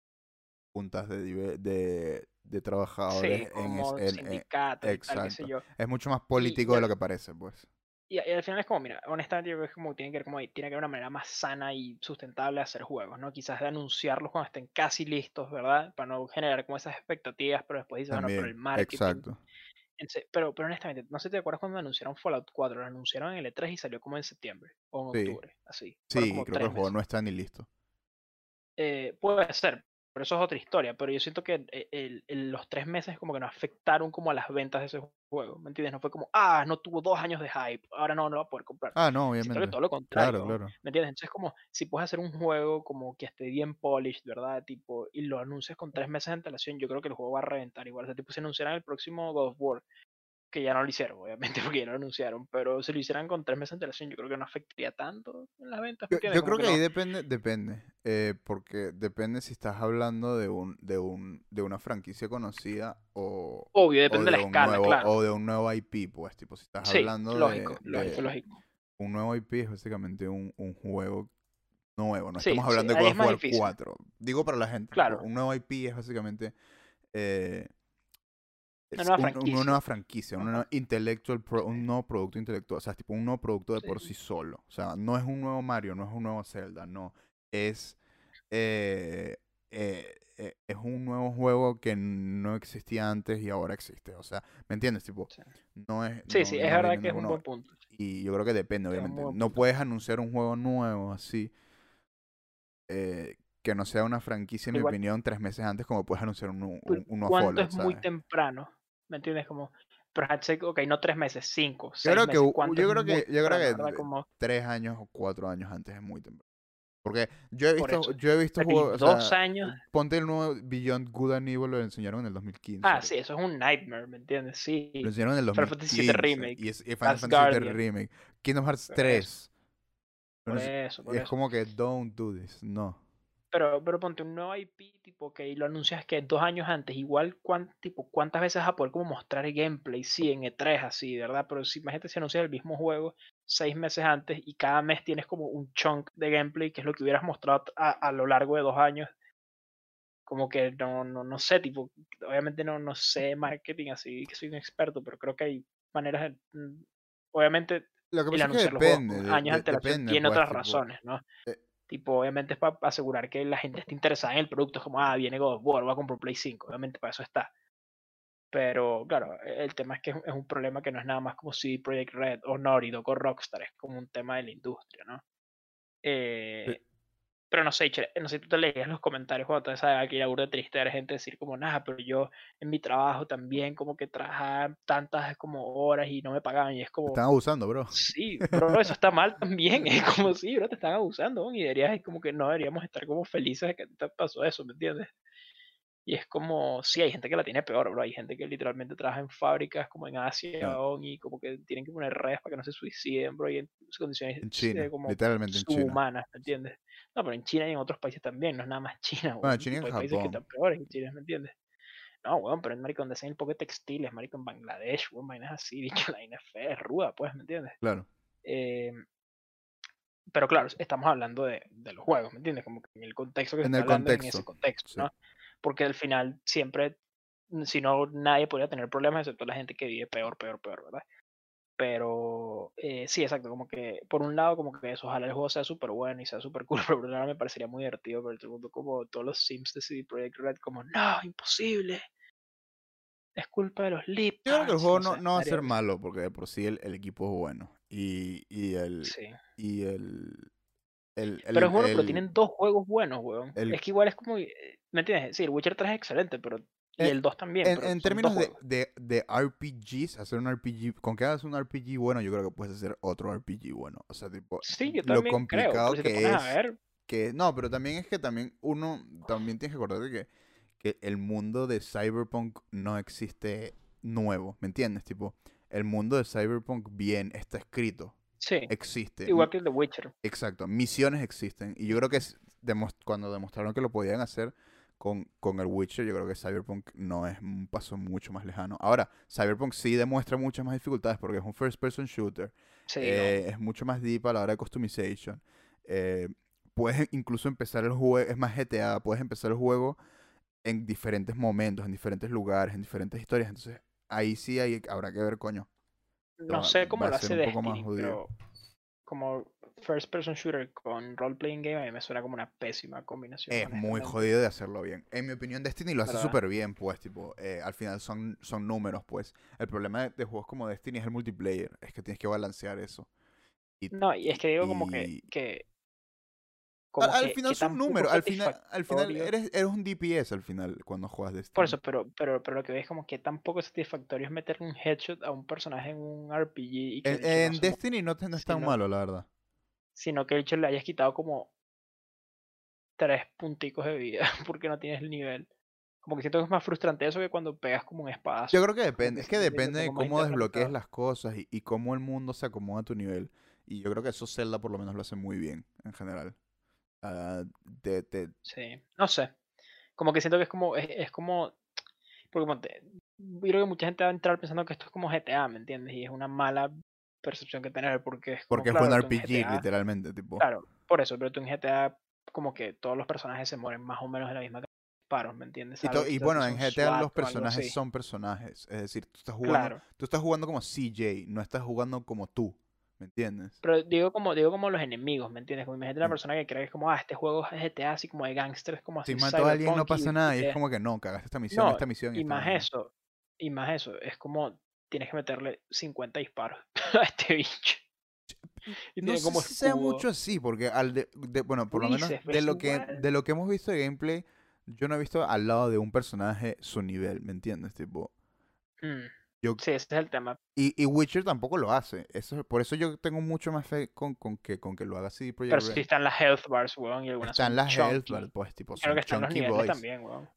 juntas de, de, de Sí, trabajadores en, como es- en- en- sindicatos y tal, qué sé exacto. yo. Es mucho más político de ya- lo que parece, pues. Y, al final es como, mira, honestamente yo creo que es como tiene que ver como tiene que haber una manera más sana y sustentable de hacer juegos, ¿no? Quizás de anunciarlos cuando estén casi listos, ¿verdad? Para no generar como esas expectativas, pero después dices, bueno, pero el También, marketing. exacto. Pero, pero honestamente, no sé si te acuerdas cuando anunciaron Fallout 4, lo anunciaron en el E3 y salió como en septiembre o en Sí. octubre, así. Sí, como creo que el juego meses. no está ni listo. Eh, puede ser, pero eso es otra historia. Pero yo siento que eh, el- el- los tres meses como que no afectaron como a las ventas de ese juego, ¿me entiendes? No fue como, ah, no tuvo dos años de hype, ahora no, no lo va a poder comprar. Ah, no, Siento que obviamente. todo lo contrario, Claro, claro. ¿me entiendes? Entonces como, si puedes hacer un juego como que esté bien polished, ¿verdad? Tipo, y lo anuncias con tres meses de antelación, yo creo que el juego va a reventar igual. O sea, tipo, si anunciaran el próximo God of War, que ya no lo hicieron, obviamente, [LAUGHS] porque ya no lo anunciaron, pero si lo hicieran con tres meses de antelación, yo creo que no afectaría tanto en las ventas, ¿me Yo, creo que ahí depende, depende. eh, porque depende si estás hablando de un, de un, de una franquicia conocida o, Obvio, o depende de la escala, nuevo, claro. o de un nuevo IP, pues, tipo, si estás Sí, hablando lógico, de, lógico, de- lógico. un nuevo IP es básicamente un, un juego nuevo, no Sí, estamos sí, hablando de God of más War difícil. 4. Digo para la gente, Claro. un nuevo IP es básicamente eh, Una nueva un- franquicia. una nueva franquicia, un nuevo intellectual pro- un nuevo producto intelectual, o sea, es tipo un nuevo producto de por Sí. solo. O sea, no es un nuevo Mario, no es un nuevo Zelda, no. Es eh, eh, eh, es un nuevo juego que no existía antes y ahora existe. O sea, ¿me entiendes? Tipo, Sí. no es. Sí, no- sí, no es verdad que es un buen punto. y yo creo que depende, es obviamente. No puedes anunciar un juego nuevo así. eh, que no sea una franquicia, en mi opinión, tres meses antes, como puedes anunciar un, un, un nuevo ¿Cuánto Fallout, es muy temprano? ¿Me entiendes? Como, perhaps, like, ok, no tres meses, cinco, Yo creo que, meses. u- ¿Cuánto yo creo que, yo creo que Como, tres años o cuatro años antes es muy temprano. Porque yo he visto, yo he visto pero juegos, o dos sea, años. ponte el nuevo Beyond Good and Evil, lo enseñaron en el 2015. Ah, sí, eso es un nightmare, ¿me entiendes? Sí. Lo enseñaron en el Final Fantasy 2015. VII Remake, Y, es, y Final Fantasy VII. Remake. Kingdom Hearts Por 3. Por eso, es eso. como que don't do this. No. Pero, pero ponte un nuevo IP, tipo, que lo anuncias que dos años antes, igual, cuán, tipo, ¿cuántas veces vas a poder como mostrar el gameplay? Sí, en E3, así, ¿verdad? Pero si imagínate si anuncias el mismo juego seis meses antes y cada mes tienes como un chunk de gameplay, que es lo que hubieras mostrado a, a lo largo de dos años. Como que no, no, no sé, tipo, obviamente no, no sé marketing así, que soy un experto, pero creo que hay maneras de, mm, obviamente Lo que el pasa es que anunciar los juegos depende. de- años de depende, tiene pues, otras tipo, razones, ¿no? eh, Tipo, obviamente es para asegurar que la gente esté interesada en el producto, es como, ah, viene God of War, va a comprar Play 5, obviamente para eso está. Pero, claro, e- el tema es que es un- problema que no es nada más como si Project Red o Naughty Dog o Rockstar, es como un tema de la industria, ¿no? Eh, pero no sé, no sé si tú te leías los comentarios cuando te sabes que era burda de triste ver gente decir como, nada, pero yo en mi trabajo también como que trabajaba tantas como horas y no me pagaban y es te como... están abusando, bro. Sí, bro, eso está mal también. Es como sí, bro, te están abusando y deberías, es como que no deberíamos estar como felices de que te pasó eso, ¿me entiendes? Y es como, sí, hay gente que la tiene peor, bro. Hay gente que literalmente trabaja en fábricas como en Asia weón, y como que tienen que poner redes para que no se suiciden, bro, y en condiciones En China. como Literalmente subhumanas, ¿me entiendes? No, pero en China y en otros países también, no es nada más China, Bueno, weón. China y en hay países que están peores que China, ¿me entiendes? No, weón, pero en marico donde hacen el poco de textiles, marico en Bangladesh, weón, vainas así, [LAUGHS] bicho, la vaina es ruda, pues, ¿me entiendes? Claro. Eh, pero claro, estamos hablando de, de los juegos, ¿me entiendes? Como que en el contexto que se En está el hablando en ese contexto, contexto, sí. ¿no? Porque al final siempre, mm, si no, nadie podría tener problemas, excepto la gente que vive peor, peor, peor, ¿verdad? Pero eh, sí, exacto, como que por un lado, como que eso, ojalá el juego sea súper bueno y sea súper cool, [LAUGHS] pero por otro lado me parecería muy divertido ver todo el mundo como todos los Sims de CD Projekt Red, como, no, imposible. Es culpa de los lip Yo creo que el pads", juego no no, va a ser malo, porque de por sí el, el equipo es bueno. Y, y el. Sí. Y el. El, el, Pero es bueno, pero tienen dos juegos buenos, weón. Es que igual es como. ¿Me entiendes? Sí, el Witcher 3 es excelente, pero. Y Eh, el 2 también. En, términos de, de, de RPGs, hacer un RPG, con que hagas un RPG bueno, yo creo que puedes hacer otro RPG bueno. O sea, tipo, Sí, yo lo también creo. complicado Pero si te que pones a es ver. que no, pero también es que también uno también tienes que acordarte que, que el mundo de Cyberpunk no existe nuevo, ¿me entiendes? Tipo, el mundo de Cyberpunk bien está escrito, Sí. existe. Igual que el de Witcher. Exacto, misiones existen. Y yo creo que es demos- cuando demostraron que lo podían hacer con, con el Witcher, yo creo que Cyberpunk no es un paso mucho más lejano. Ahora, Cyberpunk sí demuestra muchas más dificultades porque es un first person shooter. Sí, eh, es mucho más deep a la hora de customization. Eh, puedes incluso empezar el juego, es más GTA, puedes empezar el juego en diferentes momentos, en diferentes lugares, en diferentes historias. Entonces, ahí sí hay, habrá que ver, coño. no. sé cómo va a lo ser hace jodido. pero. Como first person shooter con role playing game, a mí me suena como una pésima combinación. Es muy jodido de hacerlo bien. En mi opinión, Destiny lo hace súper bien, pues, tipo, eh, al final son, son números, pues. El problema de, de juegos como Destiny es el multiplayer, es que tienes que balancear eso. Y, No, y es que digo como que. que como al que- final tan poco números, al final, al final satisfactorio- eres, eres un DPS al final cuando juegas Destiny. Por eso, pero, pero, pero lo que ves es como que tampoco satisfactorio es meter un headshot a un personaje en un RPG y que el En, no Destiny no, te- no es tan malo, la verdad. sino que el hecho le hayas quitado como tres punticos de vida [LAUGHS] porque no tienes el nivel. Como que siento que es más frustrante eso que cuando pegas como un espadazo. Yo creo que depende, es que depende de cómo desbloquees las cosas y, y cómo el mundo se acomoda a tu nivel. Y yo creo que eso Zelda por lo menos lo hace muy bien, en general. Ah, te- te- Sí, no sé. Como que siento que es como, es, es como, porque como te- yo creo que mucha gente va a entrar pensando que esto es como GTA, ¿me entiendes? Y es una mala percepción que tener porque es como, porque claro, es un en RPG, GTA literalmente, tipo. Claro, por eso, pero tú en GTA como que todos los personajes se mueren más o menos de la misma de disparos, ¿me entiendes? Y, to- y bueno, en GTA SWAT los personajes son personajes. Es decir, tú estás jugando, Claro, tú estás jugando como CJ, no estás jugando como tú. ¿Me entiendes? pero digo como, digo como los enemigos, ¿me entiendes? Como imagínate una Mm. persona que cree que es como, ah, este juego es GTA, así como de gangsters, como así Si mató a alguien no pasa nada y y es como que no, cagaste esta misión, No, esta misión y y más eso, y más eso, es como tienes que meterle 50 disparos [LAUGHS] a este bicho. Y No sé como si sea mucho así, porque al de, de- bueno, por lo menos de lo que de lo que hemos visto de gameplay, yo no he visto al lado de un personaje su nivel, ¿me entiendes? Tipo, Mm, yo Sí, ese es el tema. y, y Witcher tampoco lo hace. Eso por eso yo tengo mucho más fe con, con que con que lo haga así Project Pero Red. sí están las health bars, weón, y algunas Están las health chunky. bar, pues, tipo, Creo que están los niveles boys. también, weón.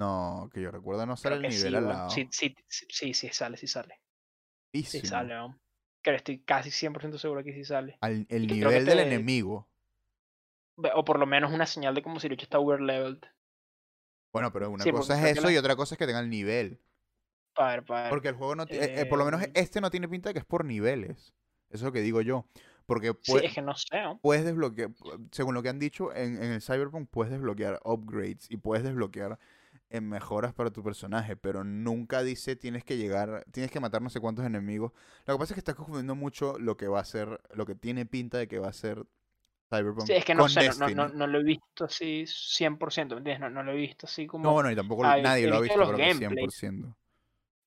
No, que yo recuerdo no sale Creo el nivel sí, al lado. Sí, sí, sí, sí, sí sale, sí sale. Sí Písimo. sale, weón. Que estoy casi 100% seguro que sí sale. Al- el Y creo nivel del te- enemigo. O por lo menos una señal de como si el está overleveled. Bueno, pero una Sí, cosa creo es eso la- y otra cosa es que tenga el nivel. Para para. Porque el juego no ti- eh, eh, por lo menos Em. este no tiene pinta de que es por niveles. Eso es lo que digo yo. Porque Sí, pue- es que no sé, ¿no? puedes desbloquear, según lo que han dicho, en, en el Cyberpunk puedes desbloquear upgrades y puedes desbloquear eh, mejoras para tu personaje, pero nunca dice tienes que llegar, tienes que matar no sé cuántos enemigos. Lo que pasa es que estás confundiendo mucho lo que va a ser, lo que tiene pinta de que va a ser Cyberpunk Sí, es que no sé, no, no, no, lo he visto así 100%, ¿me entiendes? No, lo he visto así como... No, bueno, y tampoco Ah, nadie lo ha visto creo que gameplays. 100%.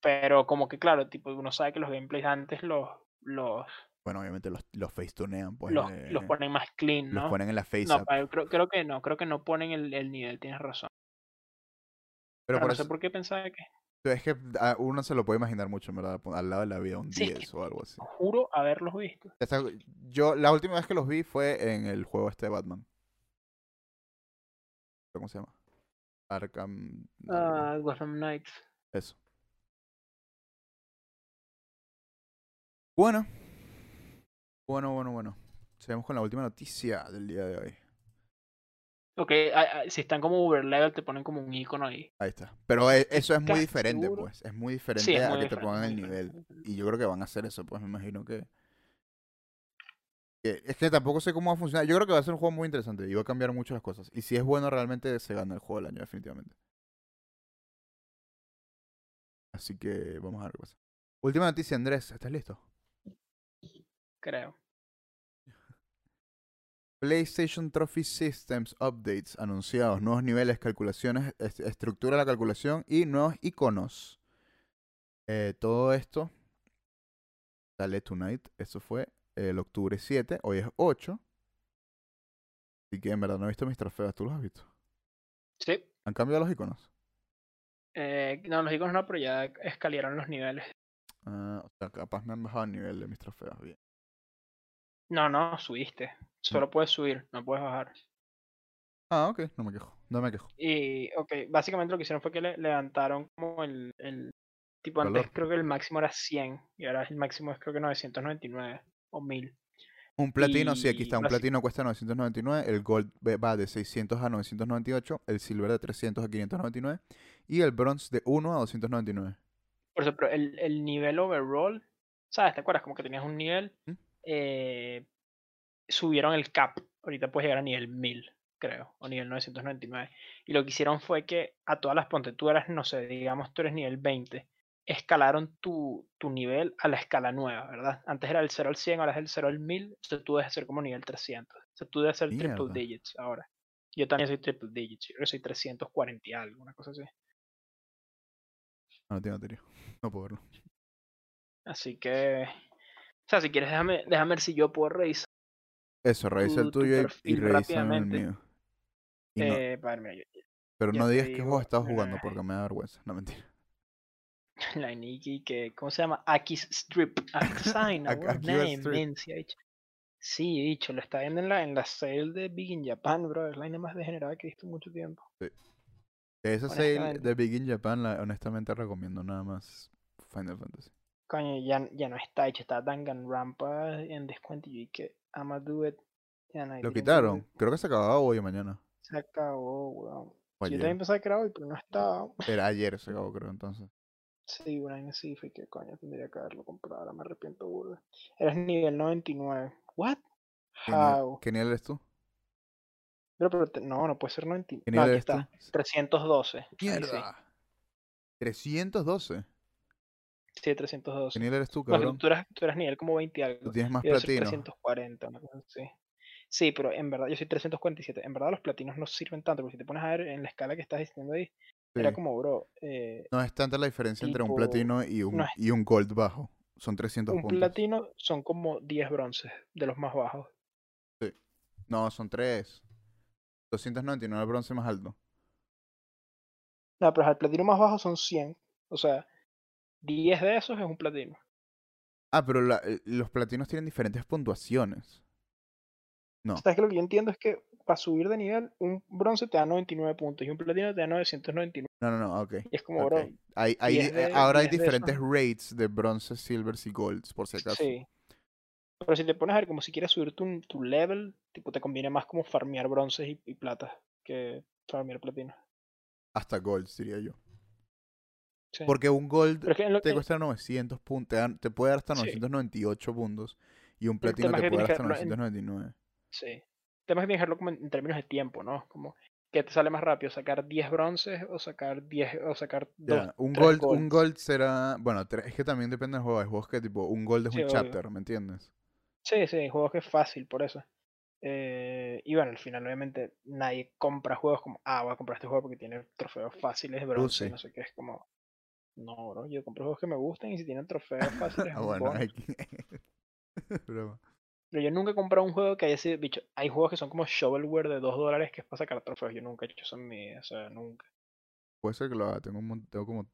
Pero como que claro, tipo, uno sabe que los gameplays antes los, los, Bueno, obviamente los, los facetunean, pues los, eh, los ponen más clean, los ¿no? ponen en la face No, creo, creo que no, creo que no ponen el, el nivel, tienes razón. Pero Pero por no eso, sé por qué pensaba que... es que a uno se lo puede imaginar mucho, ¿verdad? Al lado de la vida, un Sí, es que- 10 o algo así. Juro haberlos visto. Yo, la última vez que los vi fue en el juego este de Batman. ¿Cómo se llama? Arkham. Ah, Gotham Knights. Eso. Bueno. Bueno, bueno, bueno. Seguimos con la última noticia del día de hoy. Ok, si están como overlevel te ponen como un icono ahí. Ahí está. Pero e- eso es muy diferente, seguro. pues. Es muy diferente Sí, es a muy que te pongan el nivel. Y yo creo que van a hacer eso, pues me imagino que... que- Es que tampoco sé cómo va a funcionar. Yo creo que va a ser un juego muy interesante y va a cambiar mucho las cosas. Y si es bueno, realmente se gana el juego del año, definitivamente. Así que vamos a ver qué pasa. Última noticia, Andrés. ¿Estás listo? Creo. PlayStation Trophy Systems Updates anunciados, nuevos niveles, calculaciones, est- estructura de la calculación y nuevos iconos. Eh, todo esto sale tonight. Eso fue el octubre 7. Hoy es 8. Así que en verdad no he visto mis trofeos. ¿Tú los has visto? Sí. ¿Han cambiado los iconos? Eh, no, los iconos no, pero ya escalaron los niveles. Ah, o sea, capaz me han bajado el nivel de mis trofeos. Bien. No, no, subiste. Solo puedes subir, no puedes bajar. Ah, ok. No me quejo. No me quejo. Y, ok, básicamente lo que hicieron fue que le levantaron como el, el tipo antes Valor. creo que el máximo era 100 y ahora el máximo es creo que 999 o 1000. Un platino, sí, aquí está. Un platino cuesta 999. El gold va de 600 a 998. El silver de 300 a 599. Y el bronze de 1 a 299. Por eso, pero el, el nivel overall, ¿sabes? ¿Te acuerdas? Como que tenías un nivel, ¿Mm? Eh, subieron el cap. Ahorita puedes llegar a nivel 1000, creo, o nivel 999. Y lo que hicieron fue que a todas las ponte, tú eras, no sé, digamos tú eres nivel 20, escalaron tu, tu nivel a la escala nueva, ¿verdad? Antes era del 0 al 100, ahora es del 0 al 1000, entonces tú debes ser como nivel 300. O sea, tú debes ser triple Mierda. digits ahora. Yo también soy triple digits, yo creo que soy 340 y algo, una cosa así. Ah, no tiene batería. No puedo verlo. Así que, o sea, si quieres, déjame, déjame ver si yo puedo revisar. Eso, revisa el tu tuyo y- y, revisa el mío. Y no- Eh, mira, yo- pero yo no digas qué digo, juego estás mira, jugando porque me da vergüenza. No, mentira. [LAUGHS] la Niki que, ¿cómo se llama? Aki's [LAUGHS] Strip. Akisina, name, sí, dicho. Sí, lo está viendo en la, en la sale de Big in Japan, bro. Es la vaina más degenerada que he visto en mucho tiempo. Esa sale de Big in Japan, la, honestamente recomiendo nada más Final Fantasy. Coño, ya, ya no está hecho, está Danganronpa en descuento y que I'ma do it. Ya nadie Lo quitaron. Creo que se acababa hoy o mañana. Se acabó, weón. Yo también pensaba que era hoy, pero no estaba. Era [LAUGHS] ayer se acabó, creo, entonces. Sí, una vez sí, fue que coño, tendría que haberlo comprado, ahora me arrepiento burda. Eres nivel 99. ¿What? ¿Qué nivel, How? qué nivel eres tú? Pero, pero te- no, no puede ser 99. ¿Qué No, nivel aquí eres tú? está. 312. Ahí sí. ¡Mierda! 312. Sí, 312. ¿Qué nivel eres tú, No, cabrón? tú, eres, tú eres nivel como 20 y Tú algo. tienes más Yo platino. 340, una cosa así. Sí, pero en verdad yo soy 347. En verdad los platinos no sirven tanto, porque si te pones a ver en la escala que estás diciendo ahí, era Sí. como, bro, eh, No es tanta la diferencia entre un tipo, platino y un, no es- y un gold bajo. Son 300 un puntos. platino son como 10 bronces de los más bajos. No, son 3. 299 el bronce más alto. No, pero el platino más bajo son 100. O sea, 10 de esos es un platino. Ah, pero la- eh, los platinos tienen diferentes puntuaciones. No. ¿Sabes que lo que yo entiendo es que para subir de nivel, un bronce te da 99 puntos y un platino te da 999. No, no, no, ok. Y es como, ok. bro, Hay, hay, 10 eh, de- ahora hay 10 de esos. diferentes rates de bronces, silvers y golds, por si acaso. sí. Pero si te pones a ver como si quieres subir tu, tu level, tipo te conviene más como farmear bronces y, y platas que farmear platino. Hasta golds, diría yo. Sí. Porque un gold es que te que- cuesta 900 puntos, te, puede dar hasta Sí. 998 puntos. Y un platino te puede dar hasta que verlo en- 999. Sí. El tema es que tienes que como en, términos de tiempo, ¿no? Como que te sale más rápido sacar 10 bronces o sacar 10 o sacar Ya, 2. un gold, un gold será. Bueno, es que también depende del juego. Hay juegos que tipo, un gold es Sí, un obvio. chapter, ¿me entiendes? Sí, sí, hay juegos que es fácil por eso. Eh, y bueno, al final obviamente nadie compra juegos como, ah, voy a comprar este juego porque tiene trofeos fáciles de bronce, y sí. no sé qué, es como, no, bro, yo compro juegos que me gusten y si tienen trofeos fáciles, [LAUGHS] Ah, bueno, bonus. hay que- [LAUGHS] Broma. Pero yo nunca he comprado un juego que haya sido, bicho, hay juegos que son como shovelware de 2 dólares que es para sacar trofeos, yo nunca he hecho eso en mi vida, o sea, nunca. Puede ser que lo haga. Tengo, un tengo como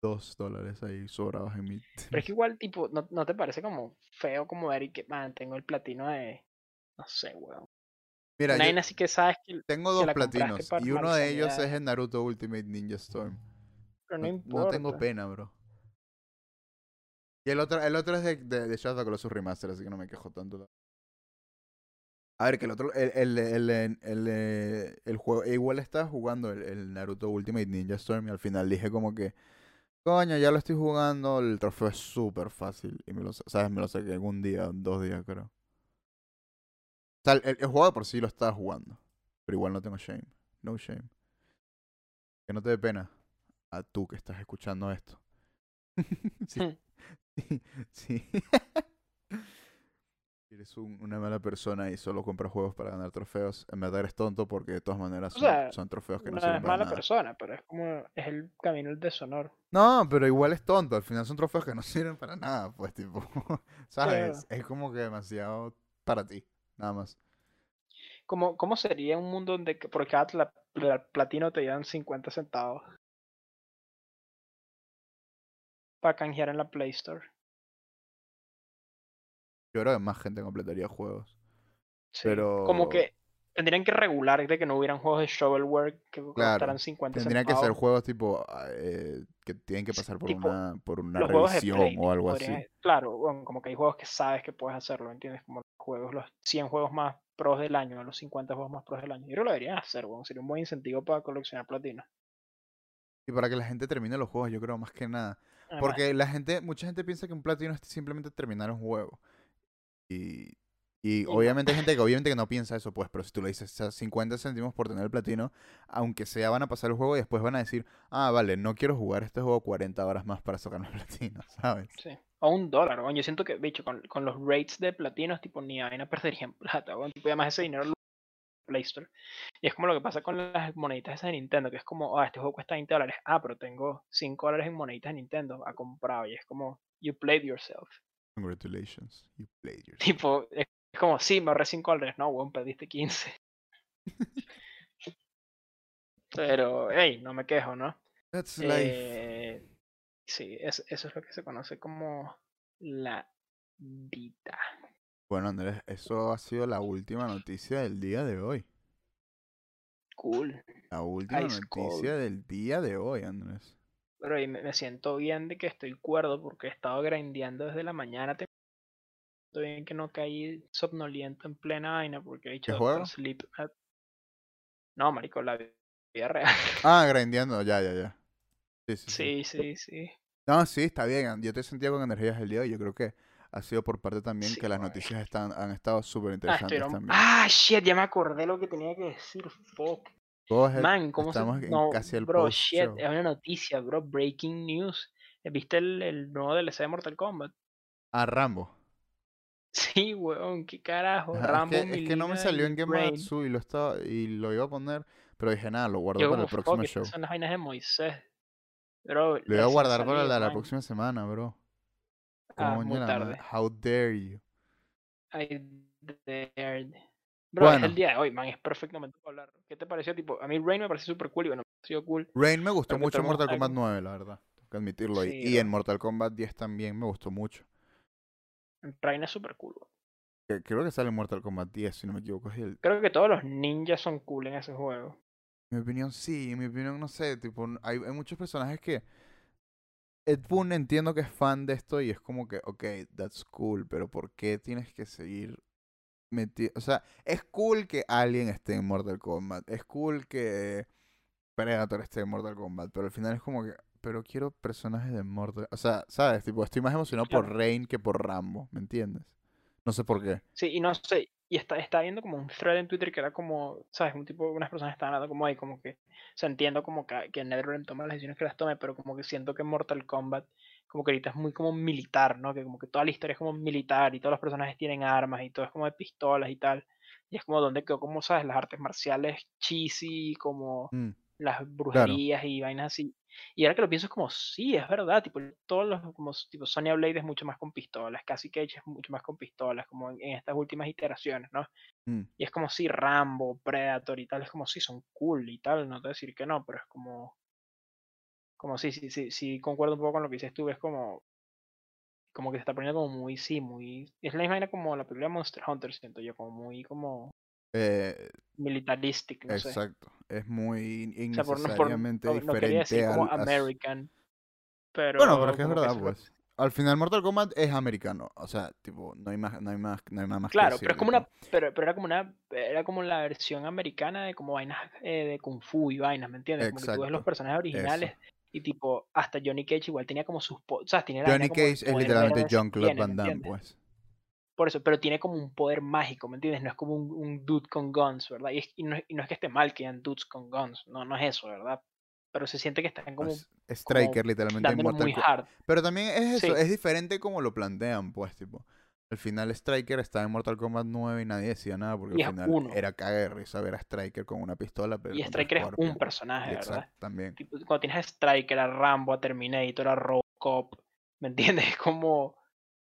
2 dólares ahí sobrados en mi. Pero es que igual, tipo, ¿no, no te parece como feo como ver y que, man, tengo el platino de, no sé, weón. Mira, Una yo así que sabes que, tengo dos platinos. Y uno de ellos es el Naruto Ultimate Ninja Storm. Pero no, No, no importa. tengo pena, bro. Y el otro, el otro es de, de, de Shadow Colossus Remaster, así que no me quejo tanto. A ver, que el otro, el, el, el, el, juego, igual estaba jugando el, el Naruto Ultimate Ninja Storm y al final dije como que, coño, ya lo estoy jugando, el trofeo es súper fácil. Y me lo, sa- sabes, me lo saqué en un día, dos días creo. O sea, el, el juego de por sí lo estaba jugando, pero igual no tengo shame, no shame. Que no te dé pena a tú que estás escuchando esto. [LAUGHS] sí. sí, [LAUGHS] sí. Eres un- una mala persona y solo compras juegos para ganar trofeos. En verdad eres tonto porque de todas maneras O son, sea, son trofeos que no, no sirven es para mala nada. persona, pero es como, es el camino del deshonor. No, pero igual es tonto. Al final son trofeos que no [LAUGHS] sirven para nada, pues, tipo. ¿Sabes? Es como que demasiado para ti, nada más. ¿Cómo, cómo sería un mundo donde por cada platino te dan 50 centavos? Para canjear en la Play Store. Yo creo que más gente completaría juegos. Sí, Pero- Como que tendrían que regular de que no hubieran juegos de shovelware que costaran 50 Tendrían que ser juegos tipo ah, eh, que tienen que pasar por Tipo, una por una revisión Play, o algo podrían- así. Claro, bueno, como que hay juegos que sabes que puedes hacerlo, ¿entiendes? Como los juegos, los 100 juegos más pros del año, los 50 juegos más pros del año. Yo creo que lo deberían hacer, bueno, sería un buen incentivo para coleccionar platino. Y para que la gente termine los juegos, yo creo más que nada. Además, Porque la gente, mucha gente piensa que un platino es simplemente terminar un juego. Y, y obviamente hay gente que [LAUGHS] obviamente que no piensa eso, pues, pero si tú le dices o sea, 50 céntimos por tener el platino, aunque sea van a pasar el juego y después van a decir, ah, vale, no quiero jugar este juego 40 horas más para sacarme el [LAUGHS] platino, ¿sabes? Sí. O un dólar, weón. Yo siento que, bicho, con, con los rates de platinos, tipo, ni vaina perderían [LAUGHS] plata, weón. Tipo, además ese dinero lo Play Store. Y es como lo que pasa con las moneditas esas de Nintendo, que es como, ah, este juego cuesta 20 dólares. Ah, pero tengo 5 dólares en moneditas de Nintendo. Ha comprado. Y es como, you played yourself. Congratulations, you played [LAUGHS] yourself. Tipo, es como, sí, me ahorré 5 dólares. No, weón, perdiste 15. [LAUGHS] Pero, hey, no me quejo, ¿no? That's life. Eh, sí, es- eso es lo que se conoce como la vida. Bueno, Andrés, eso ha sido la última noticia del día de hoy. Cool. La última Ice noticia cold. del día de hoy, Andrés. Pero ahí me, siento bien de que estoy cuerdo porque he estado grindeando desde la mañana. bien que no caí somnoliento en plena vaina porque he dicho. Sleep. at- No, marico, la vida real. Ah, grindeando, ya, ya, ya. Sí, sí, sí. Sí, sí, sí. No, sí, está bien. Yo te sentía con energías el día de hoy. Yo creo que ha sido por parte también Sí, que las noticias están, han estado súper Ah, interesantes estuvieron... también. ah, shit, ya me acordé lo que tenía que decir. Fuck. Man, ¿cómo se...? estamos en No, casi el bro, post shit, show. es una noticia, bro. Breaking news. ¿Viste el, el nuevo DLC de Mortal Kombat? Ah, Rambo. Sí, weón, qué carajo. Rambo, es, que, es que no me salió en Rain. Gematsu y lo estaba y lo iba a poner, pero dije nada, lo guardo Yo para el próximo show. son las vainas de Moisés. Bro, Lo iba a guardar para la, próxima semana, bro. Ah, Coño tarde. How dare you. I dared. Bro, es Bueno. el día de hoy, man, es perfectamente para hablar. ¿Qué te pareció? Tipo, a mí Rain me pareció súper cool y bueno, me pareció cool. Rain me gustó mucho en Mortal Kombat cómo- 9, la verdad. Tengo que admitirlo. y- Sí, y en bro. Mortal Kombat 10 también me gustó mucho. Rain es súper cool. Que- Creo que sale en Mortal Kombat 10, si no me equivoco. es el- Creo que todos los ninjas son cool en ese juego. En mi opinión, sí. En mi opinión, no sé. Tipo, hay muchos personajes que. Ed Boon entiendo que es fan de esto y es como que, ok, that's cool, pero ¿por qué tienes que seguir meti- O sea, es cool que Alien esté en Mortal Kombat. Es cool que Predator esté en Mortal Kombat. Pero al final es como que. Pero quiero personajes de Mortal. O sea, ¿sabes? Tipo, estoy más emocionado por. Rain que por Rambo. ¿Me entiendes? No sé por qué. Sí, y no sé, y está, está viendo como un thread en Twitter que era como, ¿sabes? Un tipo, unas personas estaban hablando como ahí, como que, o sea, entiendo como que, que NetherRealm toma las decisiones que las tome, pero como que siento que Mortal Kombat, como que ahorita es muy como militar, ¿no? Que como que toda la historia es como militar y todos los personajes tienen armas y todo es como de pistolas y tal. Y es como donde quedó, como, ¿sabes? Las artes marciales cheesy, como Mm, las brujerías y vainas así. Y ahora que lo pienso es como, sí, es verdad, tipo, todos los, como, tipo, Sonya Blade es mucho más con pistolas, Cassie Cage es mucho más con pistolas, como en, en estas últimas iteraciones, ¿no? mm. Y es como, sí, Rambo, Predator y tal, es como, sí, son cool y tal, no te voy a decir que no, pero es como, como, sí, sí, sí, sí, concuerdo un poco con lo que dices tú, es como, como que se está poniendo como muy, sí, muy, es la misma vaina como la película Monster Hunter, siento yo, como muy, como, Eh, militaristic, no sé. exacto. Es muy O sea, por, no, por- innecesariamente no- no diferente como al- as- American, pero... Bueno, pero es que es que verdad, pues. Al final Mortal Kombat es americano. O sea, tipo, no hay más, no hay más, no hay nada más que Claro, pero es como ¿no? una, pero, pero era como una, era como la versión americana de como vainas eh, de Kung Fu y vainas, ¿me entiendes? Como que tú ves los Exacto, personajes originales y tipo, hasta Johnny Cage igual tenía como sus, o sea, tiene la Johnny como Cage es literalmente tiene, ¿me Van Damme, pues. Por eso, pero tiene como un poder mágico, ¿me entiendes? No es como un, un dude con guns, ¿verdad? Y, es- y no, es- y no es que esté mal que hayan dudes con guns, no, no es eso, ¿verdad? Pero se siente que están como Pues, Striker literalmente dándole Mortal muy hard. Pero también es eso, Sí. es diferente como lo plantean, pues, tipo. Al final Striker estaba en Mortal Kombat 9 y nadie decía nada porque Y al es final uno. era caga de risa ver a Striker con una pistola, pero Y Striker es un personaje, ¿verdad? También. Cuando tienes a Striker, a Rambo, a Terminator, a Robocop, ¿me entiendes? [LAUGHS] Es como...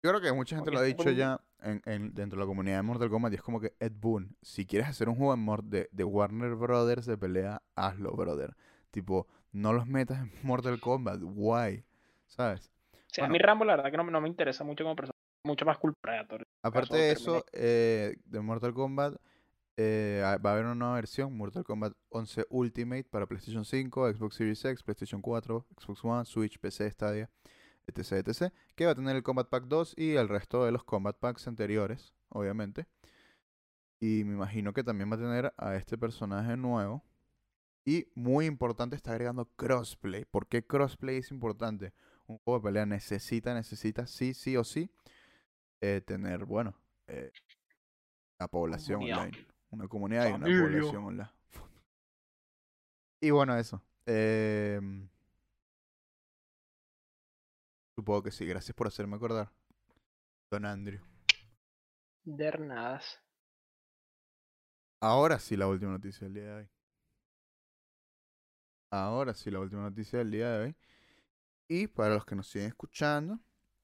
Yo creo que mucha gente lo ha dicho ya en, en- dentro de la comunidad de Mortal Kombat y es como que Ed Boon, si quieres hacer un juego de, de Warner Brothers de pelea, hazlo, brother. Tipo, no los metas en [LAUGHS] Mortal Kombat, why? ¿Sabes? O sea, Bueno. a mí Rambo la verdad que no, no me interesa mucho como persona. Mucho más cool Predator. Aparte de eso, eh, de Mortal Kombat, eh, va a haber una nueva versión, Mortal Kombat 11 Ultimate para PlayStation 5, Xbox Series X, PlayStation 4, Xbox One, Switch, PC, Stadia, etc, etc, que va a tener el Combat Pack 2 y el resto de los Combat Packs anteriores, obviamente. Y me imagino que también va a tener a este personaje nuevo. Y muy importante, está agregando crossplay. ¿Por qué crossplay es importante? Un juego de pelea necesita, necesita, sí, sí o sí, eh, tener, bueno, eh, la población Comunidad. online. Una comunidad y una población online. [LAUGHS] Y bueno, eso. em, supongo que sí. Gracias por hacerme acordar. Don Andrew. Dernadas. Ahora sí la última noticia del día de hoy. Ahora sí la última noticia del día de hoy. Y para los que nos siguen escuchando,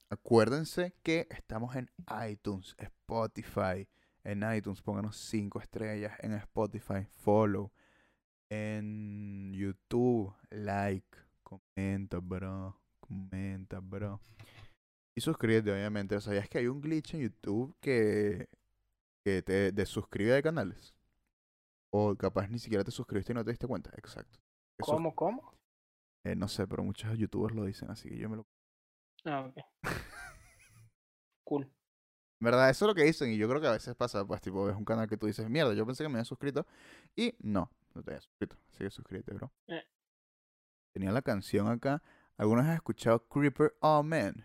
acuérdense que estamos en iTunes, Spotify. En iTunes, pónganos 5 estrellas. En Spotify, follow. En YouTube, like. Comenta, bro. Comenta, bro. Y suscríbete, obviamente. ¿Sabías que hay un glitch en YouTube que, que te desuscribe de canales? O capaz ni siquiera te suscribiste y no te diste cuenta. Exacto. Que ¿Cómo, cómo? eh, no sé, pero muchos youtubers lo dicen, así que yo me lo... Ah, ok. [LAUGHS] cool. ¿Verdad? Eso es lo que dicen y yo creo que a veces pasa, pues tipo, ves un canal que tú dices, mierda, yo pensé que me había suscrito y no, no te había suscrito. Sigue suscrito, bro. Eh. Tenía la canción acá. ¿Algunos han escuchado Creeper Oh Man?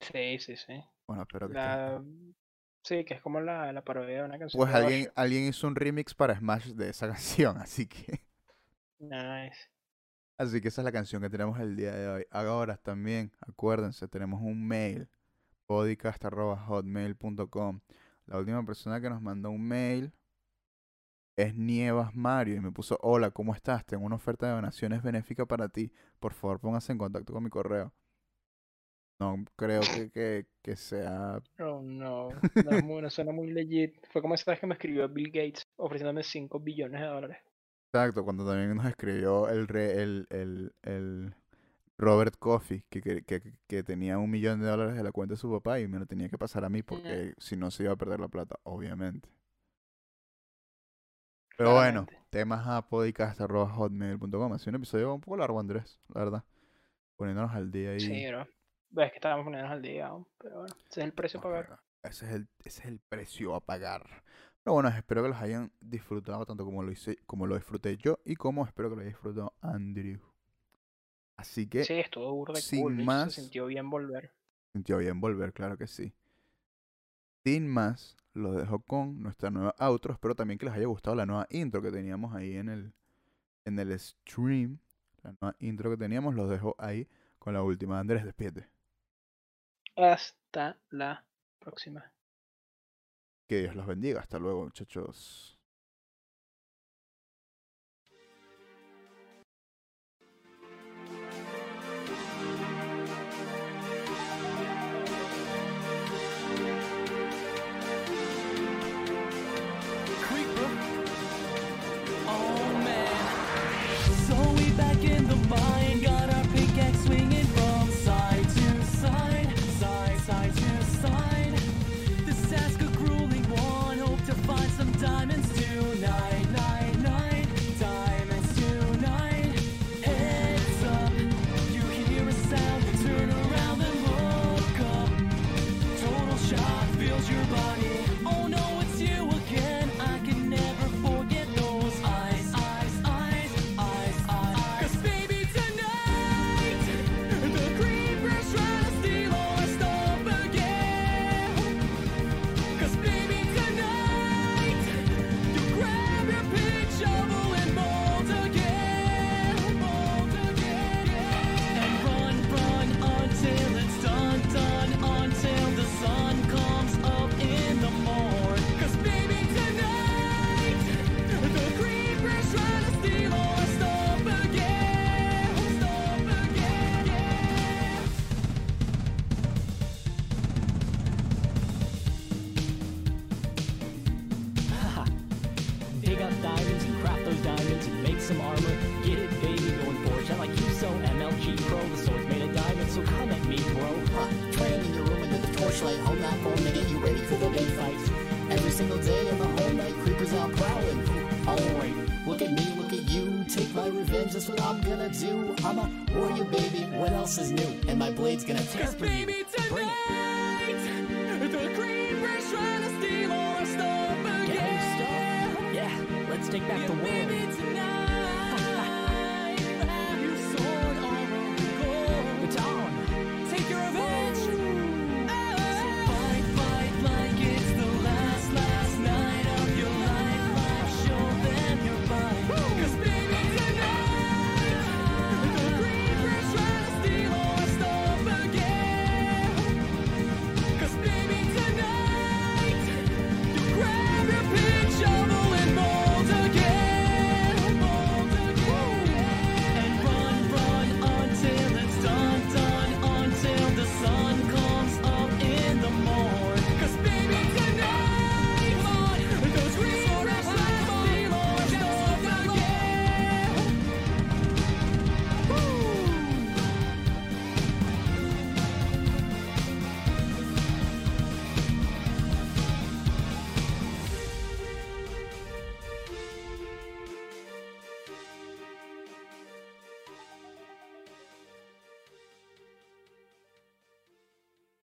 Sí, sí, sí. Bueno, espero que La... Sí, que es como la, la parodia de una canción. Pues alguien, alguien hizo un remix para Smash de esa [LAUGHS] canción, así que... Nice. Así que esa es la canción que tenemos el día de hoy. Ahora también, acuérdense, tenemos un mail, podcast.hotmail.com. La última persona que nos mandó un mail es Nievas Mario y me puso, hola, ¿cómo estás? Tengo una oferta de donaciones benéfica para ti. Por favor, póngase en contacto con mi correo. No creo que, [LAUGHS] que, que sea... Oh no. No, [LAUGHS] suena muy legit. Fue como esa vez que me escribió Bill Gates ofreciéndome 5 billones de dólares. Exacto, cuando también nos escribió el, re- el, el, el Robert Coffey, que, que, que, que tenía un millón de dólares de la cuenta de su papá y me lo tenía que pasar a mí porque si no se iba a perder la plata, obviamente. Pero bueno, temas a podcast.hotmail.com. Ha sido un episodio un poco largo, Andrés, la verdad. Poniéndonos al día ahí. Sí, bro. Ves que estábamos poniéndonos al día, pero bueno, ese es el precio a pagar. Ese es, el, ese es el precio a pagar. Pero bueno, espero que los hayan disfrutado tanto como lo hice, como lo disfruté yo y como espero que lo haya disfrutado Andrew. Así que Sí, estuvo burda sin cool. más- Se sintió bien volver. sintió bien volver, claro que sí. Sin más, los dejo con nuestra nueva outro. Espero también que les haya gustado la nueva intro que teníamos ahí en el, en el stream. La nueva intro que teníamos, los dejo ahí con la última. Andrés, despídete. Hasta la próxima. Que Dios los bendiga. Hasta luego, muchachos. Diamonds single day and the whole night, creepers out prowling. Alright, look at me, look at you. Take my revenge, that's what I'm gonna do. I'm a warrior, baby. What else is new? And my blade's gonna tear Cause through you. baby, Bring it. the creeper's trying to steal our stuff again. stuff. Yeah, let's take back Yeah, the world.